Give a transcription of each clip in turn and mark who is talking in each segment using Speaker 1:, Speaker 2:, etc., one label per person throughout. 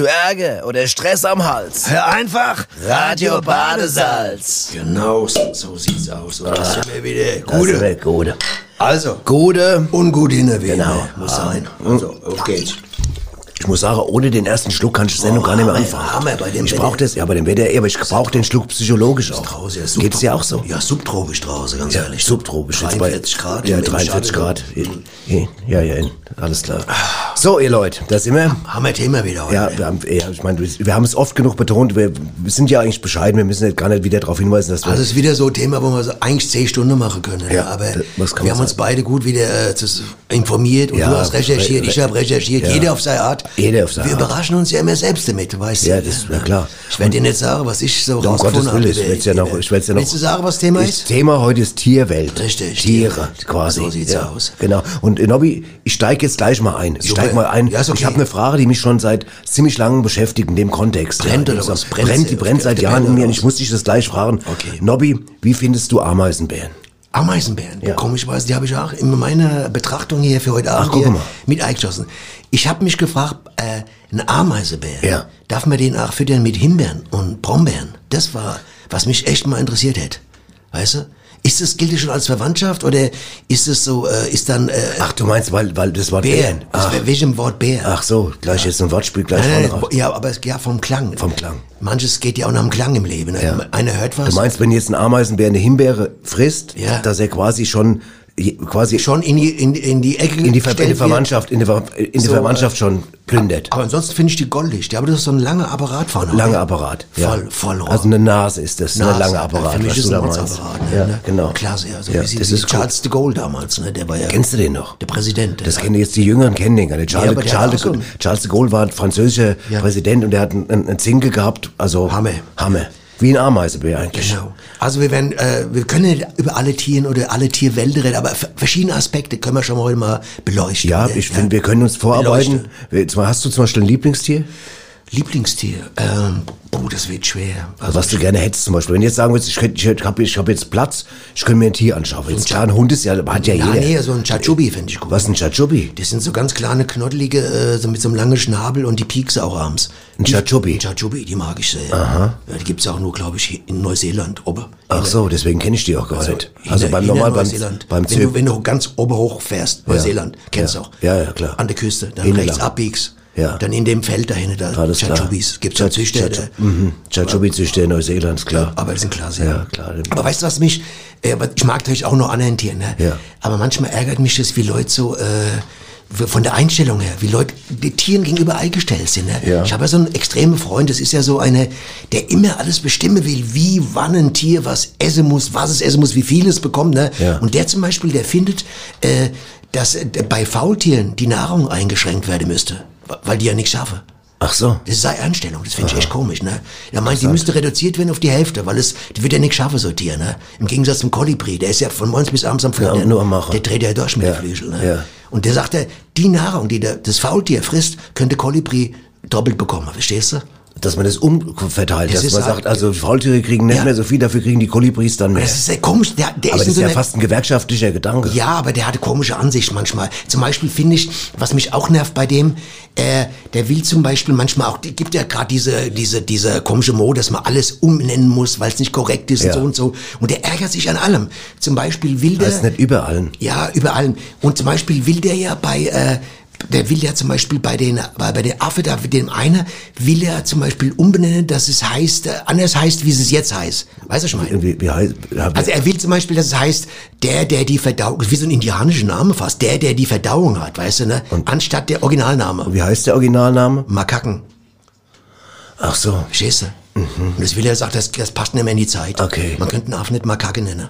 Speaker 1: Hast du Ärger oder Stress am Hals?
Speaker 2: Hör einfach
Speaker 1: Radio Badesalz.
Speaker 2: Genau, so, sieht's aus. Und das sind wir wieder
Speaker 1: Das
Speaker 2: gute.
Speaker 1: wird gute.
Speaker 2: Also,
Speaker 1: Gute.
Speaker 2: der Welt.
Speaker 1: Genau.
Speaker 2: Muss sein. Also, auf geht's.
Speaker 1: Muss sagen, ohne den ersten Schluck kann ich die Sendung
Speaker 2: Oh,
Speaker 1: gar nicht mehr anfangen.
Speaker 2: Hammer bei dem
Speaker 1: ich brauche das, ja, bei dem eh, aber ich brauche den Schluck psychologisch auch.
Speaker 2: Draußen, ja,
Speaker 1: Geht's dir auch so?
Speaker 2: Ja, subtropisch draußen, ganz
Speaker 1: Ja,
Speaker 2: ehrlich.
Speaker 1: subtropisch. jetzt bei-
Speaker 2: 43 Grad.
Speaker 1: Ja,
Speaker 2: im- im
Speaker 1: 43
Speaker 2: Schatten.
Speaker 1: Grad. Ja, ja, alles klar. So, ihr Leute, da sind wir.
Speaker 2: Hammer Thema wieder heute.
Speaker 1: Ja, wir haben, ja, ich meine, wir haben es oft genug betont. Wir, wir sind ja eigentlich bescheiden. Wir müssen jetzt gar nicht wieder darauf hinweisen, dass wir.
Speaker 2: Also es ist wieder so ein Thema, wo wir eigentlich 10 Stunden machen können.
Speaker 1: Ja,
Speaker 2: aber wir haben uns
Speaker 1: sagen?
Speaker 2: beide gut wieder äh, informiert und
Speaker 1: Ja,
Speaker 2: du hast recherchiert,
Speaker 1: re-
Speaker 2: ich habe recherchiert, jeder auf seine Art.
Speaker 1: Jeder auf seine
Speaker 2: Wir
Speaker 1: Art.
Speaker 2: überraschen uns ja immer selbst damit, du weißt
Speaker 1: Ja, das- ja, klar.
Speaker 2: Ich werde dir nicht sagen, was ich so
Speaker 1: um Gottes Willen,
Speaker 2: habe.
Speaker 1: ich ja noch, ich werd's ja noch.
Speaker 2: Willst du sagen, was Thema
Speaker 1: Das
Speaker 2: ist?
Speaker 1: Thema heute ist Tierwelt.
Speaker 2: Richtig,
Speaker 1: Tiere,
Speaker 2: Tierwelt.
Speaker 1: quasi.
Speaker 2: So sieht's
Speaker 1: ja,
Speaker 2: aus.
Speaker 1: Genau. Und äh, Nobby, ich steige jetzt gleich mal ein. Ich
Speaker 2: Super.
Speaker 1: steige mal ein.
Speaker 2: Ja, ist okay.
Speaker 1: Ich habe eine Frage, die mich schon seit ziemlich langem beschäftigt in dem Kontext.
Speaker 2: Brennt
Speaker 1: ja,
Speaker 2: oder
Speaker 1: Ich
Speaker 2: was? Brennt
Speaker 1: Brennt, die brennt seit Jahren in mir und ich muss dich das gleich fragen.
Speaker 2: Okay.
Speaker 1: Nobby, wie findest du Ameisenbären?
Speaker 2: Ameisenbären.
Speaker 1: Ja.
Speaker 2: Komischerweise, die habe ich auch in meiner Betrachtung hier für heute Abend
Speaker 1: mal.
Speaker 2: mit eingeschossen. Ich habe mich gefragt, äh, ein Ameisebär,
Speaker 1: Ja.
Speaker 2: darf man den auch füttern mit Himbeeren und Brombeeren? Das war, was mich echt mal interessiert hätte. Weißt du? Ist das, gilt das schon als Verwandtschaft oder ist es so, äh, ist dann, äh,
Speaker 1: Ach, du meinst, weil, weil das Wort
Speaker 2: Bären?
Speaker 1: Bären. Ach,
Speaker 2: welchem Wort Bär?
Speaker 1: ach so, gleich jetzt ein Wortspiel gleich
Speaker 2: Nein,
Speaker 1: vorne
Speaker 2: nein,
Speaker 1: raus.
Speaker 2: ja, aber es ja vom Klang.
Speaker 1: Vom Klang.
Speaker 2: Manches geht ja auch nach dem Klang im Leben. Ne?
Speaker 1: Ja.
Speaker 2: Einer hört was.
Speaker 1: Du meinst, wenn jetzt ein Ameisenbär eine Himbeere frisst,
Speaker 2: Ja.
Speaker 1: dass er quasi schon quasi
Speaker 2: schon in die, in, in die Ecke
Speaker 1: in die, Ver in die? Verwandtschaft, in die, Ver in die
Speaker 2: So,
Speaker 1: Verwandtschaft schon plündert.
Speaker 2: Aber ansonsten finde ich die goldig. Die haben das ist so ein langer Apparat vorne.
Speaker 1: Lange
Speaker 2: oder?
Speaker 1: Apparat.
Speaker 2: Voll, voll
Speaker 1: Also eine Nase ist das,
Speaker 2: Nase.
Speaker 1: ein langer Apparat.
Speaker 2: Für mich
Speaker 1: was
Speaker 2: ist
Speaker 1: du
Speaker 2: ein. Mordsapparat. Ne?
Speaker 1: Ja,
Speaker 2: Ne?
Speaker 1: genau.
Speaker 2: Klasse, ja. So
Speaker 1: Ja,
Speaker 2: wie,
Speaker 1: das
Speaker 2: wie
Speaker 1: ist.
Speaker 2: Charles de Gaulle damals. Ne? Der war ja
Speaker 1: Kennst du den noch?
Speaker 2: der Präsident.
Speaker 1: Das kennen jetzt die Jüngeren kennen den gar nicht. Charles,
Speaker 2: aber der
Speaker 1: Charles,
Speaker 2: so
Speaker 1: Charles de Gaulle war ein französischer
Speaker 2: Ja.
Speaker 1: Präsident und der hat einen, einen Zinkel gehabt, also
Speaker 2: Hammer.
Speaker 1: Hammer. Wie ein Ameisebär eigentlich.
Speaker 2: Genau. Also wir werden, äh, wir können über alle Tiere oder alle Tierwälder reden, aber verschiedene Aspekte können wir schon mal heute mal beleuchten.
Speaker 1: Ja,
Speaker 2: ne?
Speaker 1: ich finde, wir können uns vorarbeiten.
Speaker 2: Beleuchte.
Speaker 1: Hast du zum Beispiel ein Lieblingstier?
Speaker 2: Lieblingstier. Ähm, boah, das wird schwer. Also,
Speaker 1: Was du gerne hättest zum Beispiel. Wenn du jetzt sagen würdest, ich, könnte- ich habe ich hab jetzt Platz, ich könnte mir ein Tier anschaffen. Jetzt klar, ein Hund ist ja, hat ja
Speaker 2: ja,
Speaker 1: jeder.
Speaker 2: nee, so ein Chachubi finde ich gut.
Speaker 1: Was ein Chachubi?
Speaker 2: Das sind so ganz kleine, knoddelige, äh, so mit so einem langen Schnabel und die piekse auch abends.
Speaker 1: Ein Chachubi?
Speaker 2: Ein Chachubi, die mag ich sehr. Aha. Ja, die gibt's auch nur, glaube ich, in Neuseeland. Ober.
Speaker 1: Ach so, deswegen kenne ich die auch gar nicht.
Speaker 2: in
Speaker 1: Also beim
Speaker 2: in der
Speaker 1: normal beim, beim
Speaker 2: wenn, du, wenn du ganz ober hoch fährst, Neuseeland, kennst du
Speaker 1: Ja.
Speaker 2: auch.
Speaker 1: Ja, ja, klar.
Speaker 2: An der Küste, dann
Speaker 1: Hinten
Speaker 2: rechts abbiegst.
Speaker 1: Ja.
Speaker 2: Dann in dem Feld dahinter, da. Chachubis. Gibt's ja Züchter.
Speaker 1: Mhm. Chachubi-Züchter in Neuseeland, klar.
Speaker 2: Aber die sind klasse.
Speaker 1: Ja, klar.
Speaker 2: Aber weißt du, was mich, äh, ich mag natürlich auch noch anderen Tieren, ne?
Speaker 1: Ja.
Speaker 2: Aber manchmal ärgert mich das, wie Leute so, äh, von der Einstellung her, wie Leute die Tieren gegenüber eingestellt sind. Ne?
Speaker 1: Ja.
Speaker 2: Ich habe ja so einen extremen Freund, das ist ja so eine, der immer alles bestimmen will, wie, wann ein Tier was essen muss, was es essen muss, wie viel es bekommt. Ne?
Speaker 1: Ja.
Speaker 2: Und der zum Beispiel, der findet, äh, dass äh, bei Faultieren die Nahrung eingeschränkt werden müsste, weil die ja nichts schaffen.
Speaker 1: Ach so.
Speaker 2: Das ist seine Einstellung, das finde ich echt komisch, ne? Er meint, die müsste reduziert werden auf die Hälfte, weil es, die wird ja nicht schaffen, so ein Tier, ne? Im Gegensatz zum Kolibri, der ist ja von morgens bis abends am Fliegen.
Speaker 1: Ja, nur am Machen.
Speaker 2: Der dreht ja durch mit
Speaker 1: Ja,
Speaker 2: den Flügeln, ne?
Speaker 1: ja.
Speaker 2: Und der sagt, ja, die Nahrung, die der, das Faultier frisst, könnte Kolibri doppelt bekommen, verstehst du?
Speaker 1: Dass man das umverteilt,
Speaker 2: Das
Speaker 1: dass
Speaker 2: ist
Speaker 1: man
Speaker 2: halt-
Speaker 1: sagt, also Faultiere kriegen nicht
Speaker 2: Ja.
Speaker 1: mehr so viel, dafür kriegen die Kolibris dann mehr.
Speaker 2: Das ist sehr komisch, der, der
Speaker 1: Aber
Speaker 2: ist
Speaker 1: das ist
Speaker 2: so
Speaker 1: ja
Speaker 2: einer-
Speaker 1: fast ein gewerkschaftlicher Gedanke.
Speaker 2: Ja, aber der hatte komische Ansicht manchmal. Zum Beispiel finde ich, was mich auch nervt bei dem, äh, der will zum Beispiel manchmal auch, die gibt ja gerade diese, diese, diese komische Mode, dass man alles umnennen muss, weil es nicht korrekt ist
Speaker 1: Ja.
Speaker 2: und so und so. Und der ärgert sich an allem. Zum Beispiel will der...
Speaker 1: Das ist nicht überall.
Speaker 2: Ja, überall. Und zum Beispiel will der ja bei, äh, der will ja zum Beispiel bei den, bei, bei den Affe, da, dem einer, will er zum Beispiel umbenennen, dass es heißt, äh, anders heißt, wie es jetzt heißt. Weißt du schon mal?
Speaker 1: Wie, wie heißt, ja,
Speaker 2: Also er will zum Beispiel, dass es heißt, der, der die Verdauung, wie so ein indianischer Name fast, der, der die Verdauung hat, weißt du, ne? Anstatt der Originalname.
Speaker 1: wie heißt der Originalname?
Speaker 2: Makaken,
Speaker 1: Ach so.
Speaker 2: verstehst du? Und das will er sagen, das, das passt nicht mehr in die Zeit.
Speaker 1: Mhm. Okay.
Speaker 2: Man könnte einen Affen nicht Makake nennen.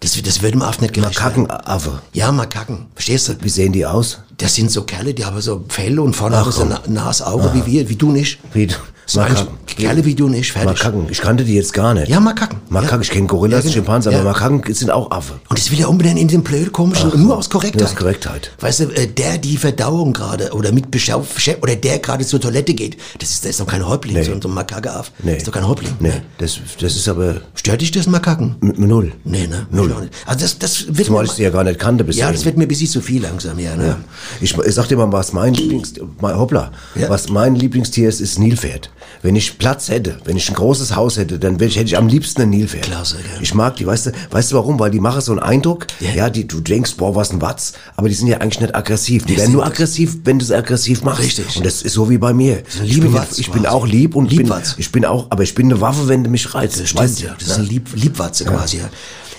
Speaker 2: Das, das würde dem Affen nicht gerecht werden.
Speaker 1: Makakenaffe.
Speaker 2: Ja, Makaken, verstehst du?
Speaker 1: Wie sehen die aus?
Speaker 2: Das sind so Kerle, die haben so Fell und vorne
Speaker 1: Ach,
Speaker 2: haben so
Speaker 1: komm.
Speaker 2: Na Nas, Auge wie wir, wie du nicht.
Speaker 1: Wie,
Speaker 2: sind eigentlich Kerle und ich fertig.
Speaker 1: Makaken, ich kannte die jetzt gar nicht.
Speaker 2: Ja, Makaken.
Speaker 1: Makaken,
Speaker 2: Ja.
Speaker 1: ich kenne Gorillas,
Speaker 2: Ja.
Speaker 1: Schimpansen, aber
Speaker 2: Ja.
Speaker 1: Makaken sind auch Affe.
Speaker 2: Und das will er unbedingt in den blöden komischen, nur aus Korrektheit.
Speaker 1: aus Korrektheit.
Speaker 2: Weißt du, äh, der die Verdauung gerade oder mit Beschau oder der gerade zur Toilette geht, das ist, das ist doch kein Häuptling,
Speaker 1: Nee.
Speaker 2: so ein Makakeaff.
Speaker 1: Nee.
Speaker 2: Das ist doch kein Häuptling.
Speaker 1: Nee, das, das ist aber
Speaker 2: Stört dich das Makaken?
Speaker 1: m- null.
Speaker 2: Nee, ne?
Speaker 1: Null.
Speaker 2: Also das, das wird
Speaker 1: Zumal ich sie ja gar nicht kannte bis
Speaker 2: ja, das wird mir ein bisschen zu viel langsam, ja, ne?
Speaker 1: Ja. Ich, ich sag dir mal, was mein Lieblings, hoppla,
Speaker 2: Ja.
Speaker 1: was mein Lieblingstier ist, ist Nilpferd. Wenn ich Platz hätte, wenn ich ein großes Haus hätte, dann hätte ich am liebsten ein Nilpferd.
Speaker 2: Klasse, gell.
Speaker 1: Ich mag die, weißt du, weißt du warum? Weil die machen so einen Eindruck,
Speaker 2: Ja.
Speaker 1: ja, die, du denkst, boah, was ein Watz, aber die sind ja eigentlich nicht aggressiv. Die
Speaker 2: Die
Speaker 1: werden nur aggressiv, wenn du es aggressiv machst.
Speaker 2: Richtig.
Speaker 1: Und das ist so wie bei mir. Ich bin,
Speaker 2: Watz
Speaker 1: ich bin auch lieb und bin,
Speaker 2: Liebwatz.
Speaker 1: ich bin auch, aber ich bin eine Waffe, wenn du mich reizt.
Speaker 2: Das stimmt, ja. Das ist ein Lieb, Liebwatze quasi, ja.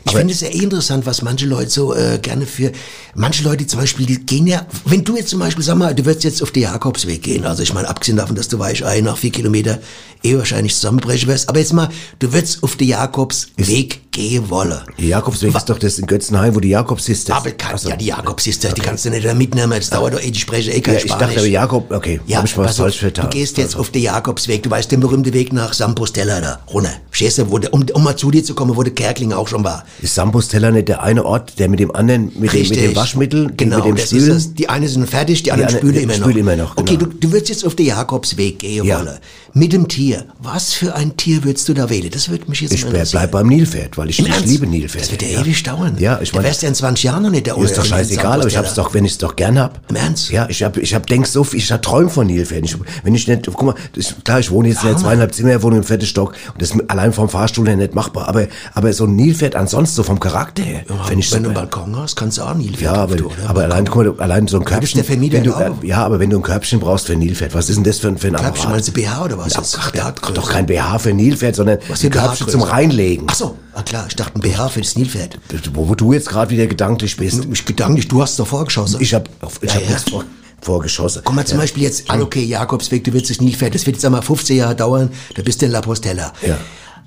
Speaker 2: Ich finde es ja eh interessant, was manche Leute so äh, gerne für, manche Leute zum Beispiel, die gehen ja, wenn du jetzt zum Beispiel, sag mal, du würdest jetzt auf den Jakobsweg gehen, also ich meine, abgesehen davon, dass du Weichei nach vier Kilometer eh wahrscheinlich zusammenbrechen wirst, aber jetzt mal, du würdest auf den Jakobsweg gehen wollen.
Speaker 1: Der Jakobsweg ist doch das in Götzenhain, wo die Jakobsiste ist.
Speaker 2: Aber kann,
Speaker 1: so.
Speaker 2: ja, die Jakobsister, die kannst du nicht da mitnehmen, das dauert doch eh, die sprechen eh kein
Speaker 1: Ja, ich
Speaker 2: Spanisch.
Speaker 1: dachte Jakob, okay,
Speaker 2: Ja,
Speaker 1: hab ich was
Speaker 2: pass auf,
Speaker 1: falsch vertan.
Speaker 2: Du gehst jetzt auf den Jakobsweg, du weißt den berühmten Weg nach Sampostella da, runter. Verstehst du, wo um, um mal zu dir zu kommen, wo der Kerkling auch schon war.
Speaker 1: Ist Sambusteller nicht der eine Ort, der mit dem anderen, mit, dem, mit dem Waschmittel,
Speaker 2: genau,
Speaker 1: mit dem
Speaker 2: das. Die eine sind fertig, die anderen
Speaker 1: eine-
Speaker 2: spülen
Speaker 1: die
Speaker 2: immer noch.
Speaker 1: spülen immer noch,
Speaker 2: Okay,
Speaker 1: genau.
Speaker 2: du, du würdest jetzt auf den Jakobsweg gehen
Speaker 1: Ja.
Speaker 2: wollen. Mit dem Tier. Was für ein Tier würdest du da wählen? Das würde mich jetzt
Speaker 1: Ich
Speaker 2: interessieren.
Speaker 1: bleib beim Nilpferd, weil ich,
Speaker 2: Im
Speaker 1: ich
Speaker 2: Ernst?
Speaker 1: liebe Nilpferd.
Speaker 2: Das wird ja, ewig dauern.
Speaker 1: Ja, ich
Speaker 2: Da
Speaker 1: meine,
Speaker 2: wärst du ja in 20 Jahren noch nicht der
Speaker 1: ist doch scheißegal, aber ich hab's doch, wenn ich's doch gern hab.
Speaker 2: Im Ernst?
Speaker 1: Ja, ich hab, ich hab, denk so viel, ich hab träum von Nilpferden. Ich, wenn ich nicht, guck mal, das, klar, ich wohne jetzt in einer zweieinhalb Zimmerwohnung im vierten Stock und das ist allein vom Fahrstuhl her nicht machbar, aber, aber so ein Nilpferd ansonsten so vom Charakter her,
Speaker 2: Ja,
Speaker 1: find ich
Speaker 2: wenn du einen. Balkon hast, kannst du auch Nilpferd
Speaker 1: Ja, aber,
Speaker 2: drauf tun,
Speaker 1: aber allein, guck mal, allein so ein Körbchen.
Speaker 2: der
Speaker 1: wenn du,
Speaker 2: auch.
Speaker 1: ja, aber wenn du ein Körbchen brauchst für Nilpferd, was ist denn das für ein, für ein
Speaker 2: Körbchen,
Speaker 1: Apparat?
Speaker 2: meinst du BH oder was?
Speaker 1: Ja, ach,
Speaker 2: BH
Speaker 1: doch kein BH für Nilpferd, sondern
Speaker 2: Was
Speaker 1: ein Körbchen zum
Speaker 2: Größe?
Speaker 1: Reinlegen.
Speaker 2: Ach so, ah klar, ich dachte ein BH für das Nilpferd.
Speaker 1: Wo, wo du jetzt gerade wieder gedanklich bist.
Speaker 2: Ich gedanklich, du hast es doch vorgeschossen.
Speaker 1: Ich hab, ich
Speaker 2: Ja,
Speaker 1: hab
Speaker 2: ja.
Speaker 1: nichts vor, vorgeschossen.
Speaker 2: Guck mal, zum Beispiel jetzt, ah, okay, Jakobsweg, du willst das Nilpferd, das wird jetzt einmal 15 Jahre dauern, da bist du in La Postella.
Speaker 1: Ja.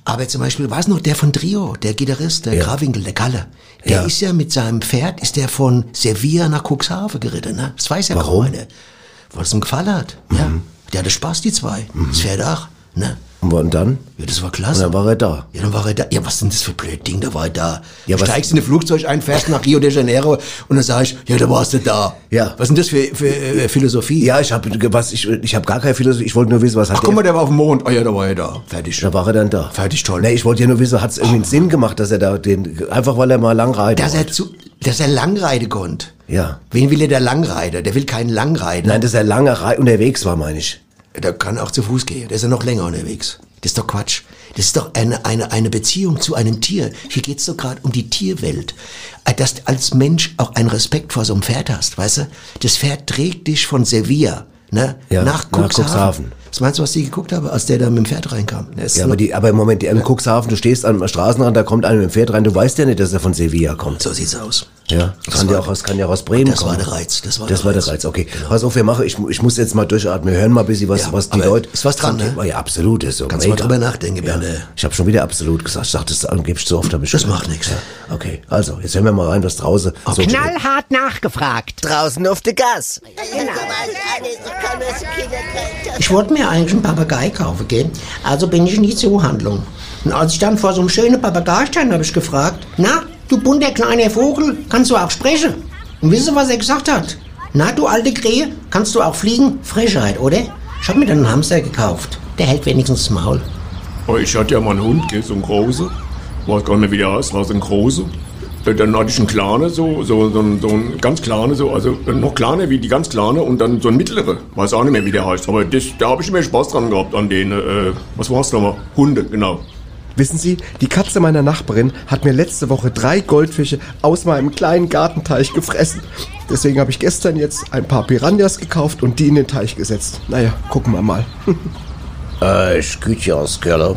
Speaker 2: Aber zum Beispiel, was noch, der von Trio, der Gitarrist, der
Speaker 1: Ja.
Speaker 2: Grawinkel, der Kalle, der
Speaker 1: Ja.
Speaker 2: ist ja mit seinem Pferd, ist der von Sevilla nach Cuxhaven geritten, ne? Das weiß ja kaum
Speaker 1: Warum? Mhm.
Speaker 2: einer. Weil es ihm gefallen hat, ja. Der hatte Spaß, die zwei. Das Pferd auch, ne?
Speaker 1: Und dann?
Speaker 2: Ja, das war
Speaker 1: Und
Speaker 2: klasse.
Speaker 1: dann war er da.
Speaker 2: Ja, dann war er da. Ja, was ist denn das für ein blöd Ding? Da war er da.
Speaker 1: Ja,
Speaker 2: du
Speaker 1: was-
Speaker 2: steigst in ein Flugzeug ein, fährst nach Rio de Janeiro und dann sag ich, ja, da warst du da.
Speaker 1: Ja.
Speaker 2: Was ist denn das für, für äh, Philosophie?
Speaker 1: Ja, ich habe was ich ich habe gar keine Philosophie, ich wollte nur wissen, was hat
Speaker 2: Ach, guck mal, der war auf dem Mond. Ah ja, da war er da. Fertig.
Speaker 1: da war er dann da.
Speaker 2: Fertig, toll.
Speaker 1: Nee, ich wollte ja nur wissen, hat es irgendwie einen Sinn gemacht, dass er da den einfach weil er mal lang reiten
Speaker 2: Dass er,
Speaker 1: wollte.
Speaker 2: zu, dass er Langreide konnte.
Speaker 1: Ja.
Speaker 2: Wen will er der Langreiter? Der will keinen Langreiter.
Speaker 1: Nein, dass er lange unterwegs war, meine ich.
Speaker 2: Der kann auch zu Fuß gehen. Der ist ja noch länger unterwegs. Das ist doch Quatsch. Das ist doch eine, eine, eine Beziehung zu einem Tier. Hier geht's doch gerade um die Tierwelt. Äh, Dass du als Mensch auch einen Respekt vor so einem Pferd hast, weißt du? Das Pferd trägt dich von Sevilla ne?
Speaker 1: Ja,
Speaker 2: nach
Speaker 1: nach
Speaker 2: Cuxhaven.
Speaker 1: Cuxhaven.
Speaker 2: Was meinst du, was die geguckt haben, als der da mit dem Pferd reinkam? Ist
Speaker 1: Ja, aber, die, aber im Moment, im Cuxhaven, du stehst am Straßenrand, da kommt einer mit dem Pferd rein, du weißt ja nicht, dass er von Sevilla kommt.
Speaker 2: so sieht's aus.
Speaker 1: Ja, das kann
Speaker 2: war-
Speaker 1: ja auch, aus- kann ja auch aus Bremen
Speaker 2: das war
Speaker 1: kommen.
Speaker 2: der Reiz, das war
Speaker 1: das
Speaker 2: der
Speaker 1: war der
Speaker 2: Reiz.
Speaker 1: Reiz. Okay, pass auf, wir machen. Ich, ich muss jetzt mal durchatmen. Wir hören mal ein bisschen, was,
Speaker 2: Ja,
Speaker 1: was die Leute.
Speaker 2: ist was dran, ne?
Speaker 1: Ja, absolut. Ist so
Speaker 2: Kannst mal
Speaker 1: mega.
Speaker 2: drüber nachdenken,
Speaker 1: Ja. Ich habe schon wieder absolut gesagt. Ich dachte, das angeblich so oft. Hab ich
Speaker 2: Das macht nichts.
Speaker 1: Ja. Okay, also jetzt hören wir mal rein, was draußen. so
Speaker 3: Knallhart nachgefragt.
Speaker 4: Draußen auf der Gas.
Speaker 3: Ich wollte mir eigentlich einen Papagei kaufen, gell? Also bin ich in die Zoohandlung. Und als ich dann vor so einem schönen Papagei stand, habe ich gefragt, na, du bunter kleiner Vogel, kannst du auch sprechen? Und wisst ihr, was er gesagt hat? Na, du alte Krähe, kannst du auch fliegen? Frechheit, oder? Ich habe mir dann einen Hamster gekauft. Der hält wenigstens das Maul.
Speaker 5: Oh, Ich hatte ja mal einen Hund, gell, so einen großen. Weiß gar nicht, wie der heißt, war so ein großer. Äh, Dann hatte ich einen kleinen, so, so, so, einen- so einen ganz kleinen, so, also äh, noch kleiner wie die ganz kleine und dann so ein mittlerer. Weiß auch nicht mehr, wie der heißt. Aber das, da habe ich immer Spaß dran gehabt an den, äh, was war's nochmal? Hunde, genau.
Speaker 6: Wissen Sie, die Katze meiner Nachbarin hat mir letzte Woche drei Goldfische aus meinem kleinen Gartenteich gefressen. Deswegen habe ich gestern jetzt ein paar Piranhas gekauft und die in den Teich gesetzt. Naja, gucken wir mal.
Speaker 1: Äh, ich aus Keller.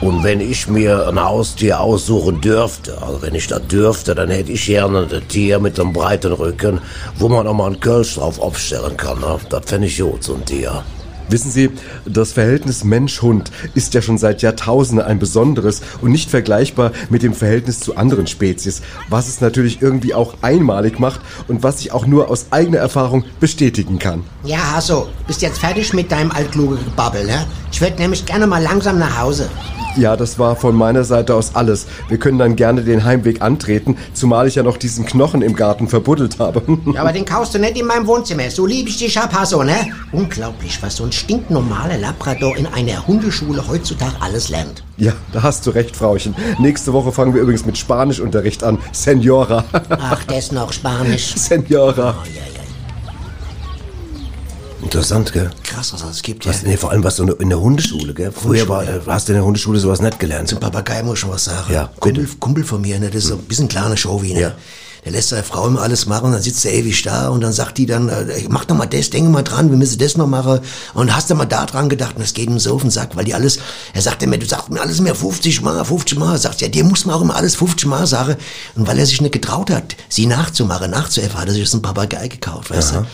Speaker 1: Und wenn ich mir ein Haustier aussuchen dürfte, also wenn ich das dürfte, dann hätte ich gerne ein Tier mit einem breiten Rücken, wo man auch mal einen Kölsch drauf aufstellen kann. Ne? Das fände ich gut, so ein Tier.
Speaker 6: Wissen Sie, das Verhältnis Mensch-Hund ist ja schon seit Jahrtausenden ein besonderes und nicht vergleichbar mit dem Verhältnis zu anderen Spezies, was es natürlich irgendwie auch einmalig macht und was ich auch nur aus eigener Erfahrung bestätigen kann.
Speaker 3: Ja, Hasso, bist jetzt fertig mit deinem altkluge Gebabbel, ne? Ich würde nämlich gerne mal langsam nach Hause.
Speaker 6: Ja, das war von meiner Seite aus alles. Wir können dann gerne den Heimweg antreten, zumal ich ja noch diesen Knochen im Garten verbuddelt habe.
Speaker 3: Ja, aber den kaufst du nicht in meinem Wohnzimmer. So lieb ich dich hab, Hasso, ne? Unglaublich, was so ein stinknormaler Labrador in einer Hundeschule heutzutage alles lernt.
Speaker 6: Ja, da hast du recht, Frauchen. Nächste Woche fangen wir übrigens mit Spanischunterricht an. Senora.
Speaker 3: Ach, ist noch Spanisch.
Speaker 6: Senora.
Speaker 3: Oh, ja, ja.
Speaker 1: Interessant, gell?
Speaker 2: Krass, was es gibt, ja.
Speaker 1: Was, nee, vor allem was so in der Hundeschule, gell? Früher war, äh, hast du in der Hundeschule sowas nicht gelernt.
Speaker 2: Zum Papagei muss ich schon was sagen.
Speaker 1: Ja,
Speaker 2: Kumpel, Kumpel von mir, ne, das ist so ein bisschen kleine Show wie, ne?
Speaker 1: Ja.
Speaker 2: Der lässt seine Frau immer alles machen, dann sitzt er ewig da und dann sagt die dann, äh, mach doch mal das, denke mal dran, wir müssen das noch machen. Und hast du mal da dran gedacht und es geht ihm so auf den Sack, weil die alles, er sagt immer, du sagst mir alles mehr 50 Mal, 50 Mal. Sagt ja, dir muss man auch immer alles 50 Mal sagen. Und weil er sich nicht getraut hat, sie nachzumachen, nachzuäffen, hat er sich jetzt einen Papagei gekauft, weißt du?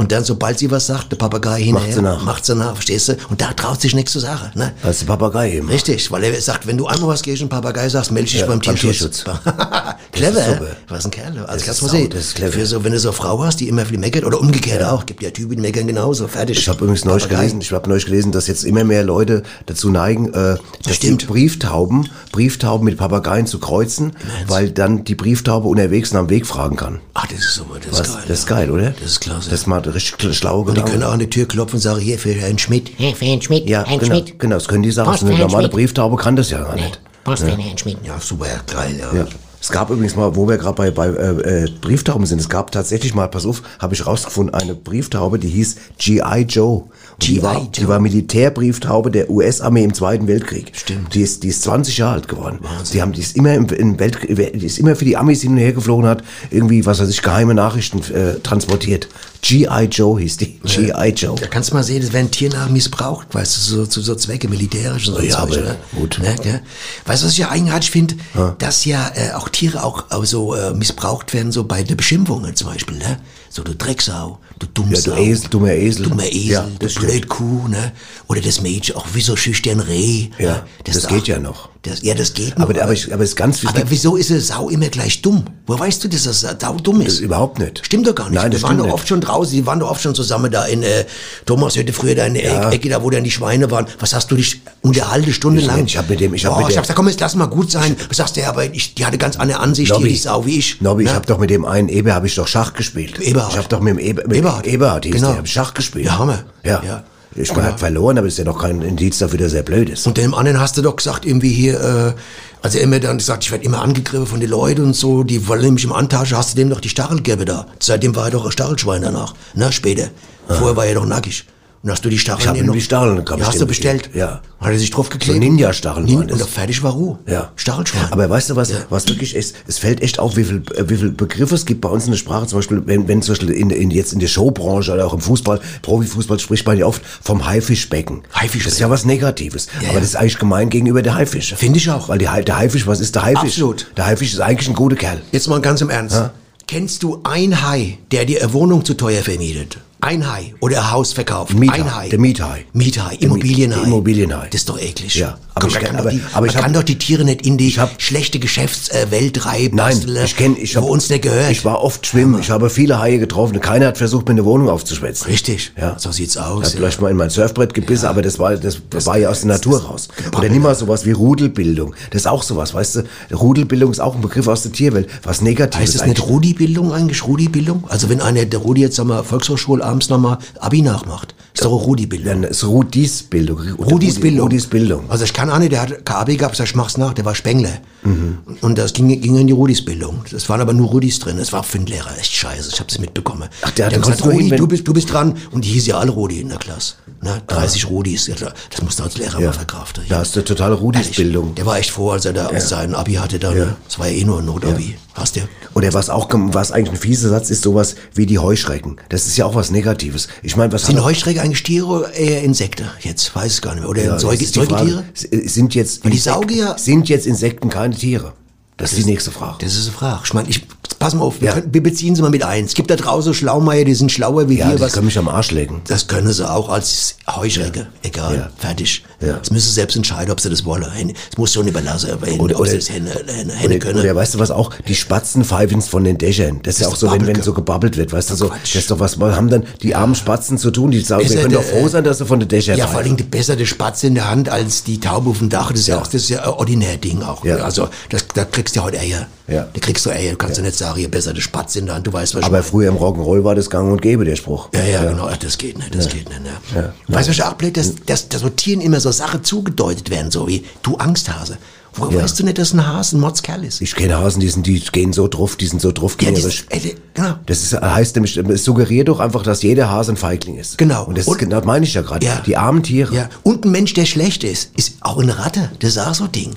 Speaker 2: Und dann, sobald sie was sagt, der Papagei hinterher,
Speaker 1: sie nach.
Speaker 2: macht sie nach, verstehst du? Und da traut sich nichts zu sagen, ne?
Speaker 1: Als der Papagei eben.
Speaker 2: Richtig, weil er sagt, wenn du einmal was gegen einen Papagei sagst, melde dich
Speaker 1: Ja,
Speaker 2: beim
Speaker 1: beim
Speaker 2: Tierschutz. Clever,
Speaker 1: ist super.
Speaker 2: was ein Kerl. Also
Speaker 1: Das
Speaker 2: kannst
Speaker 1: ist
Speaker 2: du mal sehen.
Speaker 1: das ist clever.
Speaker 2: Für so, wenn du so eine Frau hast, die immer viel meckert, oder umgekehrt auch, gibt ja Typen, die meckern genauso, fertig.
Speaker 1: Ich habe übrigens neulich gelesen, ich habe neulich gelesen, dass jetzt immer mehr Leute dazu neigen, äh, dass
Speaker 2: stimmt.
Speaker 1: Brieftauben, Brieftauben mit Papageien zu kreuzen, weil dann die Brieftaube unterwegs nach dem Weg fragen kann.
Speaker 2: Ach, das ist super, das
Speaker 1: Was?
Speaker 2: ist geil.
Speaker 1: das ist
Speaker 2: ja.
Speaker 1: geil, oder?
Speaker 2: Das ist klasse.
Speaker 1: Das ist mal richtig schlau
Speaker 2: und die können auch an die Tür klopfen und sagen, hier, für Herrn Schmidt.
Speaker 3: Hey, für Herrn Schmidt,
Speaker 1: Ja,
Speaker 3: Herrn
Speaker 1: genau,
Speaker 3: Schmidt.
Speaker 1: genau, das können die sagen.
Speaker 3: Post
Speaker 1: Eine normale
Speaker 3: Schmidt.
Speaker 1: Brieftaube kann das ja gar
Speaker 3: Nee,
Speaker 1: nicht.
Speaker 3: Post für Herrn Schmidt.
Speaker 2: Ja, super, geil, ja.
Speaker 1: Ja. Es gab übrigens mal, wo wir gerade bei, bei äh, äh, Brieftauben sind, es gab tatsächlich mal, pass auf, habe ich rausgefunden, eine Brieftaube, die hieß G.I. Joe. Die war, die war Militärbrieftaube der US-Armee im Zweiten Weltkrieg.
Speaker 2: Stimmt.
Speaker 1: Die ist, die ist 20 Jahre alt geworden. Die haben, die ist immer im, im Weltkrieg, die ist immer für die Amis hin und her geflogen, hat irgendwie, was weiß ich, geheime Nachrichten äh, transportiert. G.I. Joe hieß die. G.I. Joe.
Speaker 2: Da kannst du mal sehen, es werden Tiernamen missbraucht, weißt du, so, zu so Zwecke, militärisch und so.
Speaker 1: Ja,
Speaker 2: Zeug,
Speaker 1: aber
Speaker 2: ne?
Speaker 1: gut.
Speaker 2: Ne, ne? Weißt du, was ich ja eigenartig finde? Dass ja äh, auch Tiere auch, auch so äh, missbraucht werden, so bei der Beschimpfungen zum Beispiel, ne? So, du Drecksau, du
Speaker 1: Ja,
Speaker 2: Dummsau.
Speaker 1: du Esel, dummer Esel.
Speaker 2: Dummer Esel,
Speaker 1: Ja,
Speaker 2: du
Speaker 1: das stimmt.
Speaker 2: blöd Kuh, ne? Oder das Mädchen, auch wie so schüchtern Reh.
Speaker 1: Ja,
Speaker 2: ne?
Speaker 1: das
Speaker 2: ist
Speaker 1: geht
Speaker 2: auch-
Speaker 1: ja noch.
Speaker 2: Das, ja, das geht.
Speaker 1: Aber, aber, ich, aber ist ganz wichtig.
Speaker 2: aber wieso ist eine Sau immer gleich dumm? Wo weißt du, dass das Sau dumm ist?
Speaker 1: Das überhaupt nicht.
Speaker 2: Stimmt doch gar nicht.
Speaker 1: Nein,
Speaker 2: wir
Speaker 1: das
Speaker 2: waren
Speaker 1: stimmt
Speaker 2: doch oft schon draußen, die waren doch oft schon zusammen da in, äh, Thomas hörte früher da in der
Speaker 1: Ja.
Speaker 2: Ecke, da wo dann die Schweine waren. Was hast du dich unterhalten, stundenlang?
Speaker 1: Ich hab mit dem- ich hab mit
Speaker 2: ich
Speaker 1: der-
Speaker 2: hab gesagt, komm, jetzt lass mal gut sein. Was sagst du, ja, aber ich, die hatte ganz andere Ansicht, hier, die Sau wie ich.
Speaker 1: Nobby, ich
Speaker 2: Ne?
Speaker 1: habe doch mit dem einen Eber habe ich doch Schach gespielt.
Speaker 2: Eberhard.
Speaker 1: Ich habe doch mit dem Eber, mit
Speaker 2: Eberhard.
Speaker 1: Eberhard hieß
Speaker 2: Genau.
Speaker 1: der, hab ich Schach gespielt.
Speaker 2: Ja, Hammer.
Speaker 1: Ja.
Speaker 2: Ja.
Speaker 1: Ich meine, er hat verloren, aber ist ja noch kein Indiz dafür, dass er blöd ist.
Speaker 2: Und dem anderen hast du doch gesagt, irgendwie hier, äh, also immer dann gesagt, ich werde immer angegriffen von den Leuten und so, die wollen nämlich im Antage, hast du dem doch die Stachel gegeben da. Seitdem war er doch ein Stachelschwein danach, ne, später. Vorher war er doch nackig. Und hast du die Stacheln
Speaker 1: Ich hab
Speaker 2: ihm
Speaker 1: die Stacheln
Speaker 2: ja,
Speaker 1: bestimmt
Speaker 2: hast du bestellt?
Speaker 1: ja.
Speaker 2: Hat er sich drauf geklebt?
Speaker 1: So Ninja-Stacheln
Speaker 2: Nin
Speaker 1: waren.
Speaker 2: Und fertig war Ruhe.
Speaker 1: Ja.
Speaker 2: Stachelschwein.
Speaker 1: Aber weißt du was, was wirklich ist? Es fällt echt auf, wie viel, äh, wie viel Begriffe es gibt bei uns in der Sprache. Zum Beispiel, wenn, wenn zum Beispiel in, in, jetzt in der Showbranche oder auch im Fußball, Profifußball spricht man ja oft vom Haifischbecken.
Speaker 2: Haifischbecken.
Speaker 1: Das ist ja was Negatives.
Speaker 2: Ja,
Speaker 1: aber
Speaker 2: ja.
Speaker 1: das ist eigentlich gemein gegenüber der Haifische.
Speaker 2: Finde ich auch.
Speaker 1: Weil die, der Haifisch, was ist der Haifisch?
Speaker 2: Absolut.
Speaker 1: Der Haifisch ist eigentlich ein guter Kerl.
Speaker 2: Jetzt mal ganz im Ernst. Kennst du ein Hai, der dir eine Wohnung zu teuer vermietet? Ein Hai oder Haus verkauft?
Speaker 1: Miethai,
Speaker 2: ein Hai.
Speaker 1: der Miethai.
Speaker 2: Miethai, Immobilienhai.
Speaker 1: Immobilienhai.
Speaker 2: Das ist doch eklig.
Speaker 1: Ja,
Speaker 2: aber
Speaker 1: aber ich
Speaker 2: kann,
Speaker 1: aber-
Speaker 2: doch, die,
Speaker 1: aber ich hab-
Speaker 2: kann doch die Tiere nicht in die
Speaker 1: Ich hab-
Speaker 2: schlechte Geschäftswelt treiben.
Speaker 1: Nein,
Speaker 2: du,
Speaker 1: ich kenne, ich
Speaker 2: wo
Speaker 1: hab,
Speaker 2: uns nicht gehört.
Speaker 1: Ich war oft schwimmen, ich habe viele Haie getroffen keiner hat versucht, mir eine Wohnung aufzuschwätzen.
Speaker 2: Richtig.
Speaker 1: Ja.
Speaker 2: So sieht's
Speaker 1: Ich
Speaker 2: aus.
Speaker 1: hab vielleicht mal in mein Surfbrett gebissen, aber das war, das, war ja aus der Natur raus. Oder nimm mal sowas wie Rudelbildung. Das ist auch sowas, weißt du? Rudelbildung ist auch ein Begriff aus der Tierwelt, was Negatives
Speaker 2: Heißt es nicht. Rudi-Bildung eigentlich? Rudi-Bildung? Also wenn einer, der Rudi jetzt, sagen wir, Volkshochschule abends nochmal Abi nachmacht, ist doch Rudi-Bildung.
Speaker 1: Dann ist Rudis Bildung.
Speaker 2: Rudis
Speaker 1: Rudi-
Speaker 2: Bildung.
Speaker 1: Rudis Bildung.
Speaker 2: Also ich kann auch nicht, der hat Abi gehabt, ich mach's nach, der war Spengler.
Speaker 1: Mhm.
Speaker 2: Und das ging, ging in die Rudis Bildung. Das waren aber nur Rudis drin. Das war für einen Lehrer echt scheiße. Ich habe das mitbekommen.
Speaker 1: Ach, der hat- da
Speaker 2: gesagt, Rudi,
Speaker 1: hin,
Speaker 2: du bist, du bist dran. Und die hieß ja alle Rudi in der Klasse. Ne? 30 Rudis. Ja, Das musst du als Lehrer mal verkraften.
Speaker 1: Da hast du totale Rudis
Speaker 2: Ehrlich,
Speaker 1: Bildung.
Speaker 2: Der war echt froh, als er da sein Abi hatte. Dann,
Speaker 1: Ja.
Speaker 2: ne? Das war ja eh nur ein Notabi. Hast du?
Speaker 1: Oder was auch, was eigentlich ein fieser Satz ist, sowas wie die Heuschrecken. Das ist ja auch was Negatives. Ich meine, was
Speaker 2: Sind Heuschrecken eigentlich Tiere oder eher Insekten? Jetzt weiß ich gar nicht mehr. Oder
Speaker 1: Ja, das.
Speaker 2: Säugetiere?
Speaker 1: S- Sind jetzt,
Speaker 2: Weil die
Speaker 1: Insekten-
Speaker 2: Saugier-
Speaker 1: sind jetzt Insekten keine Tiere? Das ist die nächste Frage.
Speaker 2: Das ist eine Frage. Ich meine, ich, pass mal auf, wir,
Speaker 1: Ja.
Speaker 2: können, wir beziehen sie mal mit ein. Es gibt da draußen Schlaumeier, die sind schlauer wie
Speaker 1: Ja,
Speaker 2: wir.
Speaker 1: die
Speaker 2: Was,
Speaker 1: können mich am Arsch legen.
Speaker 2: das können sie auch als Heuschrecke. Egal,
Speaker 1: Ja.
Speaker 2: fertig.
Speaker 1: Ja.
Speaker 2: Das müssen sie selbst entscheiden, ob sie das wollen. Das muss schon überlassen, ob
Speaker 1: Oder-
Speaker 2: ob sie das Hände, Hände, Hände können.
Speaker 1: oder weißt du was auch? Die Spatzen pfeifen von den Dächern. Das ist ja auch so, wenn, wenn so gebabbelt wird, weißt du, so,
Speaker 2: Quatsch.
Speaker 1: das ist doch was, haben dann die armen Spatzen zu tun? Die sagen, wir
Speaker 2: ja
Speaker 1: können doch froh
Speaker 2: äh,
Speaker 1: sein, dass sie von den Dächern
Speaker 2: Ja, vor
Speaker 1: pfeifen.
Speaker 2: allem besser der Spatz in der Hand als die Taube auf dem Dach. Das ist ja, auch, das ist ja ein ordinär Ding auch.
Speaker 1: Ja.
Speaker 2: Also, das, da kriegst du heute Eier.
Speaker 1: Ja.
Speaker 2: Da kriegst du. Du kannst ja. nicht sagen, hier besser der Spatz in der Hand. Du weißt, was ich
Speaker 1: Aber
Speaker 2: meine.
Speaker 1: früher im Rock'n'Roll war das gang und gäbe, der Spruch.
Speaker 2: Ja, ja, genau. Ja, Das geht nicht, das geht nicht. Ja. Weißt du, was ich auch blöd, dass, dass, dass Tieren immer so Sachen zugedeutet werden, so wie du Angsthase. Wo
Speaker 1: Ja.
Speaker 2: weißt du nicht, dass ein Hase ein Mordskerl ist?
Speaker 1: Ich kenne Hasen, die, sind, die gehen so drauf, die sind so drauf
Speaker 2: Ja, das,
Speaker 1: geherisch.
Speaker 2: ey, genau.
Speaker 1: Das ist, heißt nämlich, es suggeriert doch einfach, dass jeder Hase ein Feigling ist.
Speaker 2: Genau.
Speaker 1: Und das
Speaker 2: Und-
Speaker 1: ist genau, meine ich ja gerade.
Speaker 2: Ja.
Speaker 1: Die armen Tiere.
Speaker 2: Ja, und ein Mensch, der schlecht ist, ist auch eine Ratte. Das ist auch so ein Ding.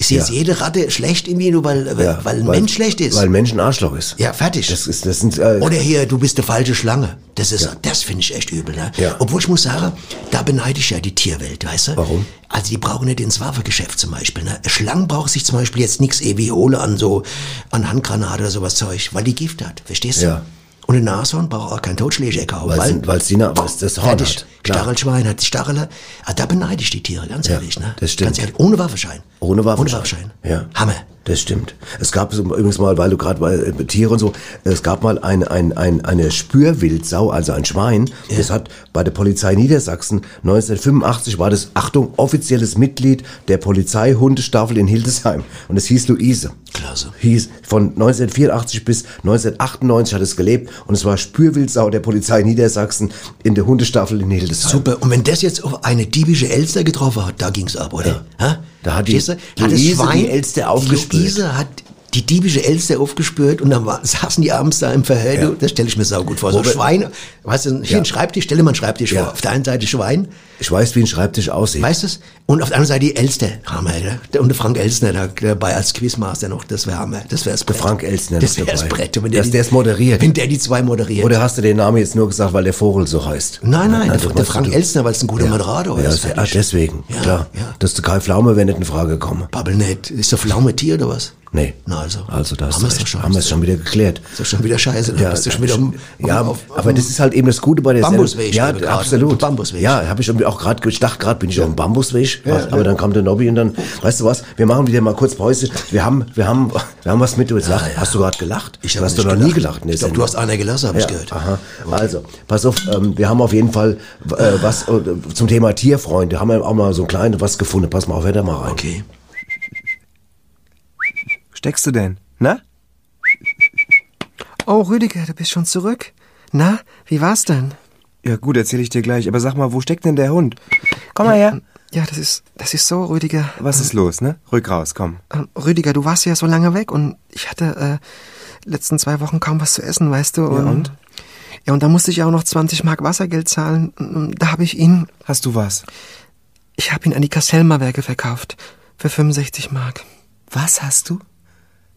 Speaker 2: Ist jetzt
Speaker 1: Ja.
Speaker 2: jede Ratte schlecht irgendwie nur, weil, weil,
Speaker 1: Ja,
Speaker 2: weil ein Mensch schlecht ist?
Speaker 1: Weil ein Mensch ein Arschloch ist.
Speaker 2: ja, fertig.
Speaker 1: Das ist, das sind, äh,
Speaker 2: Oder hier, du bist eine falsche Schlange. Das ist, das finde ich echt übel, ne?
Speaker 1: Ja.
Speaker 2: Obwohl ich muss sagen, da beneide ich ja die Tierwelt, weißt du?
Speaker 1: Warum?
Speaker 2: Also die brauchen nicht ins Waffengeschäft zum Beispiel, ne? Schlangen braucht sich zum Beispiel jetzt nichts ewig hole an so, an Handgranate oder sowas Zeug, weil die Gift hat, verstehst du?
Speaker 1: Ja.
Speaker 2: Und ein Nashorn braucht auch kein Totschläger kaufen, weil,
Speaker 1: Na- weil's das Horn
Speaker 2: fertig.
Speaker 1: hat. Klar.
Speaker 2: Stachelschwein hat die Stachele. Ah, da beneide ich die Tiere, ganz
Speaker 1: Ja,
Speaker 2: ehrlich, ne?
Speaker 1: das stimmt.
Speaker 2: Ganz ehrlich, ohne Waffenschein.
Speaker 1: Ohne Waffenschein.
Speaker 2: Ohne Waffenschein.
Speaker 1: Ja.
Speaker 2: Hammer.
Speaker 1: Das stimmt. Es gab so, übrigens mal, weil du gerade bei äh, Tiere und so, es gab mal ein, ein, ein, eine Spürwildsau, also ein Schwein, das hat bei der Polizei Niedersachsen 1985 war das, Achtung, offizielles Mitglied der Polizeihundestaffel in Hildesheim. Und es hieß Luise.
Speaker 2: Klasse.
Speaker 1: Hieß von 1984 bis 1998 hat es gelebt und es war Spürwildsau der Polizei Niedersachsen in der Hundestaffel in Hildesheim.
Speaker 2: Super. Und wenn das jetzt auf eine diebische Elster getroffen hat, da ging's ab, oder? Ha?
Speaker 1: Da hat die
Speaker 2: du? Hat das
Speaker 1: Luise die Elster aufgespürt.
Speaker 2: Luise hat die diebische Elster aufgespürt und dann war, saßen die abends da im Verhör.
Speaker 1: Ja.
Speaker 2: Das stelle ich mir sau gut vor. So
Speaker 1: Robert-
Speaker 2: Schwein, weißt du, hier
Speaker 1: Ja.
Speaker 2: ein Schreibtisch, stelle mal einen Schreibtisch
Speaker 1: Ja.
Speaker 2: vor. Auf der einen Seite Schwein,
Speaker 1: Ich weiß, wie ein Schreibtisch aussieht.
Speaker 2: weißt du es? Und auf der anderen Seite die Elster, Hammer, oder? Der- Und der Frank Elstner da, dabei als Quizmaster noch, das wäre Hammer. Das wäre das Brett.
Speaker 1: Frank Elstner
Speaker 2: Das wäre das. Brett. Wenn
Speaker 1: Dass
Speaker 2: die-
Speaker 1: der es moderiert.
Speaker 2: Wenn der die zwei moderiert.
Speaker 1: Oder hast du den Namen jetzt nur gesagt, weil der Vogel so heißt?
Speaker 2: Nein, nein,
Speaker 1: Also,
Speaker 2: der, der Frank
Speaker 1: du,
Speaker 2: Elstner, weil es ein guter
Speaker 1: ja.
Speaker 2: Moderator
Speaker 1: Ja,
Speaker 2: ist.
Speaker 1: ah,
Speaker 2: fertig.
Speaker 1: deswegen,
Speaker 2: Ja,
Speaker 1: klar.
Speaker 2: ja.
Speaker 1: Dass du Kai Pflaume wäre nicht in Frage gekommen.
Speaker 2: Babbel nicht. Ist der Pflaume Tier oder was?
Speaker 1: Nee.
Speaker 2: Na also.
Speaker 1: Also da hast
Speaker 2: haben
Speaker 1: du recht.
Speaker 2: schon.
Speaker 1: Haben wir es schon wieder geklärt.
Speaker 2: Ist doch schon wieder scheiße. Da bist du schon wieder um,
Speaker 1: ja,
Speaker 2: auf,
Speaker 1: aber das ist halt eben das Gute bei der
Speaker 2: Bambusweg
Speaker 1: Ja, absolut.
Speaker 2: Bambusweg.
Speaker 1: Ja, habe ich irgendwie auch gerade gedacht, gerade bin ich auf dem Bambusweg, aber dann kam der Nobby und dann, weißt du was, wir machen wieder mal kurz Pause. Wir haben, wir haben, wir haben was mit, du jetzt lach. Hast du gerade gelacht?
Speaker 2: Ich
Speaker 1: du
Speaker 2: hab
Speaker 1: hast doch noch nie gelacht. in der
Speaker 2: Ich
Speaker 1: Sendung.
Speaker 2: du hast einer gelassen, habe
Speaker 1: Ja,
Speaker 2: ich gehört.
Speaker 1: aha. Also, pass auf, ähm, wir haben auf jeden Fall äh, was äh, zum Thema Tierfreunde, haben wir auch mal so ein kleines was gefunden. Pass mal auf, hör da mal rein.
Speaker 2: Okay.
Speaker 4: Steckst du denn? Na?
Speaker 7: Oh, Rüdiger, du bist schon zurück. Na, wie war's denn?
Speaker 4: Ja gut, erzähl ich dir gleich. Aber sag mal, wo steckt denn der Hund? Komm mal her.
Speaker 7: Ja, das ist, das ist so, Rüdiger.
Speaker 4: Was ist los, ne? Rück raus, komm.
Speaker 7: Ähm, Rüdiger, du warst ja so lange weg und ich hatte äh, letzten zwei Wochen kaum was zu essen, weißt du. Und,
Speaker 4: und?
Speaker 7: Ja, und da musste ich auch noch 20 Mark Wassergeld zahlen. Und Da habe ich ihn,
Speaker 4: Hast du was?
Speaker 7: ich habe ihn an die Kasselmer Werke verkauft. Für 65 Mark.
Speaker 4: Was hast du?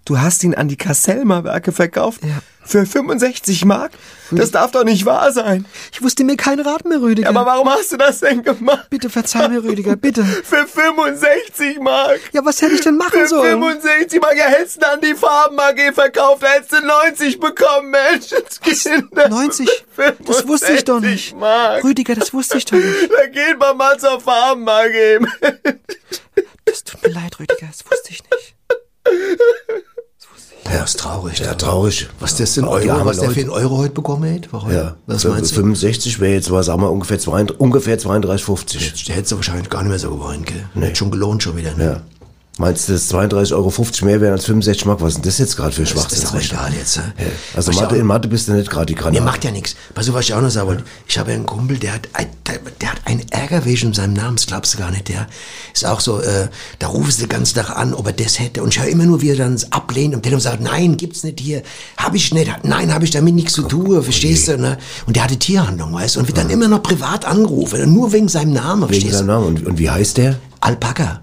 Speaker 4: Du hast ihn an die Kasselmer Werke verkauft?
Speaker 7: Ja.
Speaker 4: Für 65 Mark? Das darf doch nicht wahr sein.
Speaker 7: Ich wusste mir keinen Rat mehr, Rüdiger.
Speaker 4: Aber warum hast du das denn gemacht?
Speaker 7: Bitte verzeih mir, Rüdiger, bitte.
Speaker 4: Für 65 Mark?
Speaker 7: Ja, was hätte ich denn machen
Speaker 4: Für
Speaker 7: sollen?
Speaker 4: 65 Mark, ja, hättest du an die Farben AG verkauft, hättest du 90 bekommen, Menschenskinder.
Speaker 7: 90? Das wusste ich doch
Speaker 4: 65
Speaker 7: nicht.
Speaker 4: Mark.
Speaker 7: Rüdiger, das wusste ich doch nicht.
Speaker 4: Da geht man mal zur Farben AG.
Speaker 7: Das tut mir leid, Rüdiger, das wusste ich nicht.
Speaker 2: Ja, ist traurig.
Speaker 1: Ja, traurig.
Speaker 2: Was das denn Euro, was der für einen Euro heute bekommen hat? Warum?
Speaker 1: Ja,
Speaker 2: Was meinst du?
Speaker 1: 65 wäre jetzt, was sagen wir, ungefähr 32, ungefähr 32,50.
Speaker 2: Der hätte wahrscheinlich gar nicht mehr so gewollt, gell? Nee. Schon gelohnt schon wieder, ne?
Speaker 1: Ja. Meinst du, dass 32,50 Euro mehr wären als 65 Mark? Was ist denn das jetzt gerade für
Speaker 2: Das ist doch egal jetzt. Ne?
Speaker 1: Also Mathe,
Speaker 2: auch-
Speaker 1: in Mathe bist du nicht gerade die Granate.
Speaker 2: Mir macht ja nichts. Pass auf, was ich auch noch sagen wollte. Ich habe ja einen Kumpel, der hat, ein, der, der hat einen Ärger wegen seinem Namen, das glaubst du gar nicht. Der ist auch so, äh, da rufen sie den ganzen Tag an, ob er das hätte. Und ich höre immer nur, wie er dann ablehnt und Telefon sagt, nein, gibt's nicht hier. Hab ich nicht. Nein, habe ich damit nichts zu tun, verstehst du? Ne? Und der hatte Tierhandlung, weißt du? Und wird dann immer noch privat angerufen, nur wegen seinem Namen,
Speaker 1: Wegen
Speaker 2: verstehst
Speaker 1: seinem
Speaker 2: du?
Speaker 1: Namen. Und, und wie heißt der?
Speaker 2: Alpaka.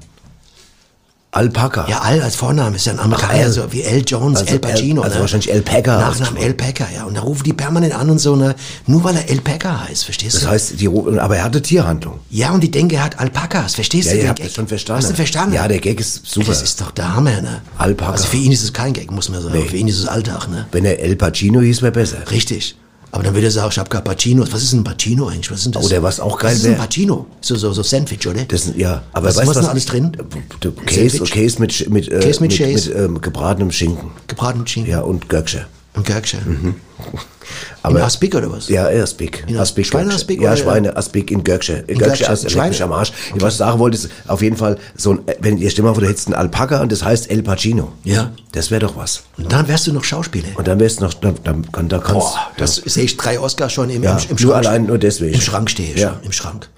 Speaker 1: Alpaka.
Speaker 2: Ja, Al als Vorname ist ja ein Amerikaner, so wie L. Jones,
Speaker 1: Also
Speaker 2: El Pacino.
Speaker 1: Al- also
Speaker 2: ne?
Speaker 1: wahrscheinlich El Packer
Speaker 2: Nachnamen
Speaker 1: ausgesprochen.
Speaker 2: El Packer, ja. Und da rufen die permanent an und so, ne? Nur weil er El Packer heißt, verstehst
Speaker 1: Das
Speaker 2: du?
Speaker 1: heißt, die, aber er hatte Tierhandlung.
Speaker 2: ja, und die denken, er hat Alpakas, verstehst
Speaker 1: Ja,
Speaker 2: du? den
Speaker 1: habt
Speaker 2: Gag?
Speaker 1: das schon verstanden.
Speaker 2: Hast du verstanden?
Speaker 1: Ja, der Gag ist super.
Speaker 2: Das ist doch der Hammer, ne?
Speaker 1: Alpaka.
Speaker 2: Also für ihn ist es kein Gag, muss man sagen.
Speaker 1: Nee.
Speaker 2: Für ihn ist es Alltag, ne?
Speaker 1: Wenn er El Pacino hieß, wäre besser.
Speaker 2: Richtig. Aber dann würde er sagen, ich hab gar Pacinos. Was ist ein Pacino eigentlich? Was ist das?
Speaker 1: Oder was auch geil
Speaker 2: Was ist ein Pacino? So, so, so Sandwich, oder?
Speaker 1: Das ja, aber
Speaker 2: Was-
Speaker 1: weißt
Speaker 2: was
Speaker 1: du
Speaker 2: ist da alles drin?
Speaker 1: Käse, mit, mit,
Speaker 2: Käse mit
Speaker 1: mit,
Speaker 2: Schäse.
Speaker 1: mit ähm, gebratenem Schinken.
Speaker 2: Gebratenen Schinken.
Speaker 1: Ja, und Göcksche.
Speaker 2: Und Gürkchen.
Speaker 1: Aber
Speaker 2: In Aspik oder was?
Speaker 1: Ja, Aspik.
Speaker 2: In
Speaker 1: Aspik.
Speaker 2: Schweineaspik
Speaker 1: Ja,
Speaker 2: oder-
Speaker 1: Schweine, Aspik in Göcksche. In
Speaker 2: Schweine-
Speaker 1: leck mich am Arsch. Was ich sagen wollte, ist auf jeden Fall so ein, wenn ihr stell mal vor, du hättest einen Alpaka und das heißt El Pacino.
Speaker 2: Ja.
Speaker 1: Das wäre doch was.
Speaker 2: Und dann wärst du noch Schauspieler.
Speaker 1: Und dann wärst du noch, dann, dann, kann- da kannst
Speaker 2: Boah, das sehe ich drei Oscars schon im,
Speaker 1: Ja,
Speaker 2: im, im
Speaker 1: nur
Speaker 2: Schrank.
Speaker 1: allein nur deswegen.
Speaker 2: Im Schrank stehe ich
Speaker 1: Ja.
Speaker 2: schon, im Schrank.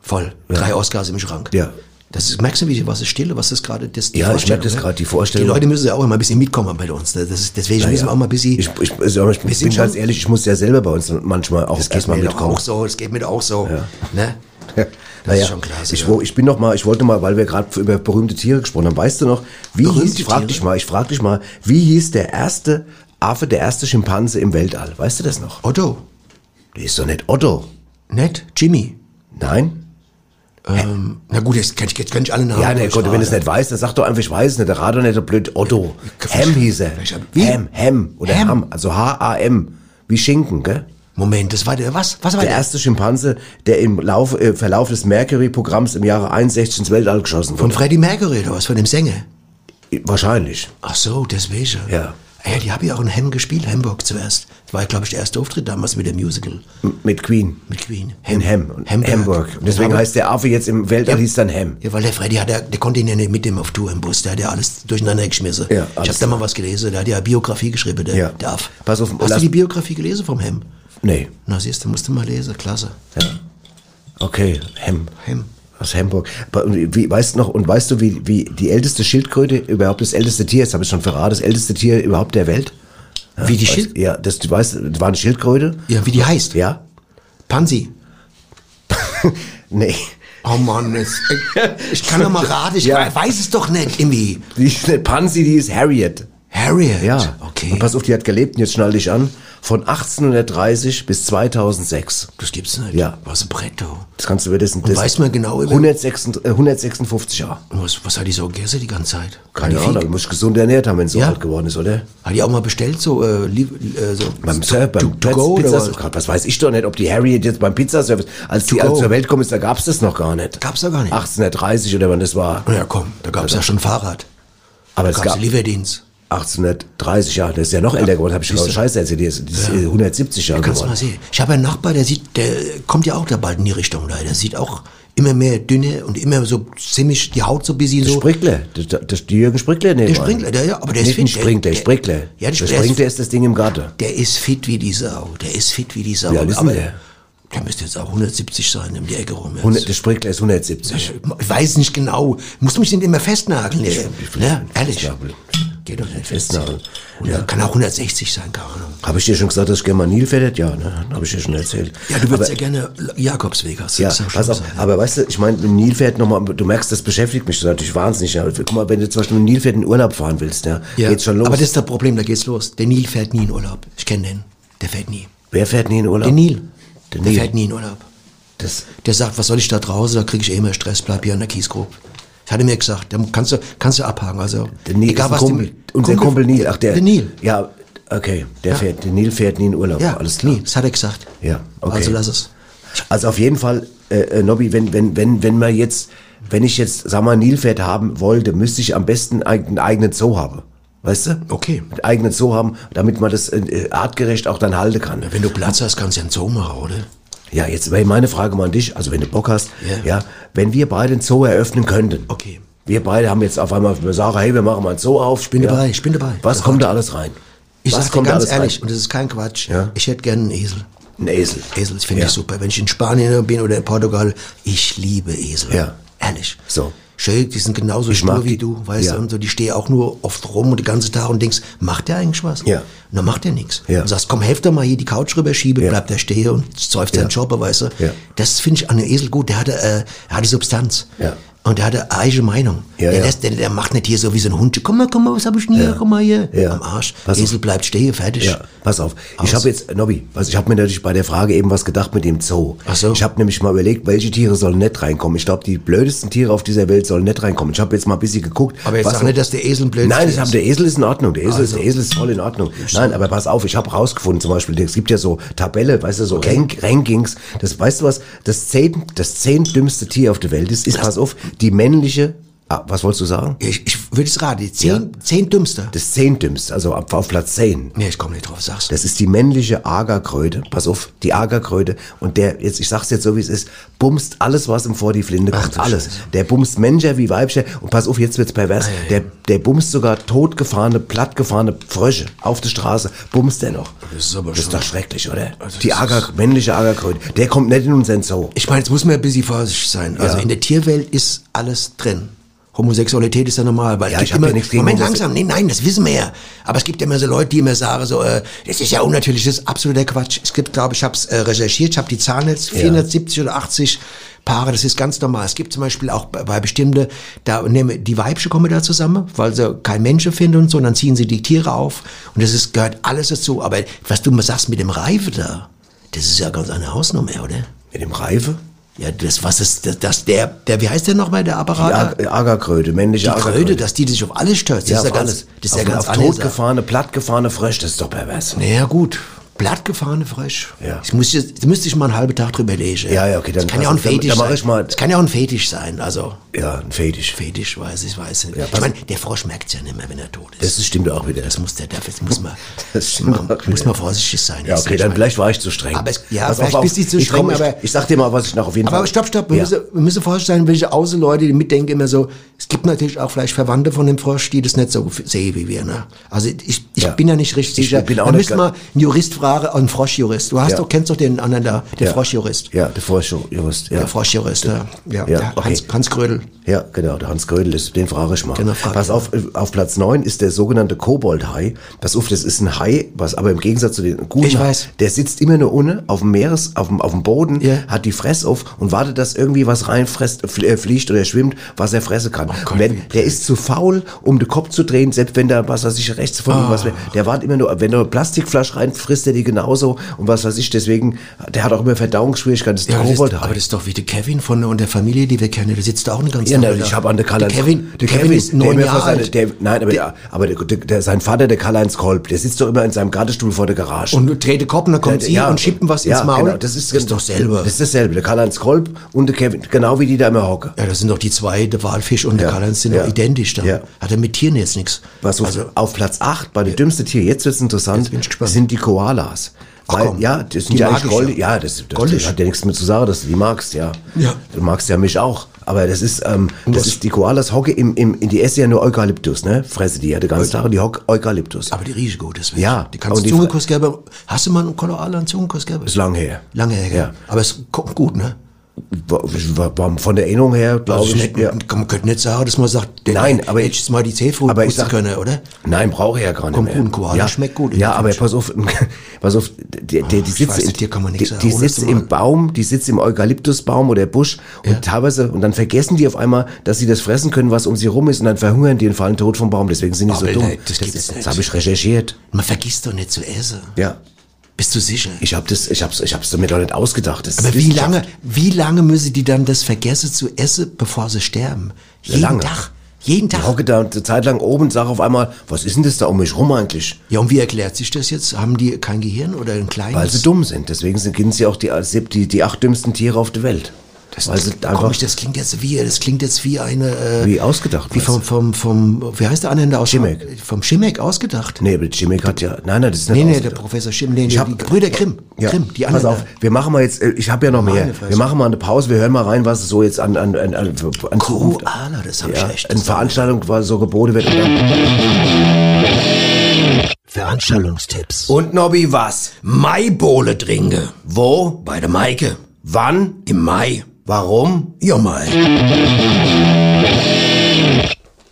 Speaker 2: Voll. Drei Oscars im Schrank.
Speaker 1: Ja.
Speaker 2: Das ist, merkst du, wie, was ist stille, was ist gerade das, die
Speaker 1: Ja, ich merke das
Speaker 2: ne?
Speaker 1: gerade, die Vorstellung.
Speaker 2: Die Leute müssen ja auch immer ein bisschen mitkommen bei uns. ne? Das ist, deswegen müssen wir auch mal ein bisschen...
Speaker 1: Ich, ich, ich, ich bin
Speaker 2: sind
Speaker 1: ganz
Speaker 2: schon-
Speaker 1: ehrlich, ich muss ja selber bei uns manchmal auch
Speaker 2: das
Speaker 1: erstmal mitkommen.
Speaker 2: auch so, das geht mir auch so. Ne?
Speaker 1: Ja.
Speaker 2: Das
Speaker 1: naja,
Speaker 2: ist schon klasse.
Speaker 1: Ich,
Speaker 2: ja.
Speaker 1: ich bin noch mal, ich wollte mal, weil wir gerade über berühmte Tiere gesprochen haben. Weißt du noch, wie
Speaker 2: Berühmte
Speaker 1: hieß, ich frag
Speaker 2: Tiere?
Speaker 1: dich mal, ich frag dich mal, wie hieß der erste Affe, der erste Schimpanse im Weltall? Weißt du das noch?
Speaker 2: Otto.
Speaker 1: Der ist doch nicht Otto.
Speaker 2: Nett? Jimmy.
Speaker 1: Nein?
Speaker 2: Ähm, na gut, jetzt kann ich, jetzt kann ich alle Namen
Speaker 1: Ja, ne Gott, wenn du es nicht weißt, dann sag doch einfach, ich weiß es nicht. Der doch nicht so blöd. Otto. Ham hieß er.
Speaker 2: Wie?
Speaker 1: Ham, Ham. Oder
Speaker 2: Ham?
Speaker 1: Ham. Also H-A-M. Wie Schinken, gell?
Speaker 2: Moment, das war der, was? Was war
Speaker 1: Der
Speaker 2: der?
Speaker 1: erste Schimpanse, der im Lauf, äh, Verlauf des Mercury-Programms im Jahre 61 ins Weltall geschossen
Speaker 2: Von
Speaker 1: wurde.
Speaker 2: Freddie Mercury oder was? Von dem Sänger?
Speaker 1: Wahrscheinlich.
Speaker 2: Ach so, deswegen.
Speaker 1: Ja.
Speaker 2: Ah Ja, die haben ja auch in Hem gespielt, Hamburg zuerst. Das war, glaube ich, der erste Auftritt damals mit dem Musical.
Speaker 1: M- Mit Queen.
Speaker 2: Mit Queen.
Speaker 1: In Ham. und
Speaker 2: Hamburg.
Speaker 1: Hamburg. Und deswegen heißt der Affe jetzt im Weltall
Speaker 2: Ja.
Speaker 1: hieß dann Ham.
Speaker 2: Ja, weil der Freddy hat ja, der konnte ihn ja nicht mit dem auf Tour im Bus, der hat ja alles durcheinander geschmissen.
Speaker 1: Ja,
Speaker 2: ich habe da mal was gelesen, der hat ja Biografie geschrieben, der,
Speaker 1: Ja.
Speaker 2: der Aff.
Speaker 1: Pass auf,
Speaker 2: Hast du die Biografie gelesen vom Hem?
Speaker 1: Nee.
Speaker 2: Na siehst du, musst du mal lesen, klasse.
Speaker 1: Okay, Ham.
Speaker 2: Ham.
Speaker 1: Aus Hamburg. Wie, weißt du noch, und weißt du, wie, wie die älteste Schildkröte, überhaupt das älteste Tier, jetzt habe ich schon verraten, das älteste Tier überhaupt der Welt? Ja,
Speaker 2: Wie die
Speaker 1: weißt-
Speaker 2: Schild-
Speaker 1: Ja, das, du weißt, das war eine Schildkröte?
Speaker 2: Ja, wie die heißt?
Speaker 1: Ja?
Speaker 2: Pansy.
Speaker 1: Nee.
Speaker 2: Oh Mann, jetzt, ich kann doch mal raten, ich
Speaker 1: Ja.
Speaker 2: weiß es doch nicht, irgendwie.
Speaker 1: Die ist nicht Pansy, die ist Harriet.
Speaker 2: Harriet.
Speaker 1: Ja.
Speaker 2: Okay.
Speaker 1: Und pass auf, die hat gelebt, und jetzt schnall dich an, von 1830 bis 2006.
Speaker 2: das gibt's nicht.
Speaker 1: Ja.
Speaker 2: Was ein Brett, du.
Speaker 1: Das kannst du über das,
Speaker 2: weiß man genau über-
Speaker 1: 156, äh, 156 Jahre.
Speaker 2: Was, was hat die so gegessen die ganze Zeit?
Speaker 1: Keine. Ahnung, muss gesund ernährt haben, wenn es so
Speaker 2: Ja.
Speaker 1: alt geworden ist, oder?
Speaker 2: Hat die auch mal bestellt, so, äh, äh, so
Speaker 1: Beim,
Speaker 2: to,
Speaker 1: Surf, beim
Speaker 2: to, to go oder was?
Speaker 1: Was weiß ich doch nicht, ob die Harriet jetzt beim Pizzaservice, als die als zur Welt gekommen ist, da gab's das noch gar nicht.
Speaker 2: Gab's da gar nicht?
Speaker 1: 1830 oder wann das war.
Speaker 2: Ja, komm, da gab's ja schon Fahrrad.
Speaker 1: Aber
Speaker 2: Da
Speaker 1: es
Speaker 2: gab's
Speaker 1: gab
Speaker 2: Lieferdienst.
Speaker 1: 1830 Jahre, der ist ja noch älter geworden, habe ich
Speaker 2: Siehste.
Speaker 1: Scheiße erzählt, die ist, die ist 170 Jahre
Speaker 2: Kannst du mal
Speaker 1: geworden.
Speaker 2: sehen. Ich habe einen Nachbar, der sieht, der kommt ja auch da bald in die Richtung da. Der sieht auch immer mehr dünne und immer so ziemlich die Haut so bisschen
Speaker 1: Der
Speaker 2: so.
Speaker 1: Sprinkler, der, der, der Jürgen Sprinkler, nee,
Speaker 2: Der Sprinkler, der, ja, aber der ist fit. Der-
Speaker 1: Sprinkler,
Speaker 2: der-
Speaker 1: Sprinkler.
Speaker 2: Ja, der
Speaker 1: der
Speaker 2: Sp- der ist-
Speaker 1: ist das Ding im Garten.
Speaker 2: Der ist fit wie die Sau. Der ist fit wie die Sau.
Speaker 1: Ist
Speaker 2: aber
Speaker 1: denn der?
Speaker 2: der müsste jetzt auch 170 sein, um die Ecke rum. Jetzt.
Speaker 1: 100, der Sprinkler ist 170.
Speaker 2: Ich weiß nicht genau. Muss mich nicht immer festnageln. ey. Ne? Ehrlich.
Speaker 1: Festnageln.
Speaker 2: Geht doch nicht
Speaker 1: Festnageln.
Speaker 2: Ja. Kann auch 160 sein, keine Ahnung.
Speaker 1: Habe ich dir schon gesagt, dass ich gerne mal Nil fettet? Ja, ne? Habe ich dir schon erzählt.
Speaker 2: Ja, du würdest ja gerne Jakobsweg hast.
Speaker 1: Ja, pass auf,
Speaker 2: gesagt.
Speaker 1: aber weißt du, ich meine, mit dem Nilpferd nochmal, du merkst, das beschäftigt mich natürlich wahnsinnig. Ja. Guck mal, wenn du zum Beispiel mit dem Nilpferd in Urlaub fahren willst, ja,
Speaker 2: Ja,
Speaker 1: geht's schon los.
Speaker 2: Aber das ist das Problem, da geht's los. Der Nil fährt nie in Urlaub. Ich kenne den. Der fährt nie.
Speaker 1: Wer fährt nie in Urlaub?
Speaker 2: Der Nil.
Speaker 1: Der
Speaker 2: Der
Speaker 1: Nil.
Speaker 2: fährt nie in Urlaub.
Speaker 1: Das,
Speaker 2: Der sagt, was soll ich da draußen, da kriege ich eh immer Stress, bleib hier an der Kiesgrube. Das hat er mir gesagt, dann kannst du, kannst du abhaken. Also,
Speaker 1: der Nil
Speaker 2: egal was
Speaker 1: Kumpel.
Speaker 2: die-
Speaker 1: Unser Kumpel Nil. Ach, der,
Speaker 2: Der Nil.
Speaker 1: Ja, okay. Der fährt, der Nil fährt nie in Urlaub.
Speaker 2: Ja,
Speaker 1: alles klar.
Speaker 2: nie. Das hat er gesagt.
Speaker 1: Ja, okay.
Speaker 2: Also lass es.
Speaker 1: Also auf jeden Fall, äh, äh, Nobby, wenn, wenn, wenn, wenn man jetzt, wenn ich jetzt, sag mal, ein Nilpferd haben wollte, müsste ich am besten einen eigenen Zoo haben. Weißt du?
Speaker 2: Okay.
Speaker 1: Einen eigenen Zoo haben, damit man das äh, artgerecht auch dann halten kann.
Speaker 2: Wenn du Platz hast, kannst du ja einen Zoo machen, oder?
Speaker 1: Ja, jetzt wäre meine Frage mal an dich, also wenn du Bock hast,
Speaker 2: Ja.
Speaker 1: ja, wenn wir beide einen Zoo eröffnen könnten.
Speaker 2: Okay.
Speaker 1: Wir beide haben jetzt auf einmal, sagen, hey, wir machen mal einen Zoo auf. Ich
Speaker 2: bin dabei, ich bin dabei.
Speaker 1: Was kommt da alles rein?
Speaker 2: Ich
Speaker 1: Was
Speaker 2: sag dir ganz ehrlich,
Speaker 1: rein?
Speaker 2: und das ist kein Quatsch,
Speaker 1: Ja.
Speaker 2: ich hätte gerne einen Esel.
Speaker 1: Ein Esel.
Speaker 2: Esel, das finde
Speaker 1: Ja.
Speaker 2: ich super. Wenn ich in Spanien bin oder in Portugal, ich liebe Esel.
Speaker 1: Ja.
Speaker 2: Ehrlich.
Speaker 1: So.
Speaker 2: Schön, die sind genauso
Speaker 1: Ich
Speaker 2: stur wie du, weißt
Speaker 1: Ja.
Speaker 2: du, und so, die stehen auch nur oft rum und den ganzen Tag und denkst, macht der eigentlich was?
Speaker 1: Ja.
Speaker 2: Und dann macht er nichts.
Speaker 1: Ja.
Speaker 2: Und sagst, komm, helf doch mal hier die Couch rüberschiebe,
Speaker 1: Ja.
Speaker 2: bleibt er stehen und säuft seinen Job, weißt du.
Speaker 1: Ja.
Speaker 2: Das finde ich an einem Esel gut, der hatte, äh, er hatte Substanz.
Speaker 1: Ja.
Speaker 2: Und der hatte eigene Meinung.
Speaker 1: Ja,
Speaker 2: der,
Speaker 1: ja.
Speaker 2: Lässt, der, der macht nicht hier so wie so ein Hund. Komm mal, komm mal, was hab ich denn hier? Komm mal hier.
Speaker 1: Ja.
Speaker 2: Am Arsch.
Speaker 1: Pass auf.
Speaker 2: Esel bleibt stehen, fertig.
Speaker 1: Ja, pass auf. Ich
Speaker 2: Aus.
Speaker 1: habe jetzt, Nobby, was, ich habe mir natürlich bei der Frage eben was gedacht mit dem Zoo.
Speaker 2: Ach so.
Speaker 1: Ich habe nämlich mal überlegt, welche Tiere sollen nicht reinkommen. Ich glaube, die blödesten Tiere auf dieser Welt sollen nicht reinkommen. Ich habe jetzt mal ein bisschen geguckt.
Speaker 2: Aber jetzt sag nicht, dass der Esel blöd
Speaker 1: Nein,
Speaker 2: ist.
Speaker 1: ich hab, der Esel ist in Ordnung. Der Esel,
Speaker 2: Also.
Speaker 1: ist, der Esel ist voll in Ordnung. Nein, aber pass auf, ich habe rausgefunden, zum Beispiel, es gibt ja so Tabelle, weißt du, so Rank, Rankings. Das, weißt du was, das zehn, das zehn dümmste Tier auf der Welt ist, ist, pass auf, die männliche, ah, was wolltest du sagen?
Speaker 2: Ich, ich würde es raten, die zehn, zehn dümmste.
Speaker 1: Das zehn dümmste, also auf, auf Platz zehn.
Speaker 2: nee, ich komme nicht drauf, sag's.
Speaker 1: Das ist die männliche Agerkröte. Pass auf, die Agerkröte. Und der, jetzt, ich sag's jetzt so wie es ist, bumst alles, was ihm vor die Flinte kommt.
Speaker 2: du
Speaker 1: alles.
Speaker 2: Scheiße.
Speaker 1: Der bumst Männchen wie Weibchen. Und pass auf, jetzt wird's pervers. Der, der bumst sogar totgefahrene, plattgefahrene Frösche auf der Straße. Bumst der noch.
Speaker 2: Das ist aber
Speaker 1: Das ist doch schrecklich, oder?
Speaker 2: Also
Speaker 1: die Ager, männliche Agerkröte. Der kommt nicht in unseren Zoo.
Speaker 2: Ich meine, jetzt muss man ein bisschen vorsichtig sein. Also
Speaker 1: Ja.
Speaker 2: in der Tierwelt ist alles drin. Homosexualität ist ja normal, weil
Speaker 1: Ja,
Speaker 2: es gibt immer,
Speaker 1: ja nichts gegen
Speaker 2: Moment, langsam, nee, nein, das wissen wir ja. Aber es gibt ja immer so Leute, die immer sagen, so, äh, das ist ja unnatürlich, das ist absoluter Quatsch. Es gibt, glaube ich, habe es äh, recherchiert, ich habe die Zahlen jetzt, 470 oder 80 Paare, das ist ganz normal. Es gibt zum Beispiel auch bei, bei bestimmte, da nehmen die Weibchen kommen da zusammen, weil sie kein Mensch finden und so, und dann ziehen sie die Tiere auf und das ist, gehört alles dazu. Aber was du mal sagst mit dem Reife da, das ist ja ganz eine Hausnummer, oder?
Speaker 1: Mit dem Reife?
Speaker 2: Ja, das, was ist, das, das der, der, wie heißt der nochmal, der
Speaker 1: Die
Speaker 2: Apparat?
Speaker 1: Ag- Agerkröte, männliche
Speaker 2: Die
Speaker 1: Agerkröte.
Speaker 2: Kröte, dass die sich auf alles stürzt, das
Speaker 1: ja,
Speaker 2: ist ja ganz,
Speaker 1: alles.
Speaker 2: das ist
Speaker 1: auf,
Speaker 2: ja ganz
Speaker 1: auf totgefahrene, plattgefahrene Frösche, das ist doch pervers.
Speaker 2: Naja, gut. Blattgefahrene Frisch.
Speaker 1: Ja.
Speaker 2: Ich muss jetzt, da müsste ich mal einen halben Tag drüber lesen.
Speaker 1: Ja, ja, okay, dann
Speaker 2: Das kann ja auch ein
Speaker 1: dann-
Speaker 2: Fetisch
Speaker 1: dann mach
Speaker 2: sein.
Speaker 1: ich
Speaker 2: Das kann ja auch ein Fetisch sein, also.
Speaker 1: Ja, ein Fetisch.
Speaker 2: Fetisch, weiß ich, weiß ich.
Speaker 1: Ja,
Speaker 2: ich meine, der Frosch merkt's ja nicht mehr, wenn er tot ist.
Speaker 1: Das stimmt auch wieder.
Speaker 2: Das muss der, das muss man,
Speaker 1: Das
Speaker 2: man, muss man vorsichtig sein.
Speaker 1: Ja, okay, dann
Speaker 2: ich
Speaker 1: vielleicht war ich zu streng.
Speaker 2: Aber es- ja,
Speaker 1: Pass
Speaker 2: vielleicht
Speaker 1: auf,
Speaker 2: bist du zu
Speaker 1: ich
Speaker 2: streng,
Speaker 1: komm,
Speaker 2: aber-
Speaker 1: Ich, ich sag dir mal, was ich noch auf jeden
Speaker 2: Aber
Speaker 1: Fall...
Speaker 2: stopp, stopp, wir,
Speaker 1: Ja.
Speaker 2: müssen, wir müssen vorsichtig sein, welche Außenleute, die mitdenken immer so, es gibt natürlich auch vielleicht Verwandte von dem Frosch, die das nicht so sehen wie wir. Ne? Also ich, ich
Speaker 1: Ja.
Speaker 2: bin ja nicht richtig
Speaker 1: Ich
Speaker 2: sicher.
Speaker 1: bin auch
Speaker 2: da
Speaker 1: nicht
Speaker 2: müssen wir einen Jurist fragen, einen Froschjurist. Du hast
Speaker 1: Ja.
Speaker 2: doch, kennst doch den anderen da, den
Speaker 1: Ja.
Speaker 2: Froschjurist.
Speaker 1: Ja, der Froschjurist, ja.
Speaker 2: Der Froschjurist, ja. ja.
Speaker 1: Ja,
Speaker 2: der
Speaker 1: okay.
Speaker 2: Hans, Hans Grödel.
Speaker 1: Ja, genau, der Hans Grödel ist, den frage ich mal.
Speaker 2: Genau, frag
Speaker 1: Pass auf, auf Platz 9 ist der sogenannte Koboldhai. Pass auf, das ist ein Hai, was aber im Gegensatz zu den guten
Speaker 2: Ich
Speaker 1: Hai-
Speaker 2: weiß.
Speaker 1: der sitzt immer nur unten auf dem Meeres, auf dem, auf dem Boden,
Speaker 2: Ja.
Speaker 1: hat die Fresse auf und wartet, dass irgendwie was reinfresst, äh, fliegt oder schwimmt, was er fressen kann.
Speaker 2: Oh Gott,
Speaker 1: wenn, der ist zu faul, um den Kopf zu drehen, selbst wenn da, was weiß ich, rechts von ihm
Speaker 2: Ah.
Speaker 1: was, der wartet immer nur, wenn du eine Plastikflasche rein, frisst er die genauso und was weiß ich, deswegen, der hat auch immer Verdauungsschwierigkeiten, das ist
Speaker 2: Ja,
Speaker 1: der
Speaker 2: aber, das ist, aber das ist doch wie der Kevin von der, und der Familie, die wir kennen. Der sitzt da auch eine ganze
Speaker 1: Ja,
Speaker 2: Zeit da.
Speaker 1: ich habe an der Karl-Heinz
Speaker 2: Der Kevin, der Kevin, ist
Speaker 1: der
Speaker 2: neun Jahre alt.
Speaker 1: Der, nein, aber, der, aber der, der, sein Vater, der Karl-Heinz Kolb, der sitzt doch immer in seinem Gartenstuhl vor der Garage.
Speaker 2: und trete Kopf und dann kommt sie und schiebt ihm was ins Maul.
Speaker 1: Genau, das ist,
Speaker 2: das ist doch selber.
Speaker 1: Das ist dasselbe. Der Karl-Heinz Kolb und der Kevin, genau wie die da immer hocken.
Speaker 2: Ja, das sind doch die zwei, der Walfisch und der
Speaker 1: Ja.
Speaker 2: Karl-Heinz sind
Speaker 1: Ja.
Speaker 2: doch identisch da.
Speaker 1: Ja.
Speaker 2: Hat er mit Tieren jetzt nichts.
Speaker 1: Was so
Speaker 2: also,
Speaker 1: auf Platz 8 bei den dümmsten Tier, jetzt wird's interessant,
Speaker 2: bin ich gespannt.
Speaker 1: sind die Koalas.
Speaker 2: Ach
Speaker 1: Weil,
Speaker 2: komm,
Speaker 1: ja, das sind ja eigentlich
Speaker 2: ich
Speaker 1: goldig.
Speaker 2: ja.
Speaker 1: Das, das, das hat ja nichts mit zu sagen, dass du die magst, ja.
Speaker 2: Ja.
Speaker 1: Du magst ja mich auch. Aber das ist, ähm, das ist die Koalas hocke im, im, in die essen ja nur Eukalyptus, ne? Fresse die ja den ganzen Tag die hock Eukalyptus.
Speaker 2: aber die riechen gut, deswegen.
Speaker 1: Ja,
Speaker 2: Die kannst du
Speaker 1: die
Speaker 2: Zungenkuss geben. Hast du mal einen Koala einen Zungenkuss gegeben?
Speaker 1: ist lang her.
Speaker 2: Lange her,
Speaker 1: Ja.
Speaker 2: ja. Aber es kommt gut, ne?
Speaker 1: Von der Erinnerung her, glaube
Speaker 2: Also
Speaker 1: ich.
Speaker 2: nicht,
Speaker 1: ja.
Speaker 2: Man könnte nicht sagen, dass man sagt, den
Speaker 1: Nein, aber
Speaker 2: hätte ich jetzt mal die Zähne
Speaker 1: aber ich
Speaker 2: putzen
Speaker 1: sag-
Speaker 2: können, oder?
Speaker 1: Nein, brauche ich ja gar nicht
Speaker 2: Kommt
Speaker 1: mehr.
Speaker 2: gut, ein Koala
Speaker 1: ja,
Speaker 2: schmeckt gut
Speaker 1: Ja,
Speaker 2: der
Speaker 1: aber pass auf, pass auf, die, die, die sitzt, die,
Speaker 2: sagen.
Speaker 1: die sitzt
Speaker 2: das
Speaker 1: im Baum, die sitzt im Eukalyptusbaum oder Busch und teilweise, und dann vergessen die auf einmal, dass sie das fressen können, was um sie rum ist und dann verhungern die und fallen tot vom Baum, deswegen sind die so
Speaker 2: Aber
Speaker 1: dumm.
Speaker 2: nein, das
Speaker 1: das
Speaker 2: nicht.
Speaker 1: habe ich recherchiert.
Speaker 2: Man vergisst doch nicht zu essen.
Speaker 1: Ja.
Speaker 2: Bist du sicher?
Speaker 1: Ich habe das, ich hab's, ich hab's damit doch nicht ausgedacht. Das
Speaker 2: Aber wie lange, wie lange müssen die dann das vergessen zu essen, bevor sie sterben? Jeden
Speaker 1: lange.
Speaker 2: Tag. Jeden
Speaker 1: Ich
Speaker 2: Tag.
Speaker 1: hocke da eine Zeit lang oben und sage auf einmal, was ist denn das da um mich rum eigentlich?
Speaker 2: Ja, und wie erklärt sich das jetzt? Haben die kein Gehirn oder ein kleines?
Speaker 1: Weil sie dumm sind. Deswegen sind sind sie auch die, die, die acht dümmsten Tiere auf der Welt.
Speaker 2: Das,
Speaker 1: Weil sie einfach
Speaker 2: komisch, das klingt jetzt wie, das klingt jetzt wie eine, äh,
Speaker 1: Wie ausgedacht,
Speaker 2: Wie vom, vom, vom, wie heißt der andere aus?
Speaker 1: Schimmeck.
Speaker 2: Vom Schimmeck ausgedacht.
Speaker 1: Nee, aber Jimmy hat ja. Nein, nein, das ist nicht
Speaker 2: Nee, nee, der. Professor Schimm, nee,
Speaker 1: Ich
Speaker 2: nee,
Speaker 1: hab-
Speaker 2: die Brüder Grimm.
Speaker 1: Ja,
Speaker 2: Grimm, die
Speaker 1: pass
Speaker 2: anderen.
Speaker 1: auf, wir machen mal jetzt, äh, ich habe ja noch mehr. Wir machen mal eine Pause, wir hören mal rein, was es so jetzt an, an, an, an, an
Speaker 2: Koala, das habe
Speaker 1: ja,
Speaker 2: ich echt.
Speaker 1: eine Veranstaltung, was so geboten wird. Und, dann,
Speaker 2: Veranstaltungstipps.
Speaker 1: und Nobby, was?
Speaker 2: Maibohle trinke.
Speaker 1: Wo?
Speaker 2: Bei der Maike.
Speaker 1: Wann?
Speaker 2: Im Mai.
Speaker 1: Warum?
Speaker 2: Ja, Mai.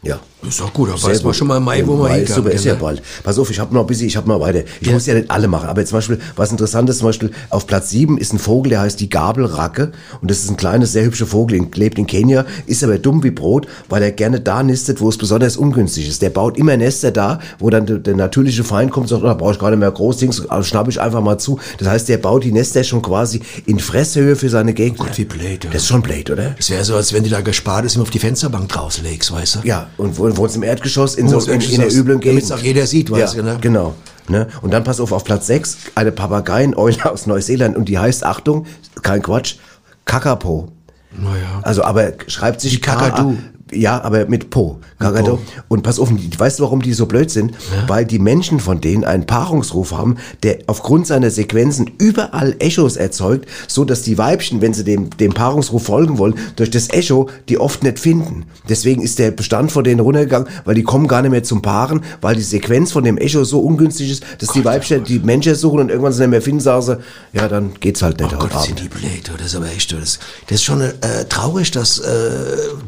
Speaker 1: Ja.
Speaker 2: Ist doch gut, da weiß man schon mal im Mai, wo man hingeht.
Speaker 1: Super, ist ja bald. Pass auf, ich habe noch ein bisschen, ich habe noch weiter. Ich muss ja nicht alle machen, aber zum Beispiel, was interessant ist, zum Beispiel auf Platz 7 ist ein Vogel, der heißt die Gabelracke. Und das ist ein kleines, sehr hübscher Vogel, lebt in Kenia, ist aber dumm wie Brot, weil er gerne da nistet, wo es besonders ungünstig ist. Der baut immer Nester da, wo dann der, der natürliche Feind kommt und sagt, oh, da brauche ich gar nicht mehr groß, Dings, also schnapp ich einfach mal zu. Das heißt, der baut die Nester schon quasi in Fresshöhe für seine Gegend.
Speaker 2: Gott, wie blöd, ja.
Speaker 1: Das ist schon blöd, oder?
Speaker 2: Es wäre so, als wenn du da gespart ist und auf die Fensterbank drauslegst, weißt du?
Speaker 1: Ja, und wo wohnst im Erdgeschoss in, so,
Speaker 2: Wohnst im
Speaker 1: in, in der
Speaker 2: Erdgeschoss,
Speaker 1: üblen Gegend.
Speaker 2: damit's auch jeder sieht, weißt
Speaker 1: ja,
Speaker 2: du, ne?
Speaker 1: Genau. Ne? Und dann pass auf, auf Platz 6, eine Papageieneule aus Neuseeland und die heißt, Achtung, kein Quatsch, Kakapo.
Speaker 2: Naja.
Speaker 1: Also, aber schreibt sich
Speaker 2: Kakadu.
Speaker 1: Ja, aber mit Po. Kakadu. Und pass auf, weißt du, warum die so blöd sind? Weil die Menschen von denen einen Paarungsruf haben, der aufgrund seiner Sequenzen überall Echos erzeugt, so dass die Weibchen, wenn sie dem, dem Paarungsruf folgen wollen, durch das Echo die oft nicht finden. Deswegen ist der Bestand von denen runtergegangen, weil die kommen gar nicht mehr zum Paaren, weil die Sequenz von dem Echo so ungünstig ist, dass die Weibchen die Menschen suchen und irgendwann sie nicht mehr finden, sagen sie, ja, dann geht's halt nicht
Speaker 2: Oh
Speaker 1: heute
Speaker 2: Gott, sind
Speaker 1: Abend.
Speaker 2: die blöd, das ist aber echt, das, das ist schon äh, traurig, dass äh,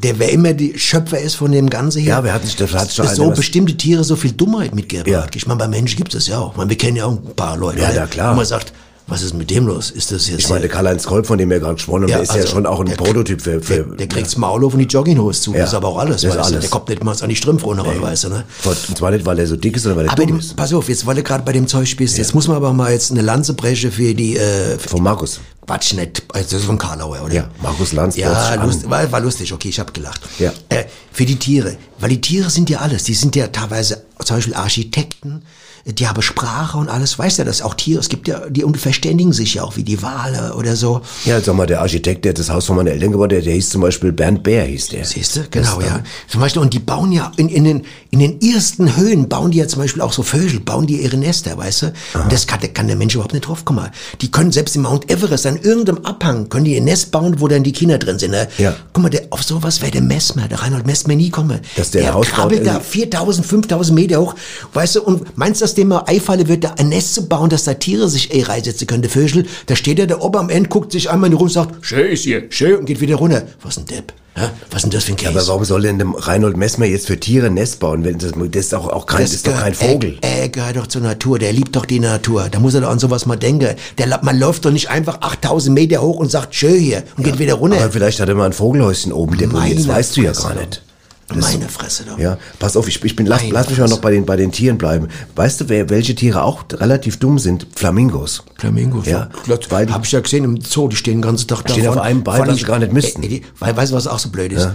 Speaker 2: der, wer immer die Schöpfer ist von dem Ganzen hier,
Speaker 1: Ja, wer hat sich- das hat schon
Speaker 2: so bestimmte Tiere so viel Dummheit mitgeben.
Speaker 1: Ja.
Speaker 2: Ich meine, bei Menschen gibt es ja auch. Ich meine, wir kennen ja auch ein paar Leute,
Speaker 1: Ja, na klar.
Speaker 2: wo man sagt, was ist mit dem los? Ist das jetzt
Speaker 1: Ich meine, Karl-Heinz Kolb, von dem wir gerade gesprochen haben, der ist ja
Speaker 2: also,
Speaker 1: schon auch ein
Speaker 2: der-
Speaker 1: Prototyp für... für
Speaker 2: der, der kriegt's Maul auf und die Jogginghose zu.
Speaker 1: Ja,
Speaker 2: Das ist aber auch alles. du?
Speaker 1: alles.
Speaker 2: Der kommt nicht mal an die Strümpfe runter, weißt du, ne?
Speaker 1: Und zwar nicht, weil er so dick ist, sondern weil er
Speaker 2: Aber
Speaker 1: dumm ist.
Speaker 2: pass auf, jetzt weil du gerade bei dem Zeug bist, jetzt muss man aber mal jetzt eine Lanze brechen für die, äh, für
Speaker 1: Von Markus.
Speaker 2: Quatsch nicht, also das ist von Karlauer, oder?
Speaker 1: Ja, Markus Lanz
Speaker 2: Ja, lust, war, war lustig, okay, ich habe gelacht.
Speaker 1: Ja.
Speaker 2: Äh, für die Tiere, weil die Tiere sind ja alles, die sind ja teilweise zum Beispiel Architekten, die haben Sprache und alles, weißt du, das auch Tiere, es gibt ja, die verständigen sich ja auch, wie die Wale oder so.
Speaker 1: Ja, sag mal, der Architekt, der das Haus von meinen Eltern gebaut hat, der hieß zum Beispiel Bernd Bär, hieß der.
Speaker 2: Siehst du, genau, ja. Zum Beispiel, und die bauen ja in, in, den, in den ersten Höhen, bauen die ja zum Beispiel auch so Vögel, bauen die ihre Nester, weißt du? Und das kann, kann der Mensch überhaupt nicht drauf kommen. Die können selbst im Mount Everest, an irgendeinem Abhang, können die ihr Nest bauen, wo dann die Kinder drin sind. Ne?
Speaker 1: Ja.
Speaker 2: Guck mal, der, auf sowas wäre der Messmer, der Reinhold Messmer nie kommen.
Speaker 1: Dass der ein Haus
Speaker 2: krabbelt da
Speaker 1: äh,
Speaker 2: 4000, 5000 Meter hoch, weißt du, und meinst du, dass dem mal einfallen wird, da ein Nest zu bauen, dass da Tiere sich eh reinsetzen können, der Vögel? Da steht er da oben am Ende, guckt sich einmal in die Runde und sagt,
Speaker 5: Schön ist hier.
Speaker 2: schön, und geht wieder runter. Was ein Depp. Hä? Was ist denn das für ein Käse?
Speaker 1: Aber warum soll denn dem Reinhold Messmer jetzt für Tiere ein Nest bauen? Wenn das, das ist doch auch kein, das ist doch kein Vogel.
Speaker 2: Er, er gehört doch zur Natur, der liebt doch die Natur. Da muss er doch an sowas mal denken. Der, man läuft doch nicht einfach 8000 Meter hoch und sagt, schön hier, und geht wieder runter.
Speaker 1: Aber vielleicht hat er mal ein Vogelhäuschen oben deponiert, das weißt du ja gar nicht.
Speaker 2: Meine Fresse doch.
Speaker 1: Ja, pass auf, ich, ich bin, lass,
Speaker 2: Meine
Speaker 1: lass mich mal noch bei den, bei den Tieren bleiben. Weißt du, wer, welche Tiere auch relativ dumm sind? Flamingos.
Speaker 2: Flamingo,
Speaker 1: Ja,
Speaker 2: ja.
Speaker 1: weil-
Speaker 2: Hab ich ja gesehen im Zoo, die stehen den ganzen Tag da.
Speaker 1: Stehen auf einem Bein, was sie gar nicht müssten.
Speaker 2: Äh, weil, weißt du, was auch so blöd ist?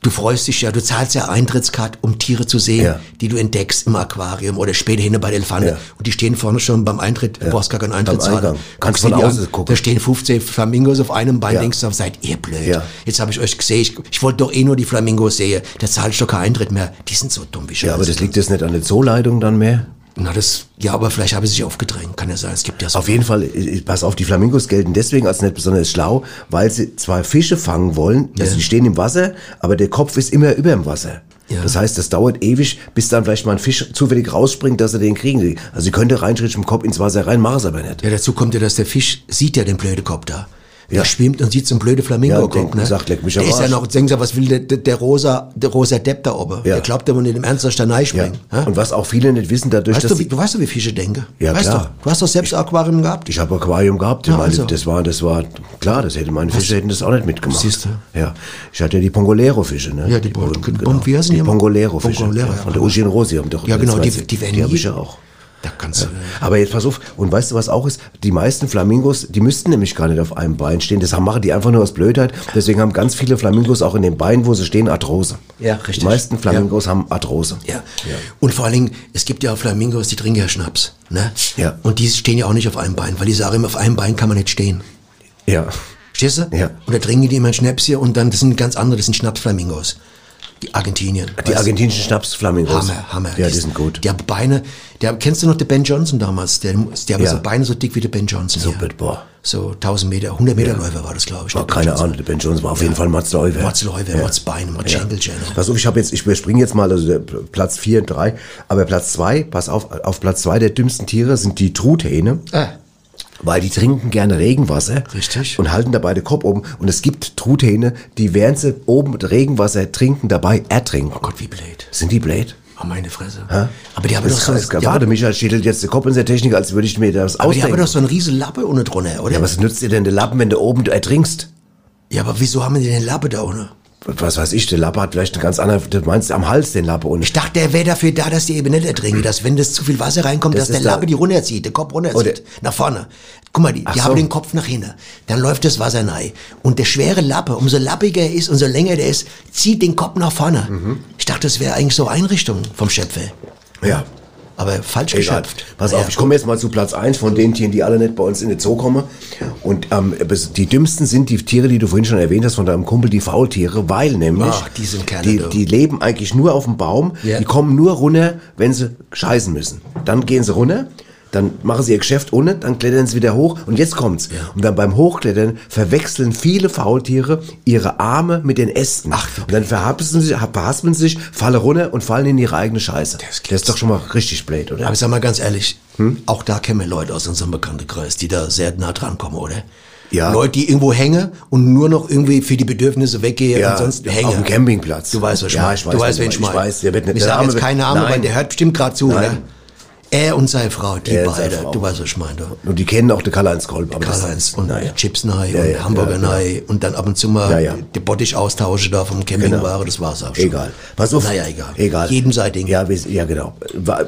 Speaker 2: Du freust dich ja, du zahlst ja Eintrittskarte, um Tiere zu sehen,
Speaker 1: Ja.
Speaker 2: die du entdeckst im Aquarium oder später hin bei den Elefanten.
Speaker 1: Ja.
Speaker 2: Und die stehen vorne schon beim Eintritt, du brauchst gar keinen Eintritt zahlen.
Speaker 1: Kannst
Speaker 2: du
Speaker 1: von
Speaker 2: die
Speaker 1: außen gucken.
Speaker 2: Da stehen 15 Flamingos auf einem Bein,
Speaker 1: Ja.
Speaker 2: denkst du, seid ihr blöd.
Speaker 1: Ja.
Speaker 2: Jetzt habe ich euch gesehen, ich, ich wollte doch eh nur die Flamingos sehen, da zahle ich doch keinen Eintritt mehr. Die sind so dumm wie
Speaker 1: Ja, aber das liegt jetzt nicht an der Zooleitung dann mehr?
Speaker 2: Na, das, ja, aber vielleicht habe ich sich aufgedrängt, kann ja sein. Es gibt ja so.
Speaker 1: Auf jeden Fall, äh, pass auf, die Flamingos gelten deswegen als nicht besonders schlau, weil sie zwar Fische fangen wollen, also
Speaker 2: Ja.
Speaker 1: die stehen im Wasser, aber der Kopf ist immer über dem Wasser.
Speaker 2: Ja.
Speaker 1: Das heißt, das dauert ewig, bis dann vielleicht mal ein Fisch zufällig rausspringt, dass er den kriegen. Also sie könnte mit dem Kopf ins Wasser rein, machen es aber nicht.
Speaker 2: Ja, dazu kommt ja, dass der Fisch sieht ja den blöden Kopf da. Der
Speaker 1: Ja.
Speaker 2: schwimmt und sieht so einen blöden Flamingo
Speaker 1: Ja, und
Speaker 2: ne?
Speaker 1: sagt, leck mich
Speaker 2: der ist ja noch, denken Sie, was will der, der, der rosa, der rosa Depp da oben?
Speaker 1: Ja.
Speaker 2: Der glaubt, der muss in dem Ernst da
Speaker 1: Ja.
Speaker 2: reinspringen. Ja.
Speaker 1: Und was auch viele nicht wissen, dadurch,
Speaker 2: Weißt
Speaker 1: dass
Speaker 2: du, wie, du weißt doch, wie Fische denken?
Speaker 1: Ja,
Speaker 2: weißt
Speaker 1: klar.
Speaker 2: Du, du hast doch selbst ein Aquarium gehabt.
Speaker 1: ich habe Aquarium gehabt, ich
Speaker 2: Ja,
Speaker 1: meine,
Speaker 2: also.
Speaker 1: das war, das war, klar, das hätte meine Fische hätten das auch nicht mitgemacht.
Speaker 2: Siehst du?
Speaker 1: Ja. Ich hatte ja die Pongolero-Fische, ne?
Speaker 2: Ja, die Pon-
Speaker 1: Pon-
Speaker 2: Pon- wie heißen
Speaker 1: die
Speaker 2: die?
Speaker 1: Pongolero-Fische.
Speaker 2: Pongolero,
Speaker 1: ja, von der Eugene Rosi haben doch
Speaker 2: Ja, genau, die-
Speaker 1: ich.
Speaker 2: die werden
Speaker 1: Die habe ich ja auch.
Speaker 2: Da kannst du.
Speaker 1: Aber jetzt pass auf, und weißt du, was auch ist? Die meisten Flamingos, die müssten nämlich gar nicht auf einem Bein stehen. Das haben- machen die einfach nur aus Blödheit. Deswegen haben ganz viele Flamingos auch in den Beinen, wo sie stehen, Arthrose.
Speaker 2: Ja, richtig.
Speaker 1: Die meisten Flamingos haben Arthrose.
Speaker 2: Ja. Und vor allen Dingen, es gibt ja auch Flamingos, die trinken ja Schnaps. Ne?
Speaker 1: Ja.
Speaker 2: Und die stehen ja auch nicht auf einem Bein, weil die sagen immer, auf einem Bein kann man nicht stehen.
Speaker 1: Ja.
Speaker 2: Verstehst du?
Speaker 1: Ja.
Speaker 2: Und da trinken die immer ein Schnäpschen und dann, das sind ganz andere, das sind Schnapsflamingos. Die Argentinien.
Speaker 1: Die argentinischen Schnapsflamingos.
Speaker 2: Hammer, Hammer.
Speaker 1: Ja, die sind gut.
Speaker 2: Die haben Beine, der, kennst du noch den Ben Johnson damals? Der, der hat
Speaker 1: Ja.
Speaker 2: so Beine so dick wie der Ben Johnson.
Speaker 1: So,
Speaker 2: hier.
Speaker 1: boah.
Speaker 2: So 1000 Meter, 100 Meter Läufer war das, glaube ich. Ben
Speaker 1: keine
Speaker 2: Johnson.
Speaker 1: Ahnung, der Ben Jones war auf jeden Fall Mats Läufer.
Speaker 2: Mats Läufer, Mats Beine, Mats Schenkelchen.
Speaker 1: Pass auf, ich habe jetzt, ich überspringe jetzt mal also Platz 4 und 3, aber Platz 2, pass auf, auf Platz 2 der dümmsten Tiere sind die Truthähne.
Speaker 2: Ah.
Speaker 8: Weil die trinken gerne Regenwasser.
Speaker 9: Richtig.
Speaker 8: Und halten dabei den Kopf oben. Und es gibt Truthähne, die während sie oben Regenwasser trinken, dabei ertrinken.
Speaker 9: Oh Gott, wie blöd.
Speaker 8: Sind die blöd?
Speaker 9: Oh, meine Fresse.
Speaker 8: Hä?
Speaker 9: Aber die haben doch so, die
Speaker 8: Warte, Michael schädelt jetzt den Kopf in der Technik, als würde ich mir das
Speaker 9: aber die haben
Speaker 8: ausdenken.
Speaker 9: doch so einen riesen Lappe ohne drunter, oder?
Speaker 8: ja, was nützt dir denn der Lappen, wenn du oben ertrinkst?
Speaker 9: Ja, aber wieso haben die den Lappe da ohne?
Speaker 8: Was weiß ich, der Lappe hat vielleicht eine ganz andere, du meinst am Hals den Lappe und
Speaker 9: Ich dachte, der wäre dafür da, dass die eben nicht ertrinken, dass wenn das zu viel Wasser reinkommt,
Speaker 8: Das
Speaker 9: dass der
Speaker 8: ist da-
Speaker 9: Lappe die runterzieht, der Kopf runterzieht,
Speaker 8: Oder-
Speaker 9: nach vorne. Guck mal, die, die
Speaker 8: so.
Speaker 9: haben den Kopf nach hinten. Dann läuft das Wasser rein. Und der schwere Lappe, umso lappiger er ist, umso länger der ist, zieht den Kopf nach vorne.
Speaker 8: Mhm.
Speaker 9: Ich dachte, das wäre eigentlich so Einrichtung vom Schöpfer.
Speaker 8: ja.
Speaker 9: Aber falsch
Speaker 8: Egal.
Speaker 9: geschöpft.
Speaker 8: Pass
Speaker 9: Ja.
Speaker 8: auf, ich komme jetzt mal zu Platz eins von den Tieren, die alle nicht bei uns in den Zoo kommen. Und ähm, die dümmsten sind die Tiere, die du vorhin schon erwähnt hast von deinem Kumpel, die Faultiere, weil nämlich
Speaker 9: Ach, die sind Kerle,
Speaker 8: die, die leben eigentlich nur auf dem Baum,
Speaker 9: Ja.
Speaker 8: die kommen nur runter, wenn sie scheißen müssen. Dann gehen sie runter, dann machen sie ihr Geschäft unten, dann klettern sie wieder hoch und jetzt kommt's. Und dann beim Hochklettern verwechseln viele Faultiere ihre Arme mit den Ästen.
Speaker 9: Ach,
Speaker 8: und dann verhaspeln sie, verhaspeln sie sich, fallen runter und fallen in ihre eigene Scheiße. Das, ist doch schon mal richtig blöd, oder?
Speaker 9: Aber sag mal ganz ehrlich,
Speaker 8: Hm?
Speaker 9: auch da kennen wir Leute aus unserem Bekanntenkreis, die da sehr nah dran kommen, oder?
Speaker 8: Ja.
Speaker 9: Leute, die irgendwo hängen und nur noch irgendwie für die Bedürfnisse weggehen
Speaker 8: Ja,
Speaker 9: und sonst
Speaker 8: auf
Speaker 9: hängen.
Speaker 8: dem Campingplatz.
Speaker 9: Du weißt, was ich
Speaker 8: Ja,
Speaker 9: meine.
Speaker 8: ich weiß,
Speaker 9: du weißt,
Speaker 8: wen
Speaker 9: ich meine.
Speaker 8: Ich weiß, der wird nicht-
Speaker 9: Ich sage jetzt keinen Namen,
Speaker 8: Nein.
Speaker 9: weil der hört bestimmt gerade zu,
Speaker 8: Nein.
Speaker 9: oder? Er und seine Frau, die
Speaker 8: Er
Speaker 9: beide.
Speaker 8: Frau.
Speaker 9: Du weißt, was ich meine.
Speaker 8: Und die kennen auch den Karl-Heinz Kolb.
Speaker 9: Karl-Heinz und
Speaker 8: naja.
Speaker 9: Chips nei
Speaker 8: Ja,
Speaker 9: und
Speaker 8: ja,
Speaker 9: Hamburger
Speaker 8: ja, genau.
Speaker 9: und dann ab und zu mal
Speaker 8: Ja,
Speaker 9: die Bottich austauschen da vom Campingware, das war's auch schon.
Speaker 8: Egal. Pass auf.
Speaker 9: Naja, egal.
Speaker 8: Egal.
Speaker 9: Jedem sein Ding.
Speaker 8: Ja, ja, genau.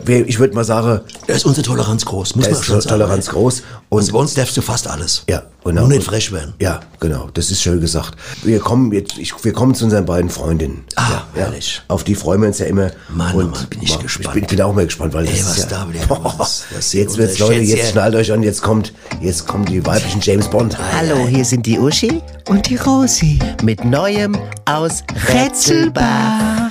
Speaker 8: Ich würde mal sagen,
Speaker 9: Da ist unsere Toleranz groß, muss man schon sagen.
Speaker 8: Toleranz groß. Und
Speaker 9: Also bei uns darfst du fast alles.
Speaker 8: Ja, genau.
Speaker 9: Nur nicht frech werden.
Speaker 8: Ja, genau. Das ist schön gesagt. Wir kommen jetzt, ich, wir kommen zu unseren beiden Freundinnen.
Speaker 9: Ah,
Speaker 8: ja,
Speaker 9: herrlich.
Speaker 8: Auf die freuen wir uns ja immer.
Speaker 9: Mann, oh Mann, bin ich
Speaker 8: boah,
Speaker 9: gespannt.
Speaker 8: Ich bin, bin auch mal gespannt, weil
Speaker 9: Ey,
Speaker 8: das
Speaker 9: was
Speaker 8: ist ja,
Speaker 9: da wieder los. Das sind
Speaker 8: jetzt wird's Leute, jetzt schnallt euch an, jetzt kommt, jetzt kommen die weiblichen James Bond.
Speaker 1: Hallo, hier sind die Uschi
Speaker 2: Und die Rosi.
Speaker 1: mit Neuem aus Rätselbach.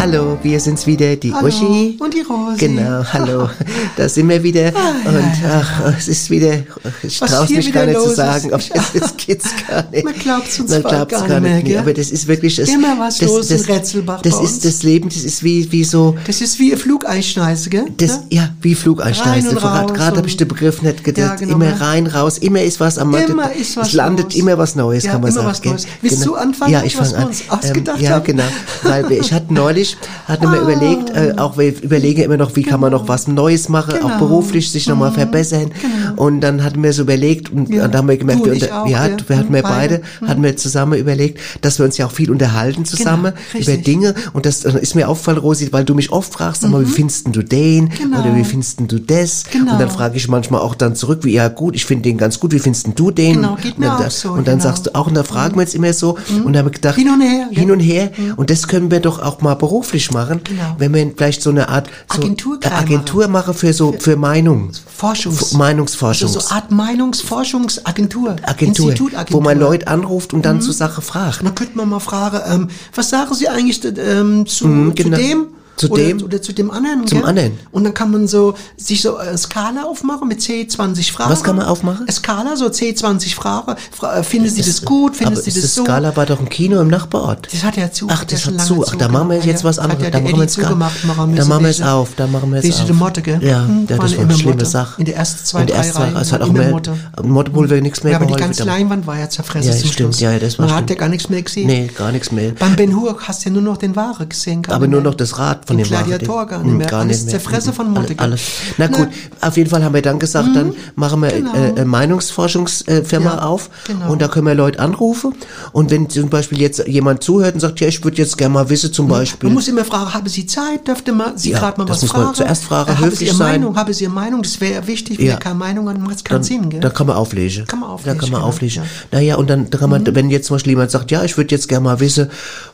Speaker 1: Hallo, wir sind's wieder, die
Speaker 2: Hallo,
Speaker 1: Uschi.
Speaker 2: und die Rosi.
Speaker 1: Genau, hallo. Da sind wir wieder. Und ach, es ist wieder, ich traue
Speaker 2: hier
Speaker 1: mich gar nicht zu sagen,
Speaker 2: ist.
Speaker 1: aber das, das geht's gar nicht.
Speaker 2: Man glaubt's uns
Speaker 1: Man glaubt's
Speaker 2: gar
Speaker 1: gar
Speaker 2: nicht mehr,
Speaker 1: aber das ist wirklich, das,
Speaker 2: Immer was
Speaker 1: das,
Speaker 2: los
Speaker 1: das,
Speaker 2: in Rätselbach
Speaker 1: Das ist das Leben, das ist wie, wie so,
Speaker 2: Das ist wie ein Flugeinschneise, gell?
Speaker 1: das, ja, wie
Speaker 2: raus
Speaker 1: Gerade habe ich den Begriff nicht gedacht.
Speaker 2: Ja, genau,
Speaker 1: immer rein, raus, immer ist was am
Speaker 2: Immer ist was
Speaker 1: Es landet
Speaker 2: los.
Speaker 1: immer was Neues,
Speaker 2: Ja,
Speaker 1: kann man
Speaker 2: immer
Speaker 1: sagen.
Speaker 2: was? Neues. Willst
Speaker 1: Genau.
Speaker 2: du anfangen,
Speaker 1: Ja, ich
Speaker 2: was
Speaker 1: fange
Speaker 2: wir
Speaker 1: an.
Speaker 2: uns ausgedacht
Speaker 1: ja, genau. Weil ich hatte neulich, hatten wir überlegt, äh, auch wir überlegen immer noch, wie kann man noch was Neues machen, auch
Speaker 2: Genau.
Speaker 1: beruflich sich nochmal verbessern. Und dann hatten wir so überlegt, und
Speaker 2: Ja.
Speaker 1: dann haben wir gemerkt, wir,
Speaker 2: und
Speaker 1: unter,
Speaker 2: auch,
Speaker 1: ja,
Speaker 2: ja.
Speaker 1: wir hatten wir
Speaker 2: Beide.
Speaker 1: beide, hatten wir zusammen überlegt, dass wir uns ja auch viel unterhalten zusammen
Speaker 2: Genau, richtig.
Speaker 1: über Dinge. Und das äh, ist mir aufgefallen, Rosi, weil du mich oft fragst, mal, wie findest du den?
Speaker 2: Genau.
Speaker 1: Oder wie findest du das?
Speaker 2: Genau.
Speaker 1: Und dann frage ich manchmal auch dann zurück, wie, ja gut, ich finde den ganz gut, wie findest du den?
Speaker 2: Genau, geht mir
Speaker 1: und dann,
Speaker 2: auch so,
Speaker 1: Und dann
Speaker 2: genau.
Speaker 1: sagst du auch, und da fragen wir uns immer so, und da habe ich gedacht,
Speaker 2: Hin und her,
Speaker 1: hin und her. Und das können wir doch auch mal beruflich machen,
Speaker 2: Genau.
Speaker 1: wenn wir vielleicht so eine Art so
Speaker 2: Agentur
Speaker 1: Agentur machen für so für Meinung,
Speaker 2: Forschungs...
Speaker 1: Meinungsforschung.
Speaker 2: Also so Art Meinungsforschungsagentur.
Speaker 1: Agentur,
Speaker 2: Institutagentur.
Speaker 1: wo man Leute anruft und dann zur Sache fragt.
Speaker 2: Da könnte man mal fragen, ähm, was sagen Sie eigentlich ähm, zu,
Speaker 1: Mhm, genau.
Speaker 2: zu dem?
Speaker 1: Zu
Speaker 2: oder,
Speaker 1: dem?
Speaker 2: Oder zu dem anderen.
Speaker 1: Zum
Speaker 2: gell?
Speaker 1: anderen.
Speaker 2: Und dann kann man so sich so eine Skala aufmachen mit C20 Fragen.
Speaker 1: Was kann man aufmachen?
Speaker 2: Eine Skala, so C20 Fragen. Fra äh, finden Sie das gut? Sie
Speaker 1: ist
Speaker 2: das
Speaker 1: das
Speaker 2: so?
Speaker 1: Skala war doch ein Kino im Nachbarort.
Speaker 2: Das hat ja zu.
Speaker 1: Ach, das
Speaker 2: schon
Speaker 1: hat zu. Ach, da machen wir jetzt was anderes.
Speaker 2: Hat
Speaker 1: Da
Speaker 2: ja
Speaker 1: machen wir jetzt
Speaker 2: zugemacht. Machen wir
Speaker 1: da machen wir es auf, da machen wir es auf.
Speaker 2: Motte, gell?
Speaker 1: Ja,
Speaker 2: Hm,
Speaker 1: ja, das war eine schlimme
Speaker 2: Motte.
Speaker 1: Sache.
Speaker 2: In der ersten zwei,
Speaker 1: In der
Speaker 2: drei
Speaker 1: ersten
Speaker 2: Reihen
Speaker 1: es hat auch mehr,
Speaker 2: Motte.
Speaker 1: Motte wohl wäre nichts mehr
Speaker 2: Ja, aber die ganze Leinwand war ja zerfressen
Speaker 1: Ja,
Speaker 2: zum
Speaker 1: stimmt.
Speaker 2: Schluss.
Speaker 1: Ja, das war
Speaker 2: Man hat ja gar nichts mehr gesehen.
Speaker 1: Nee, gar nichts mehr.
Speaker 2: Beim Ben Hur hast du ja nur noch den Ware gesehen.
Speaker 1: Aber nur noch das Rad von dem.
Speaker 2: Gladiator gar nicht
Speaker 1: Hm,
Speaker 2: mehr.
Speaker 1: Gar
Speaker 2: Alles
Speaker 1: nicht mehr.
Speaker 2: zerfressen von
Speaker 1: Hm, alle- Alles. Na gut, auf jeden Fall haben wir dann gesagt, dann machen wir
Speaker 2: Genau.
Speaker 1: äh, Meinungsforschungsfirma
Speaker 2: Ja,
Speaker 1: auf
Speaker 2: genau.
Speaker 1: und da können wir Leute anrufen und wenn zum Beispiel jetzt jemand zuhört und sagt, ja, ich würde jetzt gerne mal wissen, zum Beispiel,
Speaker 2: Man muss immer fragen, haben Sie Zeit? Dürfte man Sie
Speaker 1: Ja,
Speaker 2: gerade mal
Speaker 1: das
Speaker 2: was
Speaker 1: muss man
Speaker 2: fragen?
Speaker 1: zuerst fragen,
Speaker 2: Äh, haben
Speaker 1: höflich
Speaker 2: Sie Ihre
Speaker 1: sein.
Speaker 2: Meinung? Haben Sie Ihre Meinung? Das wäre wichtig. Wenn
Speaker 1: Ja.
Speaker 2: keine Meinung hat, macht es keinen Sinn, gell?
Speaker 1: dann kann man auflegen.
Speaker 2: Kann man
Speaker 1: Da
Speaker 2: auflegen,
Speaker 1: kann man
Speaker 2: genau,
Speaker 1: auflegen.
Speaker 2: ja. Mhm.
Speaker 1: Naja, und dann, kann man, wenn jetzt zum Beispiel jemand sagt, ja, ich würde jetzt gerne mal wissen,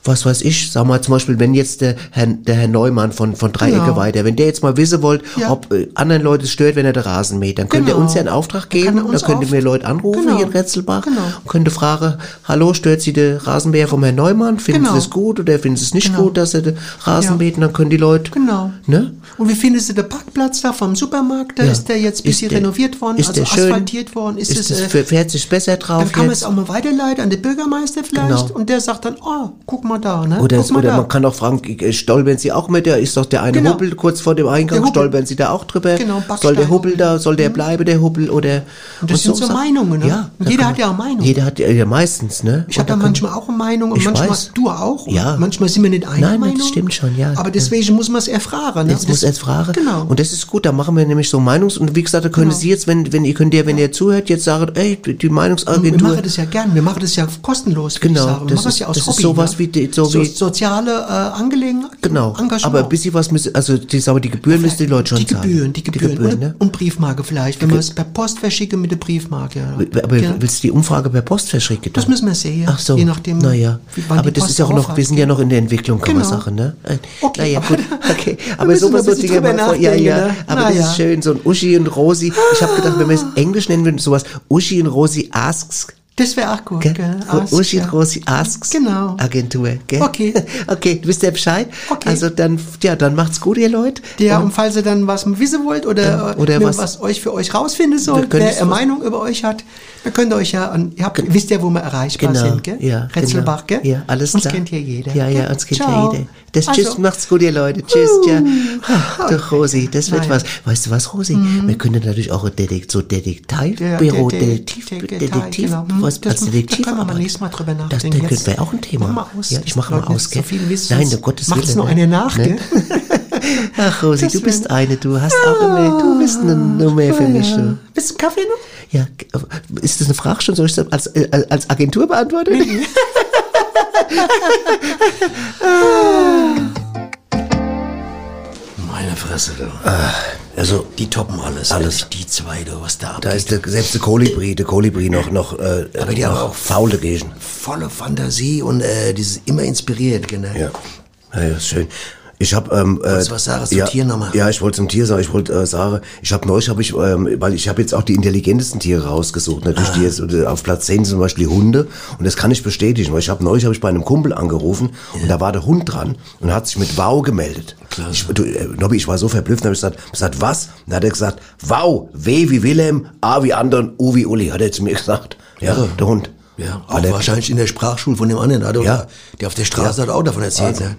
Speaker 1: was weiß ich, sag mal zum Beispiel, wenn jetzt der Herr, der Herr Neumann von, von Dreiecke
Speaker 2: Genau.
Speaker 1: weiter, wenn der jetzt mal wissen wollt,
Speaker 2: Ja.
Speaker 1: ob äh, anderen Leute es stört, wenn er den Rasen mäht, dann könnt ihr
Speaker 2: Genau.
Speaker 1: uns ja einen Auftrag geben, dann
Speaker 2: uns
Speaker 1: könnt ihr
Speaker 2: auf-
Speaker 1: mir Leute anrufen
Speaker 2: Genau.
Speaker 1: hier in Retzelbach
Speaker 2: Genau.
Speaker 1: und könnt ihr fragen, hallo, stört Sie den Rasenmäher vom Herrn Neumann? Finden
Speaker 2: Genau.
Speaker 1: Sie es gut oder finden Sie es nicht
Speaker 2: Genau.
Speaker 1: gut, dass er den Rasen
Speaker 2: Ja.
Speaker 1: mäht? Und dann können die Leute,
Speaker 2: Genau.
Speaker 1: ne?
Speaker 2: Und wie finden Sie den Parkplatz da vom Supermarkt? Da
Speaker 1: Ja.
Speaker 2: ist der jetzt ein bisschen
Speaker 1: der-
Speaker 2: renoviert worden,
Speaker 1: ist
Speaker 2: also
Speaker 1: der schön?
Speaker 2: asphaltiert worden. Ist,
Speaker 1: Ist,
Speaker 2: es, äh,
Speaker 1: fährt sich besser drauf
Speaker 2: dann kann man es auch mal weiterleiten an den Bürgermeister vielleicht
Speaker 1: Genau.
Speaker 2: und der sagt dann, oh, guck mal da, ne?
Speaker 1: Oder, oder man kann auch fragen, äh, stolpern Sie auch
Speaker 10: auch mit, der ist doch der eine
Speaker 3: Genau.
Speaker 10: Hubbel kurz vor dem Eingang, stolpern Sie da auch drüber?
Speaker 3: Genau,
Speaker 10: soll der. Hubbel da, soll der bleiben, der Hubbel, oder?
Speaker 3: Und das sind so
Speaker 10: Sachen.
Speaker 3: Meinungen, ne?
Speaker 10: Ja.
Speaker 3: Und jeder hat ja auch Meinung.
Speaker 10: Jeder hat ja, ja meistens, ne?
Speaker 3: Ich habe
Speaker 10: Und
Speaker 3: da manchmal auch eine Meinung und manchmal
Speaker 10: weiß.
Speaker 3: du auch.
Speaker 10: Ja.
Speaker 3: Und manchmal sind wir nicht einer
Speaker 10: Nein, das
Speaker 3: Meinung.
Speaker 10: stimmt schon, ja.
Speaker 3: Aber deswegen muss man es erfragen. Ne? Und
Speaker 10: muss
Speaker 3: das-
Speaker 10: er jetzt fragen.
Speaker 3: Genau.
Speaker 10: Und das ist gut, da machen wir nämlich so Meinungs- und wie gesagt, da können
Speaker 3: Genau.
Speaker 10: Sie jetzt, wenn, wenn ihr könnt ihr, wenn ihr zuhört, jetzt sagen, ey, die
Speaker 3: Und wir
Speaker 10: Meinungsagentur.
Speaker 3: machen das ja gern. Wir machen das ja kostenlos.
Speaker 10: Genau.
Speaker 3: Wir
Speaker 10: das
Speaker 3: machen
Speaker 10: ist-
Speaker 3: ja aus
Speaker 10: das ist
Speaker 3: Hobby,
Speaker 10: sowas
Speaker 3: ne?
Speaker 10: wie so
Speaker 3: soziale äh, Angelegenheiten.
Speaker 10: Genau,
Speaker 3: Engagement.
Speaker 10: Aber ein bisschen was müssen, also die, aber die Gebühren müssen die Leute schon
Speaker 3: die
Speaker 10: zahlen.
Speaker 3: Gebühren, die Gebühren, und,
Speaker 10: ne?
Speaker 3: und Briefmarke vielleicht, wenn wir es per Post verschicken mit der Briefmarke. Ja.
Speaker 10: Aber
Speaker 3: ja.
Speaker 10: willst du die Umfrage per Post verschicken?
Speaker 3: Das müssen wir sehen,
Speaker 10: Ach so,
Speaker 3: je nachdem,
Speaker 10: Naja, aber
Speaker 3: die
Speaker 10: das ist ja auch noch, wir sind ja noch in der Entwicklung, kann man
Speaker 3: Genau.
Speaker 10: sagen, ne?
Speaker 3: Okay,
Speaker 10: naja,
Speaker 3: aber
Speaker 10: gut, okay. Aber sowas so Dinge
Speaker 3: drüber
Speaker 10: mal ja, ja.
Speaker 3: ne?
Speaker 10: Aber das ist schön, so ein Uschi und Rosi. Ich habe gedacht, wenn wir es Englisch nennen würden, sowas, Uschi und Rosi asks,
Speaker 3: Das wäre auch gut,
Speaker 10: Gell?
Speaker 3: gell? Ask,
Speaker 10: Uschi
Speaker 3: ja.
Speaker 10: und Rosi Asks
Speaker 3: Genau.
Speaker 10: Agentur. Gell?
Speaker 3: Okay.
Speaker 10: Okay, wisst ihr Bescheid?
Speaker 3: Okay.
Speaker 10: Also dann, ja, dann macht's gut, ihr Leute.
Speaker 3: Ja, und falls ihr dann was wissen wollt oder,
Speaker 10: Ja,
Speaker 3: äh,
Speaker 10: oder
Speaker 3: nur
Speaker 10: was-
Speaker 3: was, euch für euch rausfinden soll,
Speaker 10: Wir können
Speaker 3: wer eine Meinung über euch hat, dann könnt ihr euch ja an, ihr habt, wisst ja, wo wir erreichbar
Speaker 10: Genau,
Speaker 3: sind, gell?
Speaker 10: ja,
Speaker 3: Retzelbach,
Speaker 10: genau.
Speaker 3: gell?
Speaker 10: Ja, alles
Speaker 3: uns
Speaker 10: klar.
Speaker 3: kennt hier jeder.
Speaker 10: Ja, ja, uns kennt
Speaker 3: Ciao.
Speaker 10: ja jeder. Das
Speaker 3: Also,
Speaker 10: Tschüss, macht's gut, ihr Leute. Tschüss, ja. Ach, du Rosi, das wird
Speaker 3: Naja.
Speaker 10: was. Weißt du was, Rosi? Wir können natürlich auch ein Detek so Detektivbüro, Detektiv, Detektiv,
Speaker 3: genau. Hm,
Speaker 10: was
Speaker 3: das-
Speaker 10: als Detektiv
Speaker 3: da können wir mal nächstes Mal drüber
Speaker 10: Das,
Speaker 3: nachdenken.
Speaker 10: das
Speaker 3: Jetzt
Speaker 10: wäre auch ein Thema. Ja, ich mache mal aus, gell? Nein, um Gottes
Speaker 3: macht's
Speaker 10: Willen.
Speaker 3: noch
Speaker 10: ne?
Speaker 3: eine nach,
Speaker 10: Ne?
Speaker 3: gell?
Speaker 10: Ach, Rosi,
Speaker 3: Das
Speaker 10: du bist eine, du hast auch immer, du bist eine Nummer für mich. Du.
Speaker 3: Bist du einen Kaffee noch?
Speaker 10: Ja, ist das eine Frage schon? Soll ich das als, äh, als Agentur beantworten?
Speaker 2: Meine Fresse, du.
Speaker 1: Also,
Speaker 2: Die toppen alles.
Speaker 1: Alles.
Speaker 2: Die zwei, du, was da
Speaker 1: da
Speaker 2: abgeht.
Speaker 1: ist der, selbst der Kolibri, der Kolibri noch, noch, äh,
Speaker 2: Aber die
Speaker 1: noch
Speaker 2: haben auch-
Speaker 1: faul dagegen.
Speaker 2: volle Fantasie und äh, dieses immer inspiriert, genau.
Speaker 1: Ja. Ja, ja, ist schön. Ich habe ähm, äh,
Speaker 2: Wolltest du was sagen zum
Speaker 1: ja,
Speaker 2: Tier nochmal?
Speaker 1: Ja, ich wollte zum Tier sagen. Ich wollte äh, sagen, ich habe neulich, habe ich, ähm, weil ich habe jetzt auch die intelligentesten Tiere rausgesucht. Natürlich
Speaker 2: Ah.
Speaker 1: die jetzt äh, auf Platz 10 sind zum Beispiel die Hunde und das kann ich bestätigen. Weil ich habe neulich habe ich bei einem Kumpel angerufen und da war der Hund dran und hat sich mit Wow gemeldet.
Speaker 2: Klasse.
Speaker 1: Ich, du, äh, Nobby, ich war so verblüfft, habe ich gesagt, gesagt, was? Und dann hat er gesagt, Wow, W wie Wilhelm, A wie Andern, U wie Uli, hat er zu mir gesagt. Ja,
Speaker 2: Ja.
Speaker 1: der Hund.
Speaker 2: Ja, auch
Speaker 1: der-
Speaker 2: wahrscheinlich in der Sprachschule von dem anderen, hat, oder?
Speaker 1: Ja.
Speaker 2: Der auf der Straße hat auch davon erzählt.
Speaker 1: Also,
Speaker 2: ne?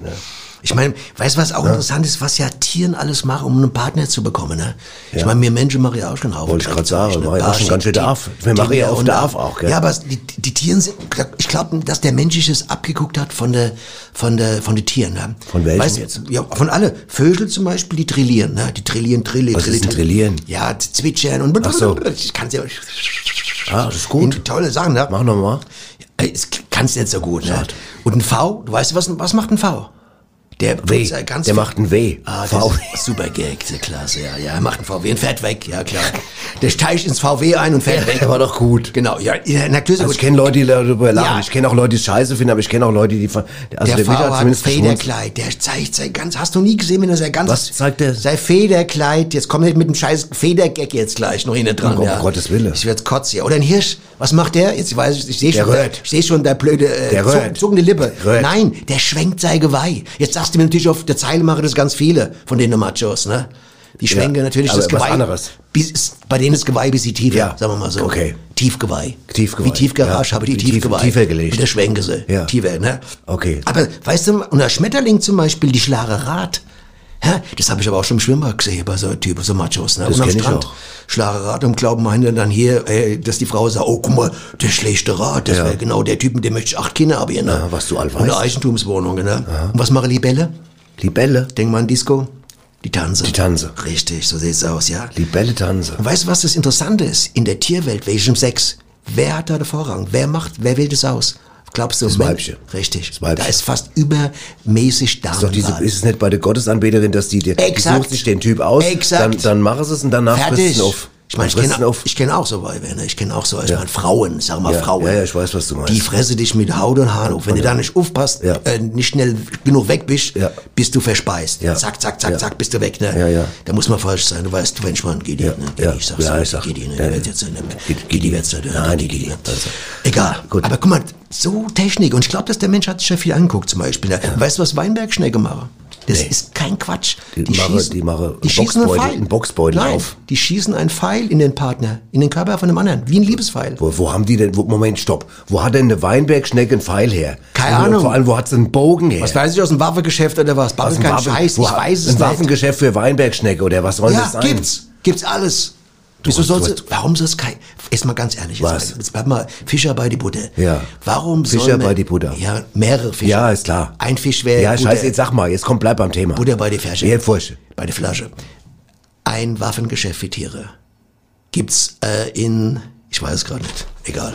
Speaker 2: Ich meine, weißt du, was auch interessant ist, was ja Tieren alles machen, um einen Partner zu bekommen, ne? Ich meine, wir Menschen machen ja auch schon Haufen.
Speaker 1: Wollte ich
Speaker 2: Scheiß,
Speaker 1: sagen,
Speaker 2: ne?
Speaker 1: war ja auch schon ganz schön der Aff. Wir machen ja der Aff auch, gell?
Speaker 2: Ja, aber die, die Tieren sind, ich glaube, dass der Mensch sich das abgeguckt hat von der, von der, von den Tieren, ne?
Speaker 1: Von welchen
Speaker 2: weißt,
Speaker 1: jetzt?
Speaker 2: Ja, von alle. Vögel zum Beispiel, die trillieren, ne? Die trillieren, trillieren,
Speaker 1: Was ist ein Trillieren?
Speaker 2: Ja, zwitschern und,
Speaker 1: Ach so.
Speaker 2: ich kann's ja,
Speaker 1: Ah, das ist gut.
Speaker 2: Tolle Sachen, ne?
Speaker 1: Mach noch mal.
Speaker 2: Ey, Es kannst nicht so gut. Ne? Und ein V, du weißt, was, was macht ein V? Der
Speaker 1: W.
Speaker 2: ja ganz
Speaker 1: Der macht ein W.
Speaker 2: Ah,
Speaker 1: V.
Speaker 2: super Gag, sehr klasse, ja. Ja, er macht ein VW und fährt weg, ja klar. Der steigt ins VW ein und fährt weg.
Speaker 1: Der war doch gut.
Speaker 2: Genau, ja, ja na klar, so
Speaker 1: Also ich kenne Leute, die darüber lachen.
Speaker 2: Ja.
Speaker 1: Ich kenne auch Leute, die es scheiße finden, aber ich kenne auch Leute, die... Also
Speaker 2: der
Speaker 1: der, Witter hat geschmunzelt.
Speaker 2: Federkleid, der zeigt sein ganz, hast du nie gesehen, wenn er sein ganz...
Speaker 1: Was zeigt der?
Speaker 2: Sein Federkleid, jetzt kommt nicht mit dem scheiß Federgag jetzt gleich noch hinten dran,
Speaker 1: Um
Speaker 2: ja.
Speaker 1: Gottes Willen.
Speaker 2: Ich werd's kotzen, ja. Oder ein Hirsch, was macht der? Jetzt weiß ich, ich sehe schon,
Speaker 1: röhrt.
Speaker 2: ich sehe schon, der blöde, äh,
Speaker 1: Der
Speaker 2: zog-
Speaker 1: röhrt.
Speaker 2: zuckende Lippe.
Speaker 1: Röhrt.
Speaker 2: Nein, der schwenkt sein Geweih. Jetzt sagst du mir natürlich auf der Zeile machen das ganz viele von den Machos, ne? Die schwenken
Speaker 1: Ja,
Speaker 2: natürlich das
Speaker 1: was
Speaker 2: Geweih.
Speaker 1: anderes.
Speaker 2: Bis, bei denen ist Geweih bis die tiefer,
Speaker 1: Ja,
Speaker 2: sagen wir mal so.
Speaker 1: okay.
Speaker 2: Tiefgeweih.
Speaker 1: Tiefgeweih,
Speaker 2: Wie Tiefgarage
Speaker 1: ja.
Speaker 2: habe die Tiefgeweih.
Speaker 1: tiefer gelegt.
Speaker 2: Und der schwenken sie.
Speaker 1: Ja.
Speaker 2: Tiefer, ne?
Speaker 1: Okay.
Speaker 2: Aber weißt du, und der Schmetterling zum Beispiel, die schlare Rad, hä? das habe ich aber auch schon im Schwimmbad gesehen, bei so Typen, so Machos, ne?
Speaker 1: Das
Speaker 2: und am
Speaker 1: kenn ich
Speaker 2: Strand,
Speaker 1: auch.
Speaker 2: schlare Rad und glauben meinen dann hier, ey, dass die Frau sagt, oh, guck mal, der schlechte Rad, das
Speaker 1: Ja.
Speaker 2: wäre genau der Typ, mit dem möchte ich acht Kinder haben, ne?
Speaker 1: Ja, was du all
Speaker 2: Und eine
Speaker 1: weißt.
Speaker 2: Eigentumswohnung, ne? Und was machen Libelle?
Speaker 1: Libelle.
Speaker 2: Denk mal an Disco. Die Tanze.
Speaker 1: Die Tanze.
Speaker 2: Richtig, so sieht's aus, ja.
Speaker 1: Libelle Tanze.
Speaker 2: Und weißt du, was das Interessante ist? In der Tierwelt, welchem Sex, wer hat da den Vorrang? Wer macht, wer wählt es aus? Glaubst du,
Speaker 1: Das? Weibchen.
Speaker 2: Richtig.
Speaker 1: Das Weibchen.
Speaker 2: Da ist fast übermäßig da.
Speaker 1: Ist, doch diese, ist es nicht bei der Gottesanbeterin, dass die, die, die
Speaker 2: Exakt.
Speaker 1: sucht sich den Typ aus,
Speaker 2: Exakt.
Speaker 1: dann, dann machen sie es und danach
Speaker 2: Fertig.
Speaker 1: sie ihn auf.
Speaker 2: Ich meine, ich kenne kenn auch so Weiber, ne? Ich kenne auch so, ich meine Frauen, sag mal
Speaker 1: Ja,
Speaker 2: Frauen.
Speaker 1: ja, ja, ich weiß, was du meinst.
Speaker 2: Die fresse dich mit Haut und Haaren auf. Wenn du da nicht aufpasst,
Speaker 1: Ja.
Speaker 2: äh, nicht schnell genug weg bist,
Speaker 1: Ja.
Speaker 2: bist du verspeist.
Speaker 1: Ja.
Speaker 2: Zack, zack, zack,
Speaker 1: Ja.
Speaker 2: zack, bist du weg, ne?
Speaker 1: Ja, ja.
Speaker 2: Da muss man falsch sein. Du weißt, wenn ich mal geht
Speaker 1: Ja,
Speaker 2: ne?
Speaker 1: ja.
Speaker 2: Ich sag's
Speaker 1: Ja, ich sag-
Speaker 2: geht ne?
Speaker 1: ja,
Speaker 2: Die
Speaker 1: ja.
Speaker 2: jetzt, ne?
Speaker 1: Geht-
Speaker 2: die nicht, ne?
Speaker 1: Nein, die
Speaker 2: Geht
Speaker 1: nicht. Also.
Speaker 2: Egal.
Speaker 1: Gut.
Speaker 2: Aber guck mal, so Technik. Und ich glaube, dass der Mensch hat sich ja viel anguckt, zum Beispiel. Weißt du, was Weinbergschnecke machen? Das
Speaker 1: Nee.
Speaker 2: ist kein Quatsch.
Speaker 1: Die mache- die mache einen
Speaker 2: schießen einen
Speaker 1: Boxbeutel-
Speaker 2: Pfeil.
Speaker 1: einen Boxbeutel
Speaker 2: Nein,
Speaker 1: auf.
Speaker 2: Die schießen einen Pfeil in den Partner, in den Körper von einem anderen, wie ein Liebespfeil.
Speaker 1: Wo, wo haben die denn, wo, Moment, stopp. Wo hat denn eine Weinbergschnecke einen Pfeil her?
Speaker 2: Keine
Speaker 1: Und
Speaker 2: Ahnung.
Speaker 1: Vor allem, wo hat sie einen Bogen her?
Speaker 2: Was weiß ich aus dem Waffengeschäft oder was?
Speaker 1: Dem
Speaker 2: kein
Speaker 1: Waffen-
Speaker 2: Scheiß, ich weiß es
Speaker 1: Ein
Speaker 2: nicht.
Speaker 1: Waffengeschäft für Weinbergschnecke oder was soll
Speaker 2: Ja,
Speaker 1: das sein?
Speaker 2: gibt's. Gibt's alles. Wieso sollst
Speaker 1: du
Speaker 2: warum soll es kein, ist mal ganz ehrlich, jetzt,
Speaker 1: Was?
Speaker 2: mal- jetzt bleib mal Fischer bei die Butter.
Speaker 1: Ja.
Speaker 2: Warum
Speaker 1: Fischer
Speaker 2: soll man,
Speaker 1: bei die Butter.
Speaker 2: Ja, mehrere Fischer.
Speaker 1: Ja, ist klar.
Speaker 2: Ein Fisch wäre
Speaker 1: Ja, scheiße, jetzt sag mal, jetzt komm, bleib beim Thema.
Speaker 2: Butter bei die Flasche.
Speaker 1: Ja, Furche.
Speaker 2: Bei der Flasche. Ein Waffengeschäft für Tiere. Gibt's äh, in, ich weiß es gerade nicht, egal.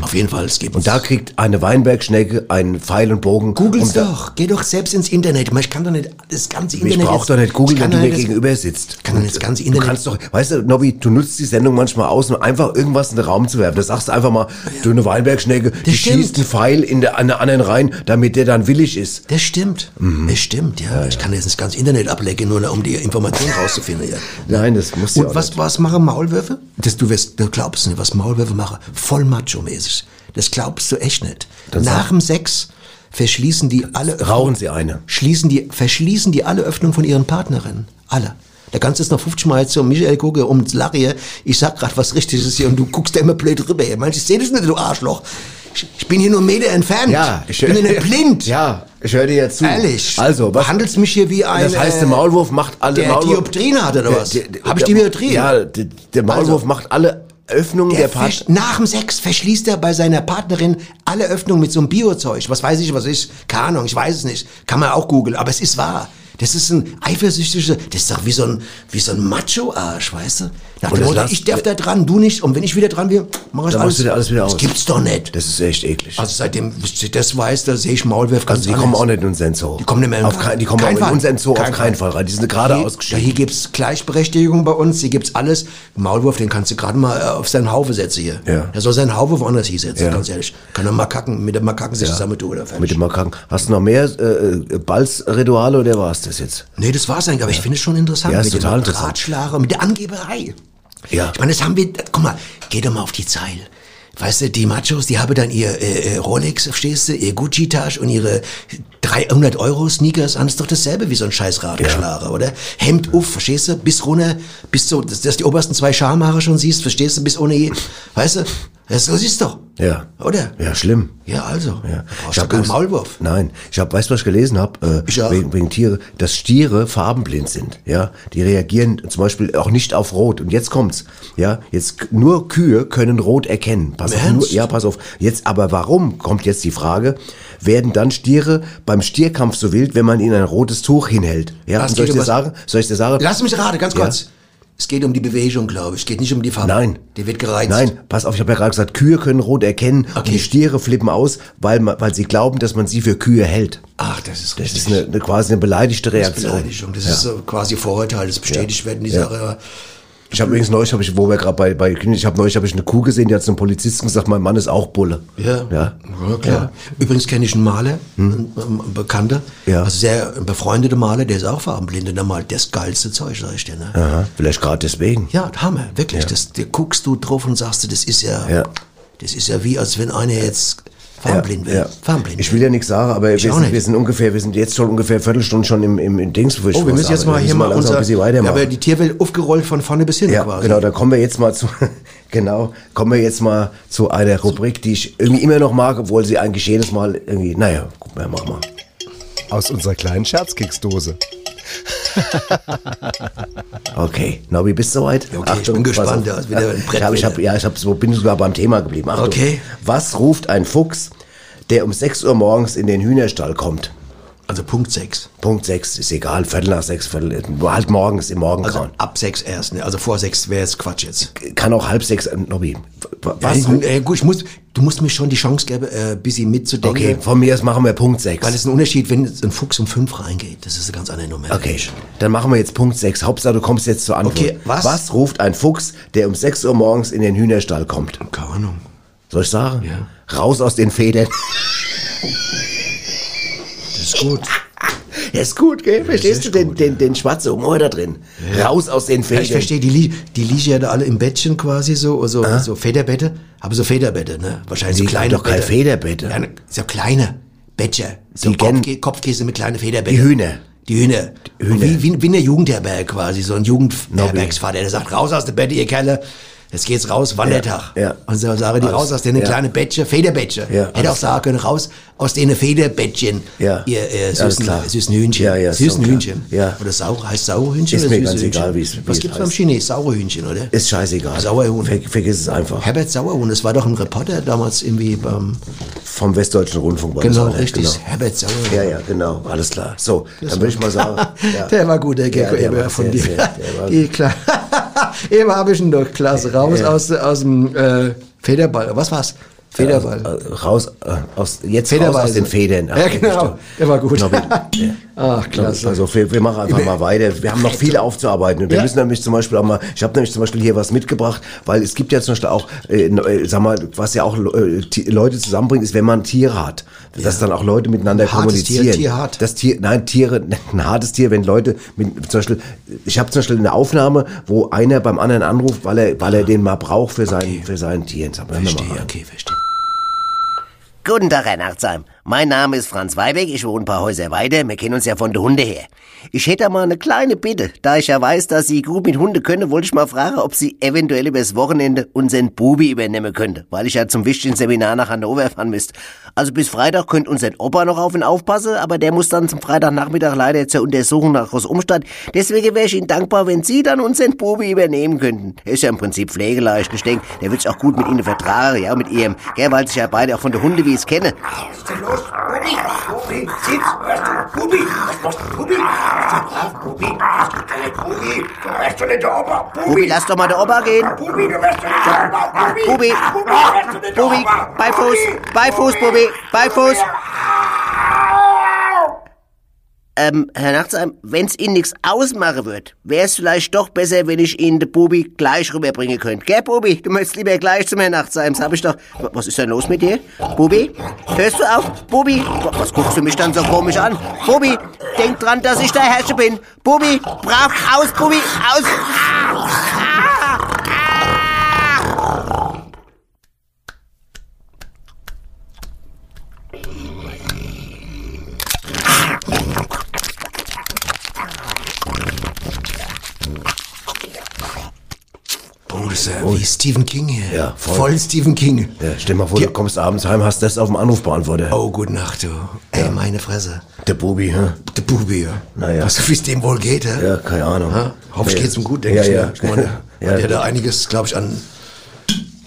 Speaker 2: Auf jeden Fall, es gibt.
Speaker 1: Mhm. Und da kriegt eine Weinbergschnecke einen Pfeil und Bogen.
Speaker 2: Google's
Speaker 1: und da-
Speaker 2: doch, geh doch selbst ins Internet. Ich kann doch nicht das ganze
Speaker 1: Ich
Speaker 2: Internet.
Speaker 1: brauch
Speaker 2: jetzt-
Speaker 1: doch nicht googeln,
Speaker 2: ich kann
Speaker 1: wenn du mir
Speaker 2: das-
Speaker 1: gegenüber sitzt.
Speaker 2: kann doch nicht das ganze
Speaker 1: Du
Speaker 2: Internet-
Speaker 1: kannst doch, weißt du, Nobby, du nutzt die Sendung manchmal aus, um einfach irgendwas in den Raum zu werfen. Da sagst du einfach mal, du eine Weinbergschnecke, die
Speaker 2: stimmt.
Speaker 1: schießt einen Pfeil in der, an der anderen rein, damit der dann willig ist.
Speaker 2: Das stimmt.
Speaker 1: Mhm.
Speaker 2: Das stimmt, ja. Ich kann jetzt das ganze Internet ablecken, nur um die Information rauszufinden. Ja.
Speaker 1: Nein, das muss ja
Speaker 2: Und was,
Speaker 1: nicht.
Speaker 2: was machen Maulwürfe? Das, du, wirst, du glaubst nicht, was Maulwürfe machen. Voll macho-mäßig. Das glaubst du echt nicht.
Speaker 1: Dann
Speaker 2: Nach dem Sex verschließen die alle
Speaker 1: Rauchen sie eine.
Speaker 2: Schließen die, verschließen die alle Öffnungen von ihren Partnerinnen. Alle. Da kannst du jetzt noch 50 Mal zu Michael gucken, um Lache hier. Ich sag grad was Richtiges hier und du guckst da immer blöd rüber. hier. Meinst ich seh das nicht, du Arschloch. Ich, ich bin hier nur einen Meter entfernt.
Speaker 1: Ja,
Speaker 2: ich bin ja nicht blind.
Speaker 1: Ja, ich höre dir jetzt zu.
Speaker 2: Ehrlich.
Speaker 1: Also,
Speaker 2: du
Speaker 1: was,
Speaker 2: behandelst mich hier wie ein.
Speaker 1: das heißt, der
Speaker 2: äh,
Speaker 1: Maulwurf macht alle
Speaker 2: der
Speaker 1: Maulwurf,
Speaker 2: Dioptrien hat, oder was?
Speaker 1: Der- der-
Speaker 2: Hab ich
Speaker 1: der-
Speaker 2: Dioptrien?
Speaker 1: Ja, der, der Maulwurf
Speaker 2: Also.
Speaker 1: macht alle Öffnungen der,
Speaker 2: Der
Speaker 1: Part
Speaker 2: versch- nach dem Sex verschließt er bei seiner Partnerin alle Öffnungen mit so einem Biozeug. Was weiß ich, was ist? Keine Ahnung, ich weiß es nicht. Kann man auch googeln, aber es ist wahr. Das ist ein eifersüchtiger, das ist doch wie so ein, wie so ein Macho-Arsch, weißt du? Nach
Speaker 1: Und
Speaker 2: dem Motto, ich darf da dran, du nicht. Und wenn ich wieder dran bin, mach ich alles.
Speaker 1: du alles wieder aus.
Speaker 2: Das gibt's doch nicht.
Speaker 1: Das ist echt eklig.
Speaker 2: Also seitdem ich das weiß, da sehe ich Maulwurf ganz
Speaker 1: Also die kommen auch nicht in unseren Zoo.
Speaker 2: Die kommen nicht mehr in-
Speaker 1: auf kein, Die kommen
Speaker 2: kein
Speaker 1: auch in unseren Zoo
Speaker 2: Kein
Speaker 1: auf keinen
Speaker 2: Fall.
Speaker 1: Rein. Die sind gerade
Speaker 2: Hier, ja, hier gibt's Gleichberechtigung bei uns, hier gibt's alles. Maulwurf, den kannst du gerade mal äh, auf seinen Haufe setzen hier.
Speaker 1: Ja.
Speaker 2: Er soll seinen Haufe woanders hinsetzen,
Speaker 1: Ja.
Speaker 2: ganz ehrlich. Kann er Makaken, mit dem Makaken sich zusammen tun oder fertig.
Speaker 1: Mit dem Makaken. Hast du noch mehr äh, Balzrituale oder war es das jetzt?
Speaker 2: Nee, das war's eigentlich, aber ich finde es schon interessant.
Speaker 1: Ja, ist
Speaker 2: mit
Speaker 1: total
Speaker 2: dem
Speaker 1: interessant.
Speaker 2: Ratschlager, mit der Angeberei.
Speaker 1: Ja.
Speaker 2: Ich meine, das haben wir, guck mal, geh doch mal auf die Zeile. Weißt du, die Machos, die haben dann ihr äh, äh, Rolex, verstehst du, ihr Gucci-Tasche und ihre 300 Euro Sneakers an. Das ist doch dasselbe wie so ein scheiß Ratschlager, oder? Hemd uff, verstehst du, bis runter, bis so, dass, dass die obersten zwei Schamhaare schon siehst, verstehst du, bis ohne je, weißt du? Das, das ist doch.
Speaker 1: Ja.
Speaker 2: Oder?
Speaker 1: Ja, schlimm.
Speaker 2: Ja, also.
Speaker 1: Ja.
Speaker 2: Brauchst du keinen Maulwurf.
Speaker 1: Nein, ich habe, weißt du, was ich gelesen habe? Äh,
Speaker 2: Ich
Speaker 1: wegen, wegen Tiere, dass Stiere farbenblind sind. Ja, die reagieren zum Beispiel auch nicht auf Rot. Und jetzt kommt's. Ja, jetzt nur Kühe können Rot erkennen. Pass auf, nur, ja, pass auf. Jetzt, aber warum kommt jetzt die Frage? Werden dann Stiere beim Stierkampf so wild, wenn man ihnen ein rotes Tuch hinhält? Ja, soll ich dir sagen? Soll ich dir sagen?
Speaker 2: Lass mich raten, ganz
Speaker 1: Ja.
Speaker 2: Es geht um die Bewegung, glaube ich. Es geht nicht um die Farbe.
Speaker 1: Nein.
Speaker 2: Die wird gereizt.
Speaker 1: Nein, pass auf, ich habe ja gerade gesagt, Kühe können rot erkennen und
Speaker 2: Okay.
Speaker 1: die Stiere flippen aus, weil, weil sie glauben, dass man sie für Kühe hält.
Speaker 2: Ach, das ist
Speaker 1: Das
Speaker 2: richtig.
Speaker 1: ist eine, eine, quasi eine beleidigte
Speaker 2: Das ist
Speaker 1: Reaktion.
Speaker 2: Beleidigung. Das ist so quasi Vorurteil, das bestätigt werden, die
Speaker 1: Ja.
Speaker 2: Sache.
Speaker 1: Ich habe übrigens neulich, hab ich, wo wir gerade bei, bei ich habe neulich hab ich eine Kuh gesehen, die hat zum Polizisten gesagt, mein Mann ist auch Bulle.
Speaker 2: Ja.
Speaker 1: Ja.
Speaker 2: Ja, klar. Übrigens kenne ich einen Maler, einen, einen Bekannter,
Speaker 1: Ja.
Speaker 2: also sehr befreundeter Maler, der ist auch farbenblind und der malt das geilste Zeug, sag ich dir. Ne?
Speaker 1: Aha, vielleicht gerade deswegen.
Speaker 2: Ja, Hammer, wirklich. Das, da guckst du drauf und sagst du, das ist ja,
Speaker 1: Ja.
Speaker 2: das ist ja wie, als wenn einer jetzt farbenblind
Speaker 1: ja,
Speaker 2: wäre.
Speaker 1: ja.
Speaker 2: Farbenblind.
Speaker 1: Ich will ja nichts sagen, aber
Speaker 2: Ich
Speaker 1: wir sind, wir sind ungefähr, wir sind jetzt schon ungefähr eine Viertelstunde schon im, im, im Dings.
Speaker 2: Oh, wir müssen jetzt mal hier mal unser,
Speaker 1: ein bisschen
Speaker 2: ja,
Speaker 1: weitermachen.
Speaker 2: aber die Tierwelt aufgerollt von vorne bis hin
Speaker 1: Ja,
Speaker 2: quasi.
Speaker 1: genau, da kommen wir jetzt mal zu, genau, kommen wir jetzt mal zu einer Rubrik, die ich irgendwie immer noch mag, obwohl sie eigentlich jedes Mal irgendwie, naja, guck mal, mach mal.
Speaker 6: Aus unserer kleinen Scherzkeksdose.
Speaker 1: Okay, Nobby, bist du soweit?
Speaker 2: Okay, ich bin gespannt, ja, wieder ein Brett
Speaker 1: ich hab, ich hab, ja, ich hab, so bin sogar beim Thema geblieben. Achtung.
Speaker 2: Okay.
Speaker 1: Was ruft ein Fuchs, der um 6 Uhr morgens in den Hühnerstall kommt?
Speaker 2: Also Punkt 6.
Speaker 1: Punkt 6, ist egal, Viertel nach 6, Viertel, halt morgens im Morgengrauen.
Speaker 2: Also ab 6 erst, ne? Also vor 6 wäre jetzt Quatsch jetzt.
Speaker 1: Kann auch halb sechs, äh, Nobby. Was?
Speaker 2: Ja, äh, gut, ich muss, du musst mir schon die Chance geben, äh, ein bisschen mitzudenken.
Speaker 1: okay, von mir aus machen wir Punkt 6.
Speaker 2: Weil es ist ein Unterschied, wenn ein Fuchs um 5 reingeht. Das ist eine ganz andere Nummer.
Speaker 1: Okay, dann machen wir jetzt Punkt 6. Hauptsache, du kommst jetzt zur Antwort.
Speaker 2: Okay, was?
Speaker 1: Was ruft ein Fuchs, der um 6 Uhr morgens in den Hühnerstall kommt?
Speaker 2: Keine Ahnung.
Speaker 1: Soll ich sagen?
Speaker 2: Ja.
Speaker 1: Raus aus den Federn.
Speaker 2: Ist gut.
Speaker 1: Ja, ist gut, gell? Verstehst du den,
Speaker 2: gut,
Speaker 1: den, den schwarzen Humor da drin? Raus aus den
Speaker 2: Ja,
Speaker 1: Federn.
Speaker 2: ich verstehe, die, die liegen ja da alle im Bettchen quasi so, so, so Federbette. Aber so Federbette, ne? Wahrscheinlich so kleine
Speaker 1: doch keine
Speaker 2: Bette.
Speaker 1: Federbette.
Speaker 2: Ja, ne, so kleine Bettchen. So Kopfkä Kopfkäse mit kleinen Federbetten.
Speaker 1: Die Hühner.
Speaker 2: Die Hühner. Wie, wie, wie eine Jugendherberg quasi, so ein Jugendherbergsvater, der sagt, raus aus dem Bett, ihr Kerle. Jetzt geht's raus, Wandertag.
Speaker 1: Ja, ja.
Speaker 2: Und so sagen die raus aus den
Speaker 1: Ja.
Speaker 2: kleinen Bettchen, Federbettchen.
Speaker 1: Ja,
Speaker 2: Hätte auch sagen können, raus aus den Federbettchen.
Speaker 1: Ja.
Speaker 2: Ihr,
Speaker 1: Alles
Speaker 2: süßen, süßen Hühnchen.
Speaker 1: Ja, ja,
Speaker 2: süßen. Hühnchen.
Speaker 1: Ja.
Speaker 2: Oder saure, heißt saure Hühnchen
Speaker 1: Ist
Speaker 2: oder
Speaker 1: mir ganz
Speaker 2: Hühnchen?
Speaker 1: egal, wie es-
Speaker 2: Was gibt's
Speaker 1: heißt.
Speaker 2: beim Chines? Saure Hühnchen, oder?
Speaker 1: Ist scheißegal.
Speaker 2: Sauerhuhn.
Speaker 1: Ver vergiss es einfach.
Speaker 2: Herbert Sauerhuhn, das war doch ein Reporter damals irgendwie beim...
Speaker 1: Vom Westdeutschen Rundfunk war
Speaker 2: Genau,
Speaker 1: das
Speaker 2: richtig.
Speaker 1: Genau.
Speaker 2: Herbert Sauerhuhn.
Speaker 1: Ja, ja, genau, alles klar. So, dann würde ich mal sagen. Ja.
Speaker 2: Der war gut, der Gecko
Speaker 1: Ja, der war
Speaker 2: von dir. Die, klar. Eben habe ich ihn doch klasse raus aus, aus dem äh, Federball. Was war's? Federball.
Speaker 1: Äh, raus äh, aus jetzt raus
Speaker 2: Federweise.
Speaker 1: aus den Federn. Ach,
Speaker 2: ja, genau. Der war gut.
Speaker 1: Nobby. Ja.
Speaker 2: Ach, klasse.
Speaker 1: Also wir, wir machen einfach mal weiter. Wir haben noch viel aufzuarbeiten. Und wir
Speaker 2: Ja.
Speaker 1: müssen nämlich zum Beispiel auch mal, ich habe nämlich zum Beispiel hier was mitgebracht, weil es gibt ja zum Beispiel auch, äh, äh, sag mal, was ja auch äh, Leute zusammenbringt, ist, wenn man Tiere hat. Dass dann auch Leute miteinander
Speaker 2: Hartes
Speaker 1: kommunizieren.
Speaker 2: Tier, tierhart.
Speaker 1: Das Tier, nein, Tiere, ein hartes Tier, wenn Leute mit, zum Beispiel, ich habe zum Beispiel eine Aufnahme, wo einer beim anderen anruft, weil er, weil er den mal braucht für sein, für sein Tier.
Speaker 2: Verstehe, okay, verstehe.
Speaker 11: Guten Tag, Herr Nachtsheim. Mein Name ist Franz Weibeck, ich wohne ein paar Häuser weiter, wir kennen uns ja von der Hunde her. Ich hätte mal eine kleine Bitte. Da ich ja weiß, dass Sie gut mit Hunde können, wollte ich mal fragen, ob Sie eventuell übers Wochenende unseren Bubi übernehmen könnte, weil ich ja zum wichtigen Seminar nach Hannover fahren müsste. Also bis Freitag könnte unser Opa noch auf ihn aufpassen, aber der muss dann zum Freitagnachmittag leider zur Untersuchung nach Großumstadt. Deswegen wäre ich Ihnen dankbar, wenn Sie dann unseren Bubi übernehmen könnten. Er ist ja im Prinzip pflegeleicht. Ich denke, der wird sich auch gut mit Ihnen vertragen, ja, mit Ihrem, gell, weil sich ja beide auch von der Hunde wie es kennen. Bubi, lass doch mal der Opa gehen. Bubi, Bubi, Bubi, bei Fuß, bei Fuß, Bubi, bei Fuß. Ähm, Herr Nachtsheim, wenn's Ihnen nichts ausmachen wird, wär's vielleicht doch besser, wenn ich Ihnen den Bubi gleich rüberbringen könnte. Gell, Bubi? Du möchtest lieber gleich zum Herrn Nachtsheim. Das hab ich doch... Was ist denn los mit dir? Bubi? Hörst du auf? Bubi? Was guckst du mich dann so komisch an? Bubi, denk dran, dass ich der Herrscher bin. Bubi, brav aus, Bubi, aus.
Speaker 2: Oh, ist ja wie Stephen King hier.
Speaker 1: Ja, voll.
Speaker 2: voll. Stephen King.
Speaker 1: Ja, stell mal vor, du kommst abends heim, hast das auf dem Anrufbeantworter.
Speaker 2: Oh, gute Nacht, du. Ey, meine Fresse.
Speaker 1: Der Bubi, hä?
Speaker 2: Der Bubi, ja.
Speaker 1: Naja.
Speaker 2: Du, wie es dem wohl geht, hä?
Speaker 1: Ja, keine Ahnung.
Speaker 2: Ha? Hoffe ich
Speaker 1: Ja.
Speaker 2: geht's ihm gut, denke
Speaker 1: Ja,
Speaker 2: ich.
Speaker 1: ja.
Speaker 2: ne? Ich meine,
Speaker 1: Ja.
Speaker 2: der hat da einiges, glaube ich, an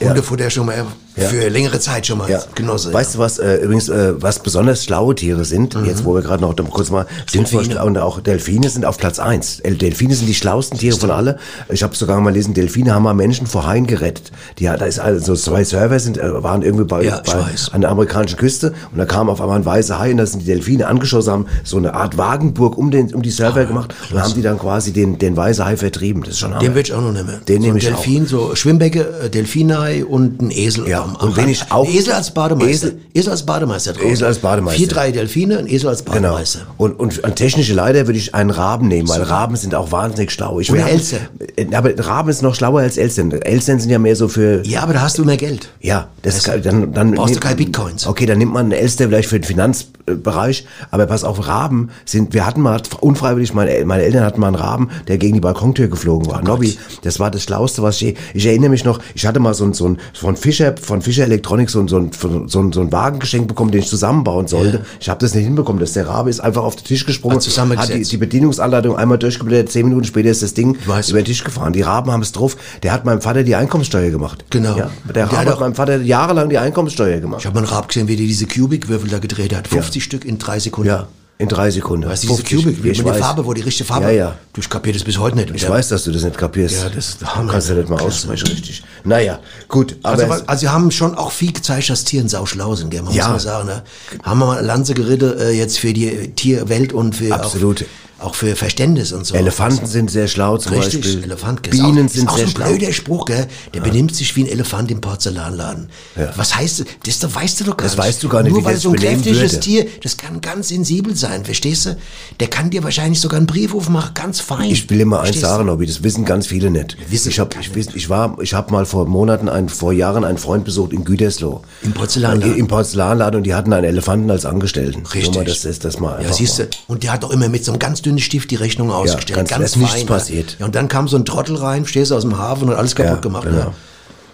Speaker 2: Hundefutter schon mal
Speaker 1: Ja.
Speaker 2: für längere Zeit schon mal
Speaker 1: Ja.
Speaker 2: genossen.
Speaker 1: Weißt du was, äh, übrigens, äh, was besonders schlaue Tiere sind, jetzt wo wir gerade noch kurz mal sind
Speaker 2: Mhm. Delfine.
Speaker 1: und auch Delfine sind auf Platz eins. El- Delfine sind die schlauesten Tiere von alle. Ich habe sogar mal gelesen, Delfine haben mal Menschen vor Haien gerettet. Die, da ist also zwei Server sind, äh, waren irgendwie bei,
Speaker 2: Ja,
Speaker 1: bei an der amerikanischen Küste und da kam auf einmal ein weißer Hai und da sind die Delfine angeschossen, haben so eine Art Wagenburg um, den, um die Server gemacht und haben die dann quasi den, den weißen Hai vertrieben. Das ist schon
Speaker 2: Den will ich auch noch nehmen.
Speaker 1: Den
Speaker 2: so
Speaker 1: nehme ich
Speaker 2: Delfin, so Schwimmbecke, äh, Delfinei und ein Esel.
Speaker 1: Ja,
Speaker 2: am-
Speaker 1: und wenn ich auch-
Speaker 2: Ein Esel als Bademeister.
Speaker 1: Esel-
Speaker 2: Esel, als Bademeister drauf.
Speaker 1: Esel als Bademeister.
Speaker 2: Vier, drei Delfine, ein Esel als
Speaker 1: Genau.
Speaker 2: Bademeister.
Speaker 1: Und, und an technische Leiter würde ich einen Raben nehmen, weil Raben sind auch wahnsinnig schlau. Ich
Speaker 2: Oder Elster.
Speaker 1: Äh, Aber Raben ist noch schlauer als Elstern. Elstern sind ja mehr so für...
Speaker 2: Ja, aber da hast du mehr Geld.
Speaker 1: Ja, das ist, dann, dann
Speaker 2: Brauchst du keine Bitcoins.
Speaker 1: Okay, dann nimmt man einen Elster vielleicht für den Finanzbereich, aber pass auf, Raben sind, wir hatten mal unfreiwillig, meine, meine Eltern hatten mal einen Raben, der gegen die Balkontür geflogen war. Nobby, das war das Schlauste, was ich, ich erinnere mich noch, ich hatte mal so ein, so ein, von Fischer, von Fischer Electronics so ein, so ein, so so ein Wagen geschenkt bekommen, den ich zusammenbauen sollte. Ich habe das nicht hinbekommen, dass der Rabe ist einfach auf den Tisch gesprungen,
Speaker 2: Hat
Speaker 1: hat die, die Bedienungsanleitung einmal durchgeblättert, zehn Minuten später ist das Ding über den Tisch gefahren. Die Raben haben es drauf. Der hat meinem Vater die Einkommenssteuer gemacht.
Speaker 2: Genau.
Speaker 1: Ja, der
Speaker 2: Der
Speaker 1: Rabe
Speaker 2: hat
Speaker 1: hat meinem Vater jahrelang die Einkommenssteuer gemacht.
Speaker 2: Ich habe mal einen Rab gesehen, wie der diese Cubic-Würfel da gedreht hat. 50 Stück in drei Sekunden.
Speaker 1: Ja, in drei Sekunden.
Speaker 2: Weißt du, diese
Speaker 1: 50.
Speaker 2: Cubic,
Speaker 1: ich
Speaker 2: mit der
Speaker 1: weiß.
Speaker 2: Farbe, wo die richtige Farbe.
Speaker 1: Ja, ja.
Speaker 2: Du ich kapier das bis heute nicht.
Speaker 1: Ich weiß, dass du das nicht kapierst.
Speaker 2: Ja, das
Speaker 1: Du
Speaker 2: Hammer.
Speaker 1: kannst ja nicht mal aussprechen, richtig. Naja, gut, aber
Speaker 2: Also, also, sie haben schon auch viel gezeigt, dass Tieren sauschlau sind, gell? Man
Speaker 1: Ja.
Speaker 2: muss mal sagen, ne? Haben wir mal Lanze geritten, äh, jetzt für die Tierwelt und für
Speaker 1: Absolut.
Speaker 2: Auch, auch für Verständnis und so.
Speaker 1: Elefanten sind sehr schlau zum
Speaker 2: Richtig,
Speaker 1: Beispiel.
Speaker 2: Elefant.
Speaker 1: Bienen
Speaker 2: ist auch,
Speaker 1: sind
Speaker 2: ist auch
Speaker 1: sehr
Speaker 2: so ein
Speaker 1: schlau.
Speaker 2: blöder Spruch, gell? Der benimmt sich wie ein Elefant im Porzellanladen. Was heißt das? Das weißt du doch gar
Speaker 1: Das
Speaker 2: nicht.
Speaker 1: weißt du gar nicht,
Speaker 2: Nur
Speaker 1: wie
Speaker 2: weil so ein kräftiges. Tier, das kann ganz sensibel sein, verstehst du? Der kann dir wahrscheinlich sogar einen Brief aufmachen, ganz fein.
Speaker 1: Ich will mal eins sagen, Nobby, das wissen ganz viele nicht.
Speaker 2: wissen
Speaker 1: ich hab, ich, ich war, ich habe mal vor Monaten, einen, vor Jahren einen Freund besucht in Gütersloh.
Speaker 2: Im Porzellanladen?
Speaker 1: Im Porzellanladen und die hatten einen Elefanten als Angestellten.
Speaker 2: Richtig.
Speaker 1: Nur mal, das ist das mal
Speaker 2: Ja, siehst du, und der hat doch immer mit so einem ganz dünnen Stift die Rechnung ausgestellt.
Speaker 1: ganz-
Speaker 2: ganz
Speaker 1: da ist nichts
Speaker 2: fein,
Speaker 1: passiert.
Speaker 2: Ja. ja, und dann kam so ein Trottel rein, stehst du aus dem Hafen und alles kaputt
Speaker 1: Ja,
Speaker 2: gemacht.
Speaker 1: genau.
Speaker 2: Ja.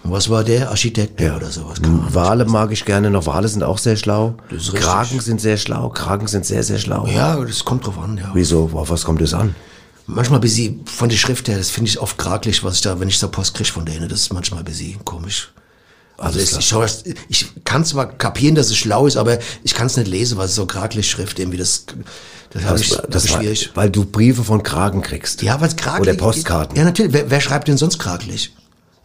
Speaker 2: Und was war der? Architekt ja. oder sowas?
Speaker 1: Wale mag ich gerne noch. Wale sind auch sehr schlau.
Speaker 2: Ist.
Speaker 1: Kragen sind sehr schlau. Kragen sind sehr, sehr schlau.
Speaker 2: Ja, das kommt drauf an, ja.
Speaker 1: Wieso? Auf was kommt das an?
Speaker 2: Manchmal ein bisschen von der Schrift her, das finde ich oft kraglich, was ich da, wenn ich so Post kriege von denen, das ist manchmal ein bisschen komisch. Also es, ich, ich kann zwar kapieren, dass es schlau ist, aber ich kann es nicht lesen, weil es so kraglich Schrift irgendwie, das, das habe ich, das ist
Speaker 1: war-
Speaker 2: schwierig.
Speaker 1: Weil du Briefe von Kragen kriegst.
Speaker 2: Ja, weil es kraglich
Speaker 1: Oder Postkarten.
Speaker 2: Ja, natürlich. Wer, wer schreibt denn sonst kraglich?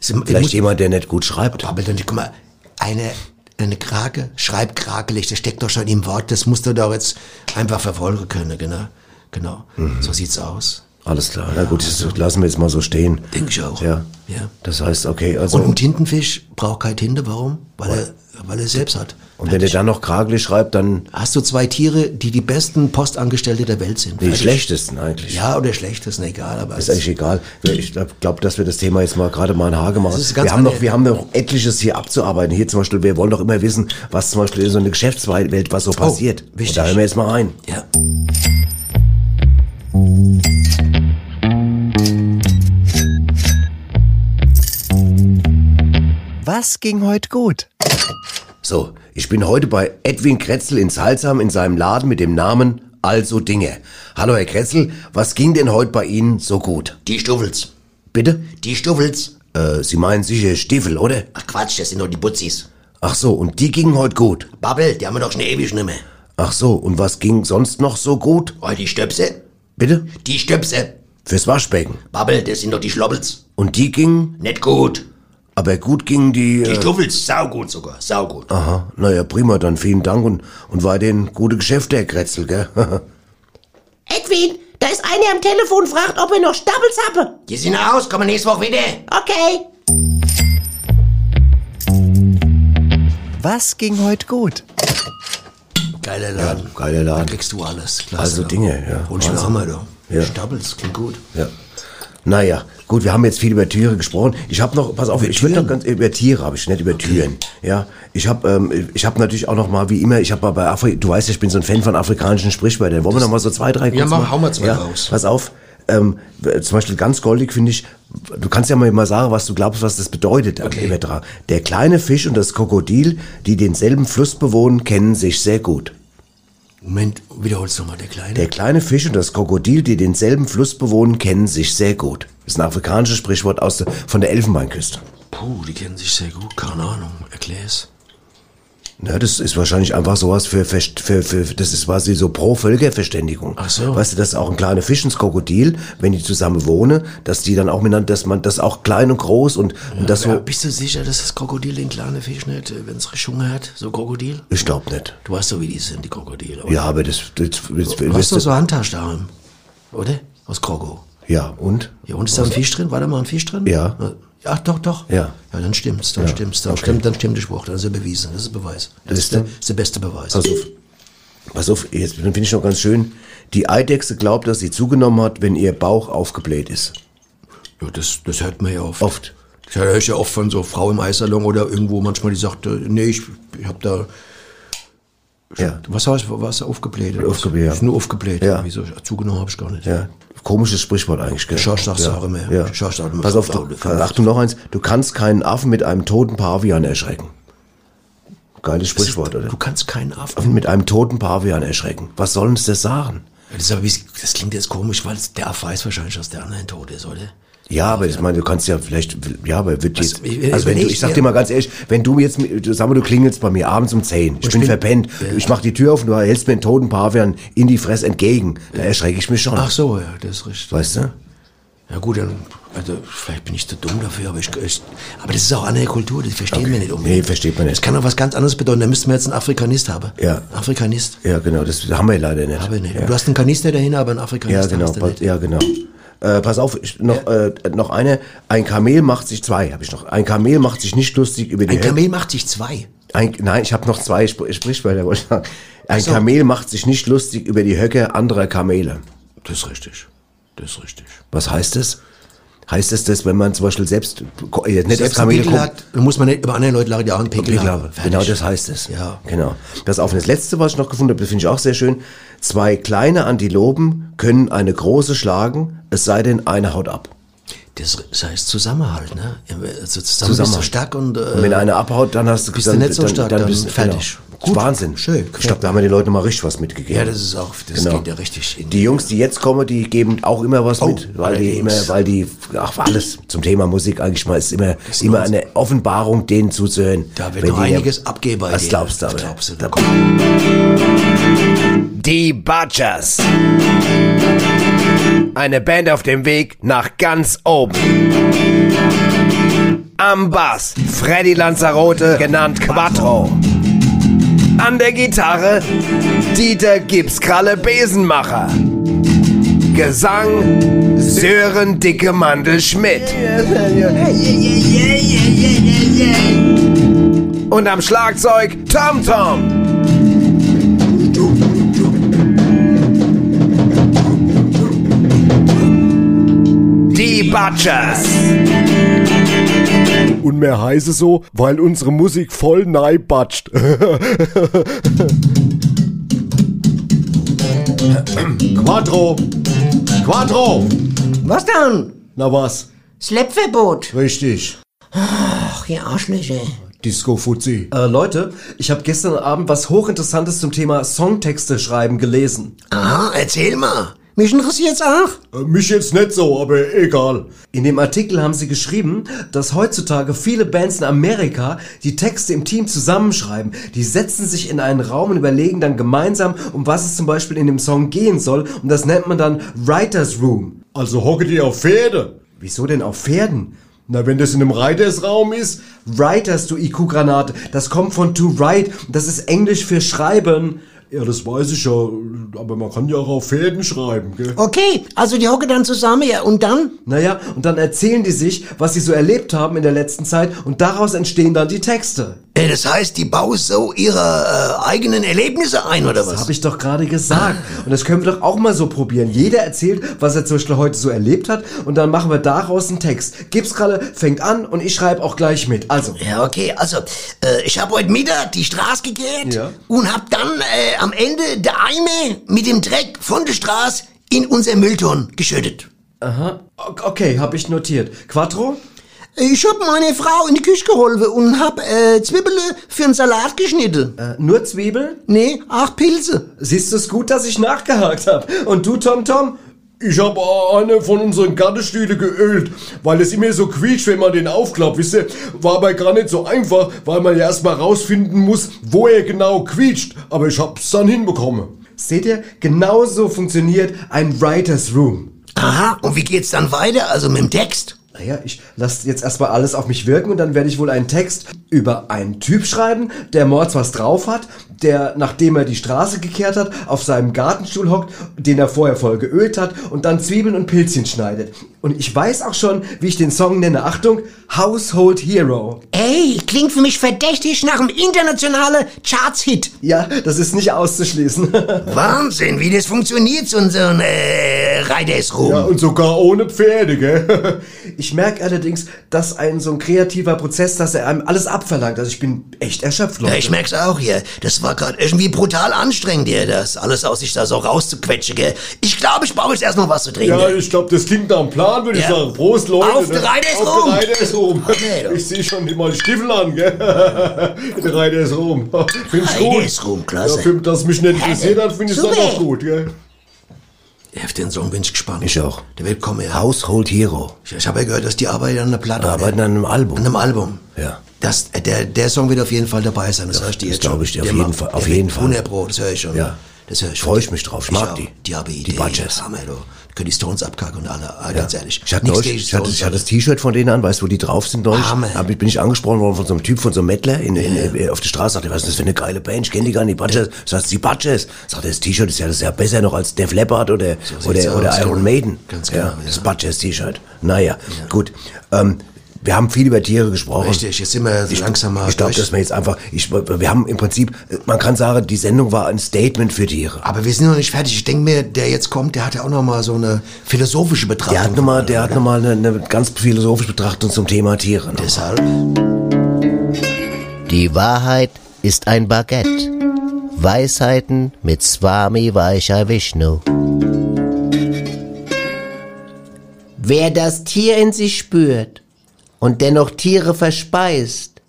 Speaker 2: Es muss-
Speaker 1: Vielleicht jemand, der nicht gut schreibt.
Speaker 2: Aber dann, guck mal, eine, eine Krake schreibt kragelig, das steckt doch schon im Wort, das musst du doch jetzt einfach verfolgen können, genau. Genau.
Speaker 1: Mhm.
Speaker 2: So sieht's aus.
Speaker 1: Alles klar. Na gut, das lassen wir jetzt mal so stehen.
Speaker 2: Denke ich auch.
Speaker 1: Ja.
Speaker 2: Ja.
Speaker 1: Das heißt, okay, also.
Speaker 2: Und ein Tintenfisch braucht keine Tinte, warum? Weil er, weil er selbst hat.
Speaker 1: Und wenn er dann noch kragelig schreibt, dann
Speaker 2: Hast du zwei Tiere, die die besten Postangestellte der Welt sind?
Speaker 1: die
Speaker 2: Fertig.
Speaker 1: schlechtesten eigentlich.
Speaker 2: Ja, oder schlechtesten, egal. Aber
Speaker 1: Ist eigentlich egal. Ich glaube, dass wir das Thema jetzt mal gerade mal in Hage machen. Wir haben, noch, wir haben noch etliches hier abzuarbeiten. Hier zum Beispiel, wir wollen doch immer wissen, was zum Beispiel in so einer Geschäftswelt, was so passiert.
Speaker 2: Oh, wichtig.
Speaker 1: Und da hören wir jetzt mal rein.
Speaker 2: ja.
Speaker 12: Was ging heute gut?
Speaker 1: So, ich bin heute bei Edwin Kretzel in Salzam in seinem Laden mit dem Namen Also Dinge. Hallo Herr Kretzel, was ging denn heute bei Ihnen so gut?
Speaker 2: Die Stuffels.
Speaker 1: Bitte?
Speaker 2: Die Stuffels.
Speaker 1: Äh, Sie meinen sicher Stiefel, oder?
Speaker 2: Ach Quatsch, das sind doch die Butzis.
Speaker 1: Ach so, und die gingen heute gut.
Speaker 2: Babbel, die haben wir doch schon ewig nicht mehr.
Speaker 1: Ach so, und was ging sonst noch so gut?
Speaker 2: Oh, die Stöpse.
Speaker 1: Bitte?
Speaker 2: Die Stöpse.
Speaker 1: Fürs Waschbecken.
Speaker 2: Babbel, das sind doch die Schlobbels.
Speaker 1: Und die gingen,
Speaker 2: Nicht gut.
Speaker 1: Aber gut gingen die...
Speaker 2: Die
Speaker 1: Äh,
Speaker 2: Stuffels, saugut sogar, saugut.
Speaker 1: aha, naja, prima, dann vielen Dank und, und weiterhin gute Geschäfte, Herr Kretzel, gell?
Speaker 13: Edwin, da ist einer am Telefon, fragt, ob er noch Stapels habe.
Speaker 2: Die sind aus, kommen nächste Woche wieder.
Speaker 13: Okay.
Speaker 12: Was ging heute gut?
Speaker 2: Geiler Laden.
Speaker 1: Geiler
Speaker 2: Da
Speaker 1: Laden.
Speaker 2: kriegst du alles. Klasse.
Speaker 1: Also. Dinge, ja.
Speaker 2: Und schon wir doch.
Speaker 1: Ja.
Speaker 2: Stapels, klingt gut.
Speaker 1: Ja. Naja, gut, wir haben jetzt viel über Tiere gesprochen. Ich habe noch, pass auf, ich will noch ganz über Tiere habe ich nicht über Türen. Ja, ich habe, ähm, ich habe natürlich auch noch mal wie immer, ich habe mal bei Afri, du weißt, ja, ich bin so ein Fan von afrikanischen Sprichwörtern. Wollen wir noch mal so zwei, drei
Speaker 2: Ja, mach-
Speaker 1: mal-
Speaker 2: hau mal zwei raus.
Speaker 1: Pass auf. Ähm, zum Beispiel ganz goldig finde ich, du kannst ja mal, mal sagen, was du glaubst, was das bedeutet. Okay. Der kleine Fisch und das Krokodil, die denselben Fluss bewohnen, kennen sich sehr gut.
Speaker 2: Moment, wiederholst du mal, der Kleine.
Speaker 1: Der kleine Fisch und das Krokodil, die denselben Fluss bewohnen, kennen sich sehr gut. Das ist ein afrikanisches Sprichwort aus der, von der Elfenbeinküste.
Speaker 2: Puh, die kennen sich sehr gut. Keine Ahnung. Erklär's.
Speaker 1: Ja, das ist wahrscheinlich einfach sowas für, für, für, für das ist quasi so pro Völkerverständigung.
Speaker 2: Ach so.
Speaker 1: Weißt du, dass auch ein kleiner Fisch das Krokodil, wenn die zusammen wohnen, dass die dann auch miteinander, dass man das auch klein und groß und, und das
Speaker 2: Ja,
Speaker 1: so.
Speaker 2: bist du sicher, dass das Krokodil den kleinen Fisch nicht, wenn es Hunger hat? So Krokodil?
Speaker 1: Ich glaub nicht.
Speaker 2: Du weißt doch, wie die sind, die Krokodile. oder?
Speaker 1: Ja, aber das, das, das, das,
Speaker 2: Du hast doch so Handtaschen daheim. Oder? Aus Krogo.
Speaker 1: Ja, und?
Speaker 2: Ja, und ist da ein Fisch drin? War da mal ein Fisch drin?
Speaker 1: Ja.
Speaker 2: Ja, doch, doch.
Speaker 1: Ja.
Speaker 2: Ja, dann stimmt's, dann stimmt's, dann stimmt, dann stimmt der Spruch, dann ist er bewiesen. Das ist Beweis. Das ist,
Speaker 1: Siehste?
Speaker 2: der, ist der beste Beweis.
Speaker 1: Pass auf. Pass auf, jetzt finde ich noch ganz schön. Die Eidechse glaubt, dass sie zugenommen hat, wenn ihr Bauch aufgebläht ist.
Speaker 2: Ja, das, das hört man ja oft.
Speaker 1: Oft.
Speaker 2: Das höre ich ja oft von so Frau im Eissalon oder irgendwo manchmal, die sagt, äh, nee, ich, ich hab da,
Speaker 1: Ja.
Speaker 2: was heißt, was aufgebläht?
Speaker 1: Aufgebläht, ja.
Speaker 2: Ist nur aufgebläht.
Speaker 1: Ja.
Speaker 2: Wieso? Zugenommen habe ich gar nicht.
Speaker 1: Ja, komisches Sprichwort eigentlich, gell?
Speaker 2: Schorsch sagt's
Speaker 1: ja.
Speaker 2: auch immer.
Speaker 1: Ja.
Speaker 2: Schorsch immer,
Speaker 1: Pass auf, du. Achtung noch eins, du kannst keinen Affen mit einem toten Pavian erschrecken. Geiles Sprichwort, oder?
Speaker 2: Du kannst keinen Affen.
Speaker 1: Mit einem toten Pavian erschrecken. Was soll uns das sagen?
Speaker 2: Das, ist aber, das klingt jetzt komisch, weil der Affe weiß wahrscheinlich, dass der andere tot ist, oder?
Speaker 1: Ja, aber ich meine, du kannst ja vielleicht, ja, aber wird jetzt, also wenn du, ich sag
Speaker 2: dir-
Speaker 1: mal ganz ehrlich, wenn du jetzt, sag mal, du klingelst bei mir abends um 10, ich bin
Speaker 2: bin-
Speaker 1: verpennt, ich mach die Tür auf und du hältst mir einen toten Pavian in die Fresse entgegen, da erschrecke ich mich schon.
Speaker 2: Ach so, ja, das ist richtig.
Speaker 1: Weißt du?
Speaker 2: Ja gut, dann Also, vielleicht bin ich zu dumm dafür, aber ich, ich aber das ist auch eine Kultur, die verstehen wir nicht
Speaker 14: Nee,
Speaker 2: unbedingt.
Speaker 14: versteht man
Speaker 2: Das
Speaker 14: nicht.
Speaker 2: kann auch was ganz anderes bedeuten. Da müssten wir jetzt einen Afrikanist haben.
Speaker 14: Ja.
Speaker 2: Afrikanist.
Speaker 14: Ja, genau, das haben wir leider nicht.
Speaker 2: Aber nicht.
Speaker 14: Ja.
Speaker 2: Du hast einen Kanister dahin, aber einen Afrikanist
Speaker 14: Ja, genau,
Speaker 2: hast du nicht.
Speaker 14: ja, genau. Äh, pass auf, ich, noch, äh, noch eine. Ein Kamel macht sich, zwei habe ich noch. Ein Kamel macht sich nicht lustig über die
Speaker 2: Ein Kamel macht sich zwei.
Speaker 14: Ein, nein, ich habe noch zwei Spr Sprichwörter. wollte ich sagen. Ein
Speaker 2: so.
Speaker 14: Kamel macht sich nicht lustig über die Höcke anderer Kamele.
Speaker 2: Das ist richtig. Das ist richtig.
Speaker 14: Was heißt das? Heißt das, dass wenn man zum Beispiel selbst, äh, nicht
Speaker 2: Selbst
Speaker 14: Kamel
Speaker 2: Pickel
Speaker 14: kommt,
Speaker 2: hat, dann muss man nicht über andere Leute lachen, die auch einen Pickel,
Speaker 14: Pickel
Speaker 2: haben.
Speaker 14: Genau das heißt es.
Speaker 2: Ja.
Speaker 14: Genau. Das auf. Das letzte, was ich noch gefunden habe, das finde ich auch sehr schön. Zwei kleine Antilopen können eine große schlagen, es sei denn, eine haut ab.
Speaker 2: Das, das heißt Zusammenhalt, ne? Also zusammen, bist du stark und, äh,
Speaker 14: Und wenn einer abhaut, dann hast du
Speaker 2: bist du
Speaker 14: dann,
Speaker 2: nicht so
Speaker 14: dann,
Speaker 2: stark,
Speaker 14: dann,
Speaker 2: dann
Speaker 14: bist du
Speaker 2: fertig.
Speaker 14: Genau.
Speaker 2: Gut.
Speaker 14: Wahnsinn.
Speaker 2: Schön.
Speaker 14: Ich glaube, da haben wir den Leuten mal richtig was mitgegeben.
Speaker 2: Ja, das ist auch, das
Speaker 14: Genau.
Speaker 2: geht ja richtig in
Speaker 14: Die Jungs, die jetzt kommen, die geben auch immer was
Speaker 2: Oh,
Speaker 14: mit, weil die immer, weil die, ach alles zum Thema Musik eigentlich mal ist immer, immer eine Offenbarung, denen zuzuhören.
Speaker 2: Da wird noch einiges bei
Speaker 14: Das
Speaker 2: denen.
Speaker 14: glaubst du aber.
Speaker 2: glaubst du.
Speaker 14: Da-
Speaker 15: Die Butchers. Eine Band auf dem Weg nach ganz oben. Am Bass Freddy Lanzarote, genannt Quattro. An der Gitarre Dieter Gipskralle Besenmacher. Gesang Sören Dicke Mandel Schmidt. Und am Schlagzeug Tom Tom. Die Butchers.
Speaker 16: Und mehr heiße so, weil unsere Musik voll nei batscht. Quattro! Quattro!
Speaker 3: Was dann?
Speaker 16: Na was?
Speaker 3: Sleppverbot.
Speaker 16: Richtig.
Speaker 3: Ach, ihr Arschlöcher.
Speaker 16: Disco Fuzzi.
Speaker 1: Äh, Leute, ich habe gestern Abend was hochinteressantes zum Thema Songtexte schreiben gelesen.
Speaker 2: Aha, erzähl mal.
Speaker 3: Mich interessiert's auch.
Speaker 16: Äh, mich jetzt nicht so, aber egal.
Speaker 1: In dem Artikel haben sie geschrieben, dass heutzutage viele Bands in Amerika die Texte im Team zusammenschreiben. Die setzen sich in einen Raum und überlegen dann gemeinsam, um was es zum Beispiel in dem Song gehen soll. Und das nennt man dann Writers Room.
Speaker 16: Also hocke die auf Pferde.
Speaker 1: Wieso denn auf Pferden?
Speaker 16: Na, wenn das in einem Reitersraum ist,
Speaker 1: Writers, du IQ-Granate, das kommt von to write. Das ist Englisch für schreiben.
Speaker 16: Ja, das weiß ich ja, aber man kann ja auch auf Pferden schreiben, gell?
Speaker 3: Okay, also die hocken dann zusammen, ja, und dann?
Speaker 1: Naja, und dann erzählen die sich, was sie so erlebt haben in der letzten Zeit und daraus entstehen dann die Texte.
Speaker 2: Äh, Das heißt, die bauen so ihre äh, eigenen Erlebnisse ein, oder
Speaker 1: Das
Speaker 2: was?
Speaker 1: habe ich doch gerade gesagt. Und das können wir doch auch mal so probieren. Jeder erzählt, was er zum Beispiel heute so erlebt hat und dann machen wir daraus einen Text. Gipskralle fängt an und ich schreibe auch gleich mit. Also,
Speaker 2: Ja, okay, also, äh, ich habe heute Mittag die Straße gekehrt
Speaker 1: Ja.
Speaker 2: und hab dann äh, am Ende der Eimer mit dem Dreck von der Straße in unser Müllton geschüttet.
Speaker 1: aha, okay, habe ich notiert. Quattro?
Speaker 3: Ich hab meine Frau in die Küche geholfen und hab äh, Zwiebeln für einen Salat geschnitten.
Speaker 1: Äh, nur Zwiebeln?
Speaker 3: Nee, acht Pilze.
Speaker 1: Siehst du es gut, dass ich nachgehakt habe? Und du, Tom Tom?
Speaker 16: Ich habe eine von unseren Gartenstühle geölt, weil es immer so quietscht, wenn man den aufklappt. Wisst ihr, war aber gar nicht so einfach, weil man ja erstmal rausfinden muss, wo er genau quietscht. Aber ich hab's dann hinbekommen.
Speaker 1: Seht ihr, genauso funktioniert ein Writers Room.
Speaker 2: Aha, und wie geht's dann weiter? Also mit dem Text?
Speaker 1: Naja, ich lasse jetzt erstmal alles auf mich wirken und dann werde ich wohl einen Text über einen Typ schreiben, der Mords was drauf hat, der, nachdem er die Straße gekehrt hat, auf seinem Gartenstuhl hockt, den er vorher voll geölt hat und dann Zwiebeln und Pilzchen schneidet. Und ich weiß auch schon, wie ich den Song nenne. Achtung, Household Hero.
Speaker 3: Ey, klingt für mich verdächtig nach einem internationalen Charts-Hit.
Speaker 1: Ja, das ist nicht auszuschließen.
Speaker 2: Wahnsinn, wie das funktioniert, so ein, äh, Reitersruhm.
Speaker 16: Ja, und sogar ohne Pferde, gell?
Speaker 1: Ich merke allerdings, dass ein so ein kreativer Prozess, dass er einem alles abverlangt. Also ich bin echt erschöpft, Leute.
Speaker 2: Ja, ich merk's auch hier. Das war gerade irgendwie brutal anstrengend hier, das alles aus sich da so rauszuquetschen, gell? Ich glaube, ich brauche jetzt erst noch was zu trinken.
Speaker 16: Ja, ich glaube, das klingt nach einem Plan, würde
Speaker 2: Ja.
Speaker 16: ich sagen. Prost, Leute.
Speaker 2: Auf der Reiter ist
Speaker 16: Auf
Speaker 2: rum.
Speaker 16: der Reiter ist rum.
Speaker 2: Okay.
Speaker 16: Ich sehe schon mal die Stiefel an, gell? der Reiter ist rum. Finde ich gut.
Speaker 2: ist rum, klasse.
Speaker 16: Ja, für, dass mich nicht interessiert hat, finde ich es auch gut, gell?
Speaker 2: Auf den Song bin ich gespannt.
Speaker 14: Ich auch.
Speaker 2: Der wird kommen, ja.
Speaker 14: Household Hero.
Speaker 2: Ich, ich habe ja gehört, dass die arbeiten an einer Platte.
Speaker 14: Arbeiten an einem Album.
Speaker 2: An einem Album.
Speaker 14: Ja.
Speaker 2: Das, äh, der, der Song wird auf jeden Fall dabei sein, das, höre ich dir
Speaker 14: das
Speaker 2: jetzt schon.
Speaker 14: glaube ich dir auf jeden Fall, auf jeden Fall.
Speaker 2: 100 Pro, das höre ich schon.
Speaker 14: Ja.
Speaker 2: Das ich.
Speaker 1: Freue ich mich drauf. Ich mag
Speaker 2: auch.
Speaker 1: die.
Speaker 2: Die habe Idee.
Speaker 1: Die Budgets.
Speaker 2: Hammer, du. Können die Stones abkacken und alle. Ah, Ganz ehrlich.
Speaker 1: Ich hatte,
Speaker 2: gegen
Speaker 1: ich, hatte,
Speaker 2: Stones,
Speaker 1: ich hatte das T-Shirt von denen an, weißt du, wo die drauf sind neulich?
Speaker 2: Hammer.
Speaker 1: Da bin ich angesprochen worden von so einem Typ, von so einem Mettler in, in, in, auf der Straße. Sagte, was ist das für eine geile Band? Ich kenne die gar nicht, die Budgets. Sagst die Budgets? Sagt das T-Shirt ist ja, das ist ja besser noch als Def Leppard oder,
Speaker 2: sieht's
Speaker 1: oder, oder Iron
Speaker 2: genau.
Speaker 1: Maiden.
Speaker 2: Ganz
Speaker 1: ja,
Speaker 2: genau,
Speaker 1: das
Speaker 2: ja.
Speaker 1: Budgets-T-Shirt. Naja, gut. Ähm, wir haben viel über Tiere gesprochen.
Speaker 2: Richtig, jetzt sind wir
Speaker 1: Ich,
Speaker 2: langsam mal
Speaker 1: ich glaube, dass wir jetzt einfach, ich, wir haben im Prinzip, man kann sagen, die Sendung war ein Statement für Tiere.
Speaker 2: Aber wir sind noch nicht fertig. Ich denke mir, der jetzt kommt, der hat ja auch noch mal so eine philosophische Betrachtung.
Speaker 1: Der hat nochmal, der hat noch mal eine, eine ganz philosophische Betrachtung zum Thema Tiere. noch.
Speaker 2: Deshalb.
Speaker 11: Die Wahrheit ist ein Baguette. Weisheiten mit Swami Vaishya Vishnu. Wer das Tier in sich spürt und dennoch Tiere verspeist,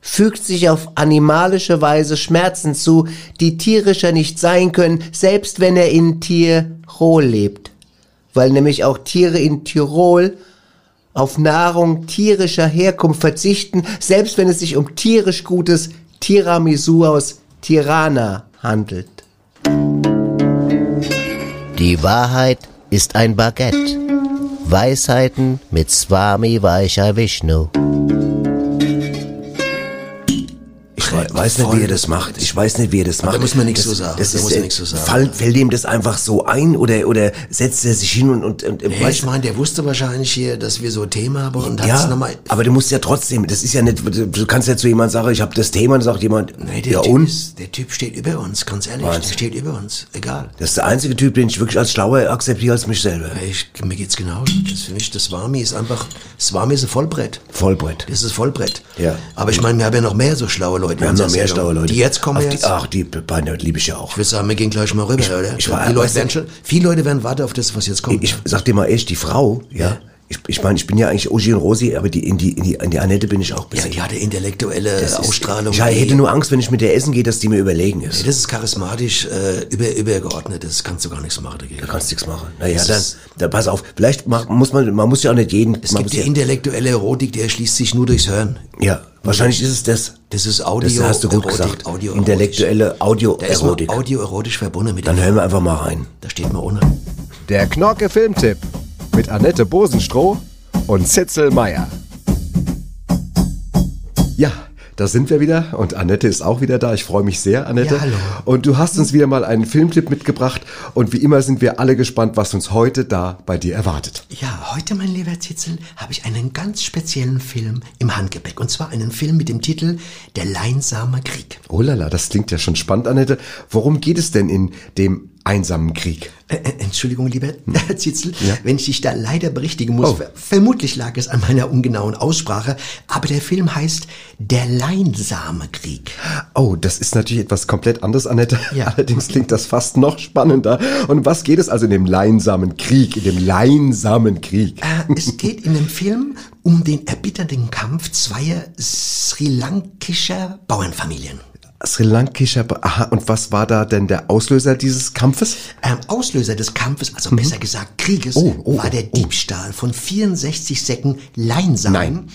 Speaker 11: fügt sich auf animalische Weise Schmerzen zu, die tierischer nicht sein können, selbst wenn er in Tirol lebt. Weil nämlich auch Tiere in Tirol auf Nahrung tierischer Herkunft verzichten, selbst wenn es sich um tierisch gutes Tiramisu aus Tirana handelt. Die Wahrheit ist ein Baguette. Weisheiten mit Swami Vaishya Vishnu.
Speaker 1: Ich wei- weiß nicht, wie er das macht. Ich weiß nicht, wie er das macht.
Speaker 2: da muss man nichts
Speaker 1: das,
Speaker 2: so sagen.
Speaker 1: Das
Speaker 2: Da
Speaker 1: ist,
Speaker 2: muss
Speaker 1: äh,
Speaker 2: nichts so sagen.
Speaker 1: Fall, fällt ihm das einfach so ein oder, oder setzt er sich hin und, und, und
Speaker 2: Nee, ich meine, der wusste wahrscheinlich hier, dass wir so ein Thema haben und hat es
Speaker 1: ja,
Speaker 2: nochmal.
Speaker 1: aber du musst ja trotzdem, das ist ja nicht, du kannst ja zu jemand sagen, ich habe das Thema, und dann sagt jemand,
Speaker 2: Nee, der,
Speaker 1: ja
Speaker 2: typ
Speaker 1: und?
Speaker 2: Ist, der Typ steht über uns, ganz ehrlich.
Speaker 1: Wahnsinn.
Speaker 2: Der steht über uns. Egal.
Speaker 1: Das ist der einzige Typ, den ich wirklich als schlauer akzeptiere als mich selber.
Speaker 2: Ich, mir geht's genauso. Das für mich, das Swami ist einfach, Swami ist ein Vollbrett.
Speaker 1: Vollbrett.
Speaker 2: Das ist Vollbrett.
Speaker 1: Ja.
Speaker 2: Aber ich meine, wir haben ja noch mehr so schlaue Leute.
Speaker 1: Wir haben noch mehr schlaue Leute.
Speaker 2: Die jetzt kommen
Speaker 1: Ach,
Speaker 2: jetzt.
Speaker 1: Die, ach, die beiden liebe ich ja auch.
Speaker 2: ich würde sagen, wir gehen gleich mal rüber, oder?
Speaker 1: ich war-
Speaker 2: die Leute werden schon, viele Leute werden warten auf das, was jetzt kommt.
Speaker 1: Ich sag dir mal echt, die Frau, ja, ich, ich meine, ich bin ja eigentlich Uschi und Rosi, aber die, in, die, in, die, in die Annette bin ich auch
Speaker 2: ja,
Speaker 1: bisschen.
Speaker 2: die hatte intellektuelle
Speaker 1: Das ist-
Speaker 2: Ausstrahlung.
Speaker 1: Ich hätte nur Angst, wenn ich mit der essen gehe, dass die mir überlegen ist.
Speaker 2: Nee, das ist charismatisch, äh, über, übergeordnet. Das kannst du gar nichts machen dagegen.
Speaker 1: Da kannst du nichts machen. Naja,
Speaker 2: Das
Speaker 1: dann,
Speaker 2: ist-
Speaker 1: dann pass auf. Vielleicht mach, muss man, man muss ja auch nicht jeden.
Speaker 2: Es
Speaker 1: man
Speaker 2: gibt die intellektuelle Erotik, die erschließt sich nur durchs Hören.
Speaker 1: ja, wahrscheinlich ist es das.
Speaker 2: Das ist Audio.
Speaker 1: Das hast du gut
Speaker 2: Erotik,
Speaker 1: gesagt.
Speaker 2: Audio
Speaker 1: Intellektuelle
Speaker 2: ist
Speaker 1: Audio-Erotik.
Speaker 2: audioerotisch verbunden mit
Speaker 1: Dann hören wir einfach mal rein.
Speaker 2: Da steht man ohne.
Speaker 6: Der Knorke Filmtipp mit Annette Bosenstroh und Zitzel Meier. Ja, da sind wir wieder und Annette ist auch wieder da. Ich freue mich sehr, Annette.
Speaker 2: Ja, hallo.
Speaker 6: Und du hast uns wieder mal einen Filmtipp mitgebracht und wie immer sind wir alle gespannt, was uns heute da bei dir erwartet.
Speaker 2: Ja, heute, mein lieber Zitzel, habe ich einen ganz speziellen Film im Handgepäck. Und zwar einen Film mit dem Titel Der Leinsame Krieg.
Speaker 6: Oh lala, das klingt ja schon spannend, Annette. Worum geht es denn in dem einsamen Krieg?
Speaker 2: Äh, Entschuldigung, lieber Zitzel,
Speaker 6: Ja.
Speaker 2: wenn ich dich da leider berichtigen muss.
Speaker 6: Oh.
Speaker 2: Ver- Vermutlich lag es an meiner ungenauen Aussprache, aber der Film heißt Der Leinsame Krieg.
Speaker 6: Oh, das ist natürlich etwas komplett anderes, Annette.
Speaker 2: Ja.
Speaker 6: Allerdings klingt das fast noch spannender. Und was geht es also in dem leinsamen Krieg, in dem leinsamen Krieg?
Speaker 2: Äh, es geht in dem Film um den erbitternden Kampf zweier sri lankischer Bauernfamilien.
Speaker 6: Sri Lankischer, Ba- aha, und was war da denn der Auslöser dieses Kampfes?
Speaker 2: Ähm, Auslöser des Kampfes, also besser gesagt Krieges,
Speaker 6: Oh, oh,
Speaker 2: war der
Speaker 6: oh.
Speaker 2: Diebstahl von 64 Säcken Leinsamen,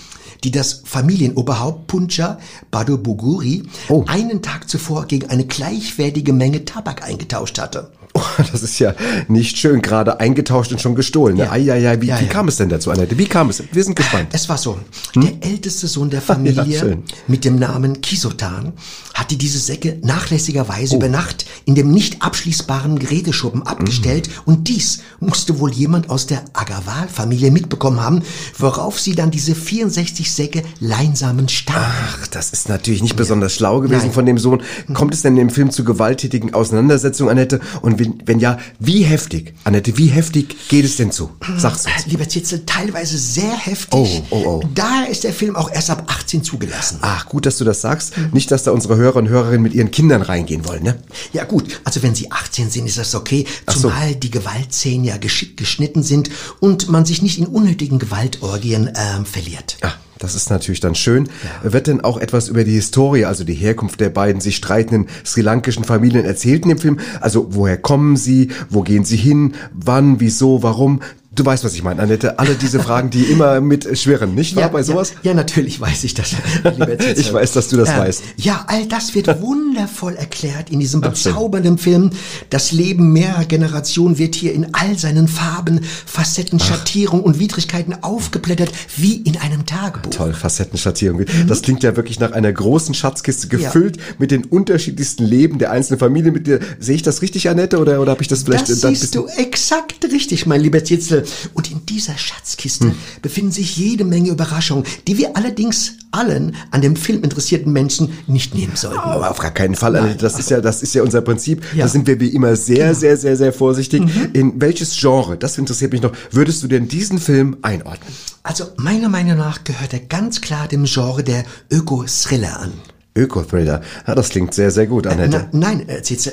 Speaker 2: die das Familienoberhaupt Puncha Badobuguri
Speaker 6: Oh.
Speaker 2: einen Tag zuvor gegen eine gleichwertige Menge Tabak eingetauscht hatte.
Speaker 6: Oh, das ist ja nicht schön, gerade eingetauscht und schon gestohlen. Ne?
Speaker 2: Ja.
Speaker 6: Eieiei, wie,
Speaker 2: Ja,
Speaker 6: wie
Speaker 2: ja.
Speaker 6: kam es denn dazu, Annette? Wie kam es? Wir sind gespannt.
Speaker 2: Es war so, der älteste Sohn der Familie
Speaker 6: Hm?
Speaker 2: Mit dem Namen Kisotan hatte diese Säcke nachlässigerweise
Speaker 6: Oh.
Speaker 2: über Nacht in dem nicht abschließbaren Geräteschuppen abgestellt
Speaker 6: Hm.
Speaker 2: und dies musste wohl jemand aus der Agarwal-Familie mitbekommen haben, worauf sie dann diese 64 Säcke Leinsamen stammten.
Speaker 6: Ach, das ist natürlich nicht besonders schlau gewesen
Speaker 2: Nein.
Speaker 6: von dem Sohn. Kommt es denn im Film zu gewalttätigen Auseinandersetzungen, Annette? Und wenn, wenn ja, wie heftig? Annette, wie heftig geht es denn zu? Sag's uns.
Speaker 2: Lieber Zitzel, teilweise sehr heftig.
Speaker 6: Oh, oh, oh.
Speaker 2: Daher ist der Film auch erst ab 18 zugelassen.
Speaker 6: Ach, gut, dass du das sagst. Nicht, dass da unsere Hörer und Hörerinnen mit ihren Kindern reingehen wollen, ne?
Speaker 2: Ja gut, also wenn sie 18 sind, ist das okay,
Speaker 6: Ach so.
Speaker 2: zumal die Gewaltszenen ja geschickt geschnitten sind und man sich nicht in unnötigen Gewaltorgien ähm, verliert.
Speaker 6: Ah, das ist natürlich dann schön. Wird denn auch etwas über die Historie, also die Herkunft der beiden sich streitenden sri lankischen Familien erzählt in dem Film? Also woher kommen sie? Wo gehen sie hin? Wann? Wieso? Warum?
Speaker 1: Du weißt, was ich meine, Annette. Alle diese Fragen, die immer mit schwirren, nicht wahr, bei sowas?
Speaker 2: Ja, ja, natürlich weiß ich das.
Speaker 1: Ich weiß, dass du das
Speaker 2: Ähm,
Speaker 1: weißt.
Speaker 2: Ja, all das wird wundervoll erklärt in diesem bezaubernden Film. Das Leben mehrerer Generationen wird hier in all seinen Farben, Facetten, Schattierungen und Widrigkeiten aufgeblättert, wie in einem Tagebuch.
Speaker 1: Toll, Facettenschattierung. Das klingt ja wirklich nach einer großen Schatzkiste, gefüllt mit den unterschiedlichsten Leben der einzelnen Familienmitglieder. Sehe ich das richtig, Annette, oder, oder habe ich das vielleicht
Speaker 2: Das
Speaker 1: ein
Speaker 2: siehst du exakt richtig, mein lieber Zitzel. Und in dieser Schatzkiste
Speaker 1: Hm.
Speaker 2: befinden sich jede Menge Überraschungen, die wir allerdings allen an dem Film interessierten Menschen nicht nehmen sollten.
Speaker 1: Aber auf gar keinen Fall, Annette. Das ist ja, das ist ja unser Prinzip.
Speaker 2: Ja.
Speaker 1: Da sind wir wie immer sehr, sehr, sehr, sehr vorsichtig. In welches Genre, das interessiert mich noch, würdest du denn diesen Film einordnen?
Speaker 2: Also meiner Meinung nach gehört er ganz klar dem Genre der Öko-Thriller an.
Speaker 1: Öko-Thriller. Ja, das klingt sehr, sehr gut, Annette.
Speaker 2: Na, nein,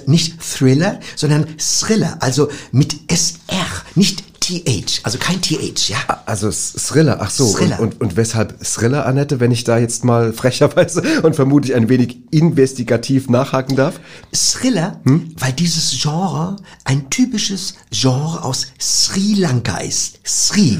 Speaker 2: nicht Thriller, sondern Thriller, also mit SR, nicht TH, also kein TH, ja.
Speaker 1: Also S- Thriller, ach so.
Speaker 2: Thriller.
Speaker 1: Und, und, und weshalb Thriller, Annette, wenn ich da jetzt mal frecherweise und vermutlich ein wenig investigativ nachhaken darf?
Speaker 2: Thriller,
Speaker 1: Hm?
Speaker 2: weil dieses Genre ein typisches Genre aus Sri Lanka ist. Sri.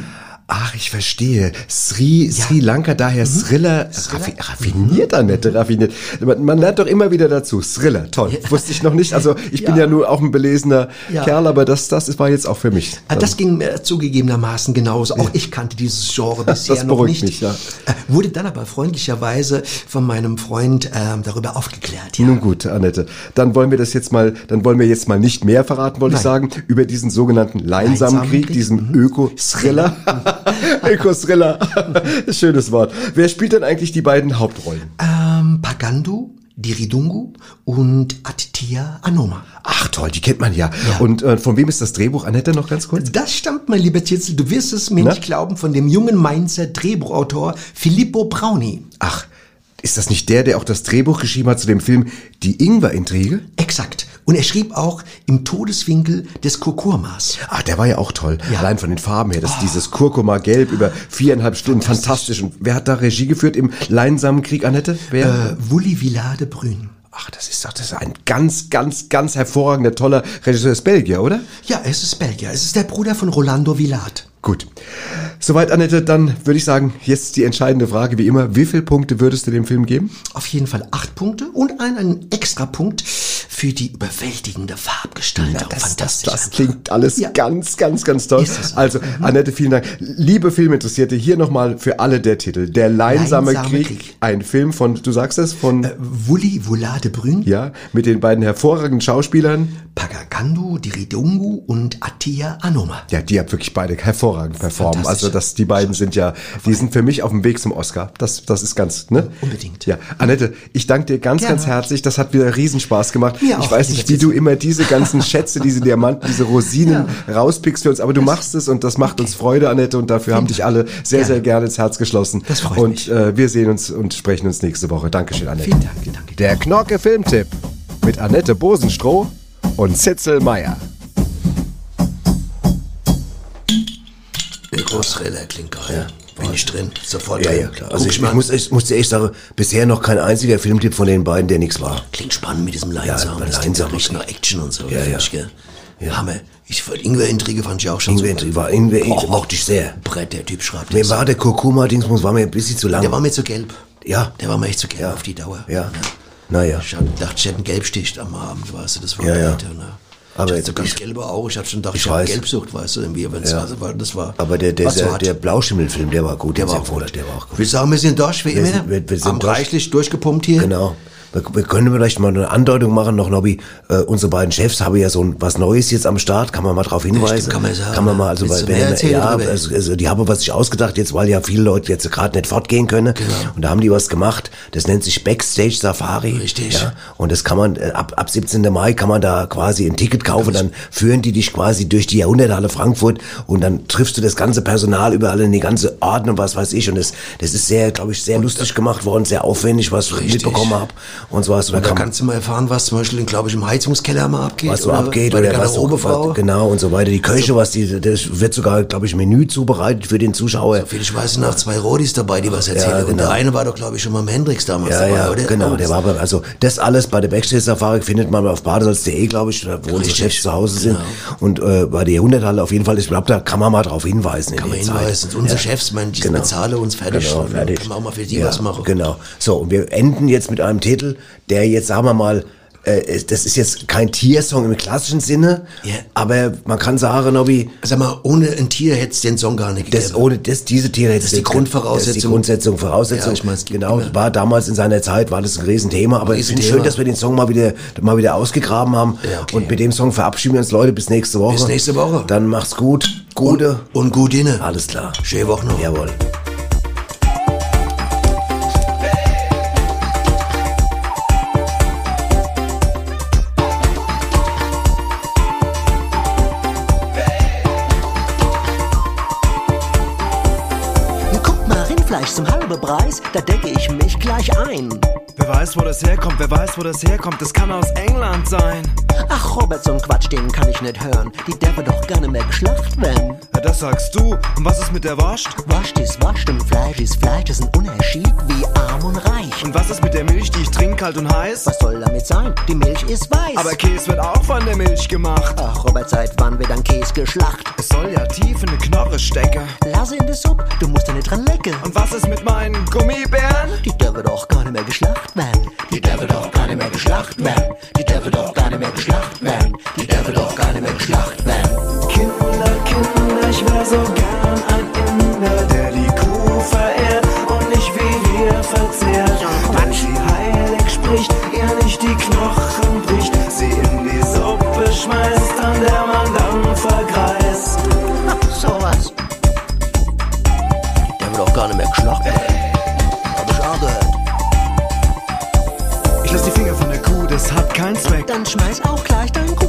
Speaker 1: Ach, ich verstehe. Sri, Sri Lanka, daher
Speaker 2: Mhm.
Speaker 1: Thriller. Raffi raffiniert, Annette, raffiniert. Man, man lernt doch immer wieder dazu. Thriller, toll. Wusste ich noch nicht. Also ich bin
Speaker 2: Ja.
Speaker 1: ja nur auch ein belesener
Speaker 2: Ja.
Speaker 1: Kerl, aber das, das war jetzt auch für mich.
Speaker 2: Ah, Das ging mir zugegebenermaßen genauso. Auch ich kannte dieses Genre bisher
Speaker 1: Das
Speaker 2: noch
Speaker 1: beruhigt
Speaker 2: nicht.
Speaker 1: mich, ja.
Speaker 2: Äh, Wurde dann aber freundlicherweise von meinem Freund ähm, darüber aufgeklärt. Ja.
Speaker 1: Nun gut, Annette. Dann wollen wir das jetzt mal, dann wollen wir jetzt mal nicht mehr verraten, wollte ich sagen, über diesen sogenannten Leinsamenkrieg,
Speaker 2: Leinsamenkrieg,
Speaker 1: diesen Öko-Thriller. Öko-Thriller. Schönes Wort. Wer spielt denn eigentlich die beiden Hauptrollen?
Speaker 2: Ähm, Pagandu, Diridungu und Attia Anoma.
Speaker 1: Ach toll, die kennt man ja. Und äh, von wem ist das Drehbuch, Annette, noch ganz kurz?
Speaker 2: Das stammt, mein lieber Titzel, du wirst es mir
Speaker 1: Na?
Speaker 2: nicht glauben, von dem jungen Mainzer Drehbuchautor Filippo Brauni.
Speaker 1: Ach, ist das nicht der, der auch das Drehbuch geschrieben hat zu dem Film Die Ingwer-Intrige?
Speaker 2: Exakt. Und er schrieb auch im Todeswinkel des Kurkurmas.
Speaker 1: Ah, der war ja auch toll.
Speaker 2: Ja.
Speaker 1: Allein von den Farben her, das dieses Kurkuma-Gelb über viereinhalb Stunden, fantastisch. Und wer hat da Regie geführt im Leinsamenkrieg, Annette? Wer?
Speaker 2: Äh, Wulli Villade Brün.
Speaker 1: Ach, das ist doch das ist ein ganz, ganz, ganz hervorragender, toller Regisseur ist Belgier, oder?
Speaker 2: Ja, es ist Belgier. Es ist der Bruder von Rolando Villade.
Speaker 1: Gut. Soweit, Annette, dann würde ich sagen, jetzt die entscheidende Frage, wie immer. Wie viele Punkte würdest du dem Film geben?
Speaker 2: Auf jeden Fall acht Punkte und einen, einen extra Punkt für die überwältigende Farbgestaltung. Fantastisch.
Speaker 1: Das klingt alles
Speaker 2: Ja.
Speaker 1: ganz, ganz, ganz toll. Also, Annette, vielen Dank. Liebe Filminteressierte, hier nochmal für alle der Titel. Der Leinsame
Speaker 2: Leinsame
Speaker 1: Krieg,
Speaker 2: Krieg.
Speaker 1: ein Film von, du sagst es, von,
Speaker 2: Äh, Wulli Villade Brün,
Speaker 1: ja, mit den beiden hervorragenden Schauspielern.
Speaker 2: Pagagandu, Diridungu und Attia Anoma.
Speaker 1: Ja, die haben wirklich beide hervorragend performen.
Speaker 2: Fantastisch.
Speaker 1: Also das, die beiden sind ja, die sind für mich auf dem Weg zum Oscar. Das, das ist ganz, ne?
Speaker 2: Unbedingt.
Speaker 1: Ja, Annette, ich danke dir ganz,
Speaker 2: Gerne.
Speaker 1: ganz herzlich. Das hat wieder Riesenspaß gemacht.
Speaker 2: Mir
Speaker 1: ich weiß nicht, wie du immer diese ganzen Schätze, diese Diamanten, diese Rosinen rauspickst für uns, aber du machst es und das macht uns Freude, Annette, und dafür haben dich alle sehr, sehr gerne ins Herz geschlossen.
Speaker 2: Das freut
Speaker 1: und
Speaker 2: mich.
Speaker 1: Äh, wir sehen uns und sprechen uns nächste Woche. Dankeschön, Annette.
Speaker 2: Vielen Dank, danke.
Speaker 1: Der Knorke Filmtipp mit Annette Bosenstroh und Zitzel Meier.
Speaker 2: Großthriller klingt geil. Bin ich drin, sofort
Speaker 17: Ja,
Speaker 2: drin.
Speaker 17: ja, klar. Also ich, ich, muss, ich muss dir echt sagen, bisher noch kein einziger Filmtipp von den beiden, der nichts war.
Speaker 2: Klingt spannend mit diesem Leinsamen.
Speaker 17: Ja,
Speaker 2: das klingt ja
Speaker 17: Leinsamen.
Speaker 2: richtig nach Action und so.
Speaker 17: Ja, ja.
Speaker 2: Ich, gell? Hammer. Ich, Ingwer-Intrige fand ich auch schon
Speaker 17: Ingwer
Speaker 2: super.
Speaker 17: war Ingwer
Speaker 2: Oh.
Speaker 17: mochte ich sehr.
Speaker 2: Brett, der Typ schreibt
Speaker 17: Mir war der Kurkuma-Dingsbums war mir ein bisschen zu lang.
Speaker 2: Der war mir zu gelb.
Speaker 17: ja,
Speaker 2: Der war mir echt zu gelb auf die Dauer.
Speaker 17: ja. Naja.
Speaker 2: Ich hab dachte, ich hätte einen Gelbstich am Abend, weißt du, das war
Speaker 17: Ja, ja.
Speaker 2: bitter, ne?
Speaker 17: Aber
Speaker 2: ich hatte so ganz
Speaker 17: ich-
Speaker 2: gelbe Augen, ich hab schon gedacht,
Speaker 17: ich
Speaker 2: ich, hab
Speaker 17: weiß.
Speaker 2: Gelbsucht, weißt du, irgendwie, wenn's
Speaker 17: Ja.
Speaker 2: also, weil das war,
Speaker 17: Aber der, der,
Speaker 2: war
Speaker 17: der, der Blauschimmelfilm, der war gut.
Speaker 2: der war
Speaker 17: sie
Speaker 2: gut.
Speaker 17: Der war auch gut.
Speaker 2: Wir sagen, wir sind durch, wie
Speaker 17: Wir
Speaker 2: immer.
Speaker 17: sind- wir- wir sind
Speaker 2: Am reichlich durchgepumpt hier.
Speaker 17: Genau. Wir, können vielleicht mal eine Andeutung machen noch, Nobby. Äh, unsere beiden Chefs haben ja so ein, was Neues jetzt am Start. Kann man mal drauf hinweisen?
Speaker 2: stimmt, kann man sagen.
Speaker 17: Kann man mal, also, weil, wenn, ja, also, also, die haben was sich ausgedacht jetzt, weil ja viele Leute jetzt gerade nicht fortgehen können.
Speaker 2: Genau.
Speaker 17: Und da haben die was gemacht. Das nennt sich Backstage Safari.
Speaker 2: Richtig.
Speaker 17: Ja. Und das kann man, äh, ab, ab 17. Mai kann man da quasi ein Ticket kaufen. Dann führen die dich quasi durch die Jahrhunderthalle Frankfurt und dann triffst du das ganze Personal überall in die ganze Orden und was weiß ich. Und das, das ist sehr, glaube ich, sehr lustig gemacht worden, sehr aufwendig, was ich mitbekommen habe.
Speaker 1: Und so was.
Speaker 18: Und da kannst du mal erfahren, was zum Beispiel, glaube ich, im Heizungskeller mal abgeht.
Speaker 1: was so
Speaker 18: oder
Speaker 1: abgeht oder
Speaker 18: der
Speaker 1: was so, was- genau und so weiter. Die Köche, was die, das wird sogar, glaube ich, Menü zubereitet für den Zuschauer.
Speaker 18: Soviel ich weiß, sind noch zwei Rodis dabei, die was erzählen.
Speaker 1: Ja,
Speaker 18: Und
Speaker 1: genau.
Speaker 18: der eine war doch, glaube ich, schon mal im Hendrix damals
Speaker 1: Ja,
Speaker 18: dabei,
Speaker 1: ja,
Speaker 18: oder?
Speaker 1: genau.
Speaker 18: Oh,
Speaker 1: Der war bei, also das alles bei der Backstage-Safari findet man auf badesalz.de, glaube ich, wo unsere Chefs zu Hause sind.
Speaker 18: genau.
Speaker 1: Und äh, bei der Jahrhunderthalle auf jeden Fall, ich glaube, da kann man mal drauf hinweisen. in
Speaker 18: Kann man hinweisen. Unsere. Chefs, man, die
Speaker 1: Genau.
Speaker 18: bezahlen uns fertig.
Speaker 1: Genau,
Speaker 18: Und
Speaker 1: fertig.
Speaker 18: Können wir auch mal für die was machen.
Speaker 1: Genau. So, und wir enden jetzt mit einem Titel, der jetzt, sagen wir mal, äh, das ist jetzt kein Tiersong im klassischen Sinne,
Speaker 18: Ja.
Speaker 1: aber man kann sagen, Nobby,
Speaker 18: Sag mal, ohne ein Tier hätte es den Song gar nicht
Speaker 1: das
Speaker 18: gegeben.
Speaker 1: ohne das, diese Tiere hätte
Speaker 18: Das ist die Grundvoraussetzung.
Speaker 1: Das ist die Grundsetzung, Voraussetzung.
Speaker 18: Ja, ich mein's,
Speaker 1: genau,
Speaker 18: ja.
Speaker 1: war damals in seiner Zeit, war das ein Riesenthema, aber ich finde
Speaker 18: Riesenthema.
Speaker 1: schön, dass wir den Song mal wieder, mal wieder ausgegraben haben.
Speaker 18: Ja, okay.
Speaker 1: Und mit dem Song verabschieden wir uns, Leute, bis nächste Woche.
Speaker 18: Bis nächste Woche.
Speaker 1: Dann macht's gut. Gute.
Speaker 18: Und gut inne.
Speaker 1: Alles klar.
Speaker 18: Schöne Woche noch.
Speaker 1: Jawohl.
Speaker 2: Preis, da decke ich mich gleich ein.
Speaker 19: Wer weiß, wo das herkommt, wer weiß, wo das herkommt, das kann aus England sein.
Speaker 2: Ach, Robert, so ein Quatsch, den kann ich nicht hören. Die dürfen doch gar nicht mehr geschlacht werden.
Speaker 19: Ja, das sagst du. Und was ist mit der Wascht?
Speaker 2: Wascht ist wascht und Fleisch ist Fleisch, das ist ein Unterschied wie arm und reich.
Speaker 19: Und was ist mit der Milch, die ich trinke, kalt und heiß?
Speaker 2: Was soll damit sein? Die Milch ist weiß.
Speaker 19: Aber Käse wird auch von der Milch gemacht.
Speaker 2: Ach, Robert, seit wann wird ein Käse geschlacht?
Speaker 19: Es soll ja tief in eine Knorre stecken.
Speaker 2: Lass in die Suppe, du musst da nicht dran lecken.
Speaker 19: Und was ist mit meinen Gummibären?
Speaker 2: Die dürfen doch gar nicht mehr geschlacht werden. Die dürfen doch gar nicht mehr geschlacht werden. Die dürfen doch gar nicht mehr geschlacht werden. Die dürfen doch gar nicht mehr geschlacht werden.
Speaker 19: Kinder, Kinder, ich wär so gern ein Inder, der die Kuh verehrt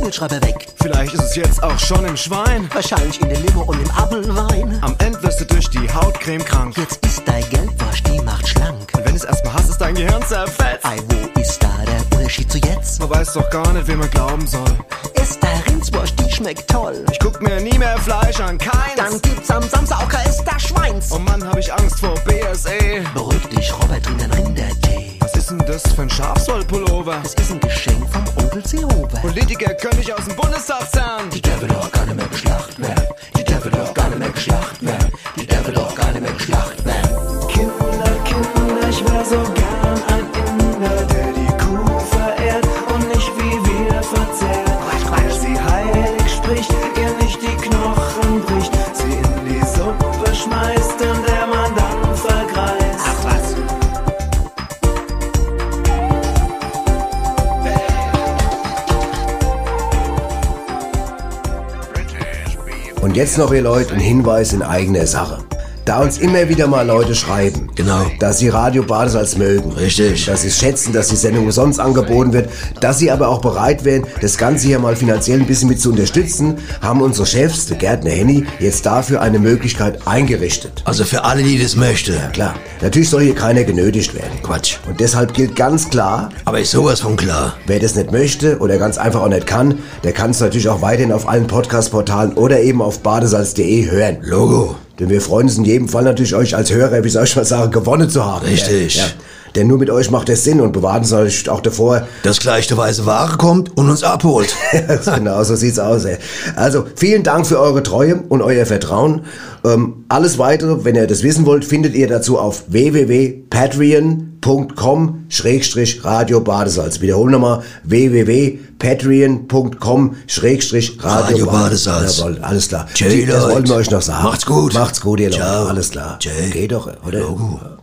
Speaker 2: Kugelschreiber weg.
Speaker 19: Vielleicht ist es jetzt auch schon im Schwein.
Speaker 2: Wahrscheinlich in der Limo und im Apfelwein.
Speaker 19: Am Ende wirst du durch die Hautcreme krank.
Speaker 2: Jetzt ist dein Geldwasch, die macht schlank.
Speaker 19: Und wenn du es erstmal hast, ist dein Gehirn zerfetzt.
Speaker 2: Ei, wo ist da der Unterschied zu jetzt?
Speaker 19: Man weiß doch gar nicht, wem man glauben soll.
Speaker 2: Ist der Rindswurst, die schmeckt toll.
Speaker 19: Ich guck mir nie mehr Fleisch an, keins.
Speaker 2: Dann gibt's am Samstag auch kein Esther Schweins.
Speaker 19: Oh Mann, hab ich Angst vor BSE.
Speaker 2: Beruhig dich, Robert, trink den Rindertee.
Speaker 19: Was ist denn das für ein Schafswollpullover?
Speaker 2: Das ist ein Geschenk Seehofer.
Speaker 19: Politiker können nicht aus dem Bundestag zerren.
Speaker 1: Jetzt noch, ihr Leute, ein Hinweis in eigener Sache. Da uns immer wieder mal Leute schreiben,
Speaker 18: Genau.
Speaker 1: dass sie Radio Badesalz mögen,
Speaker 18: Richtig.
Speaker 1: dass sie es schätzen, dass die Sendung umsonst angeboten wird, dass sie aber auch bereit wären, das Ganze hier mal finanziell ein bisschen mit zu unterstützen, haben unsere Chefs, der Gärtner Henny, jetzt dafür eine Möglichkeit eingerichtet.
Speaker 18: Also für alle, die das möchten.
Speaker 1: Klar, natürlich soll hier keiner genötigt werden.
Speaker 18: Quatsch.
Speaker 1: Und deshalb gilt ganz klar,
Speaker 18: Aber ist sowas von klar.
Speaker 1: Wer das nicht möchte oder ganz einfach auch nicht kann, der kann es natürlich auch weiterhin auf allen Podcast-Portalen oder eben auf badesalz.de hören.
Speaker 18: Logo.
Speaker 1: Denn wir freuen uns in jedem Fall natürlich, euch als Hörer, wie soll ich mal sagen, gewonnen zu haben.
Speaker 18: Richtig.
Speaker 1: Ja, ja. Denn nur mit euch macht es Sinn und bewahren uns natürlich auch davor,
Speaker 18: Dass gleich der weiße Ware kommt und uns abholt.
Speaker 1: genau, so sieht's aus. Ey. Also, vielen Dank für eure Treue und euer Vertrauen. Ähm, alles weitere, wenn ihr das wissen wollt, findet ihr dazu auf www.patreon.com-radio Badesalz. Wiederholen nochmal, www.patreon.com-radio
Speaker 18: Radio Badesalz.
Speaker 1: Jawohl, alles klar.
Speaker 18: Tschö,
Speaker 1: das wollten wir euch noch sagen.
Speaker 18: Macht's gut.
Speaker 1: Macht's gut, ihr Leute. Alles klar.
Speaker 18: Tschö.
Speaker 1: Geht doch, oder?
Speaker 18: Logo.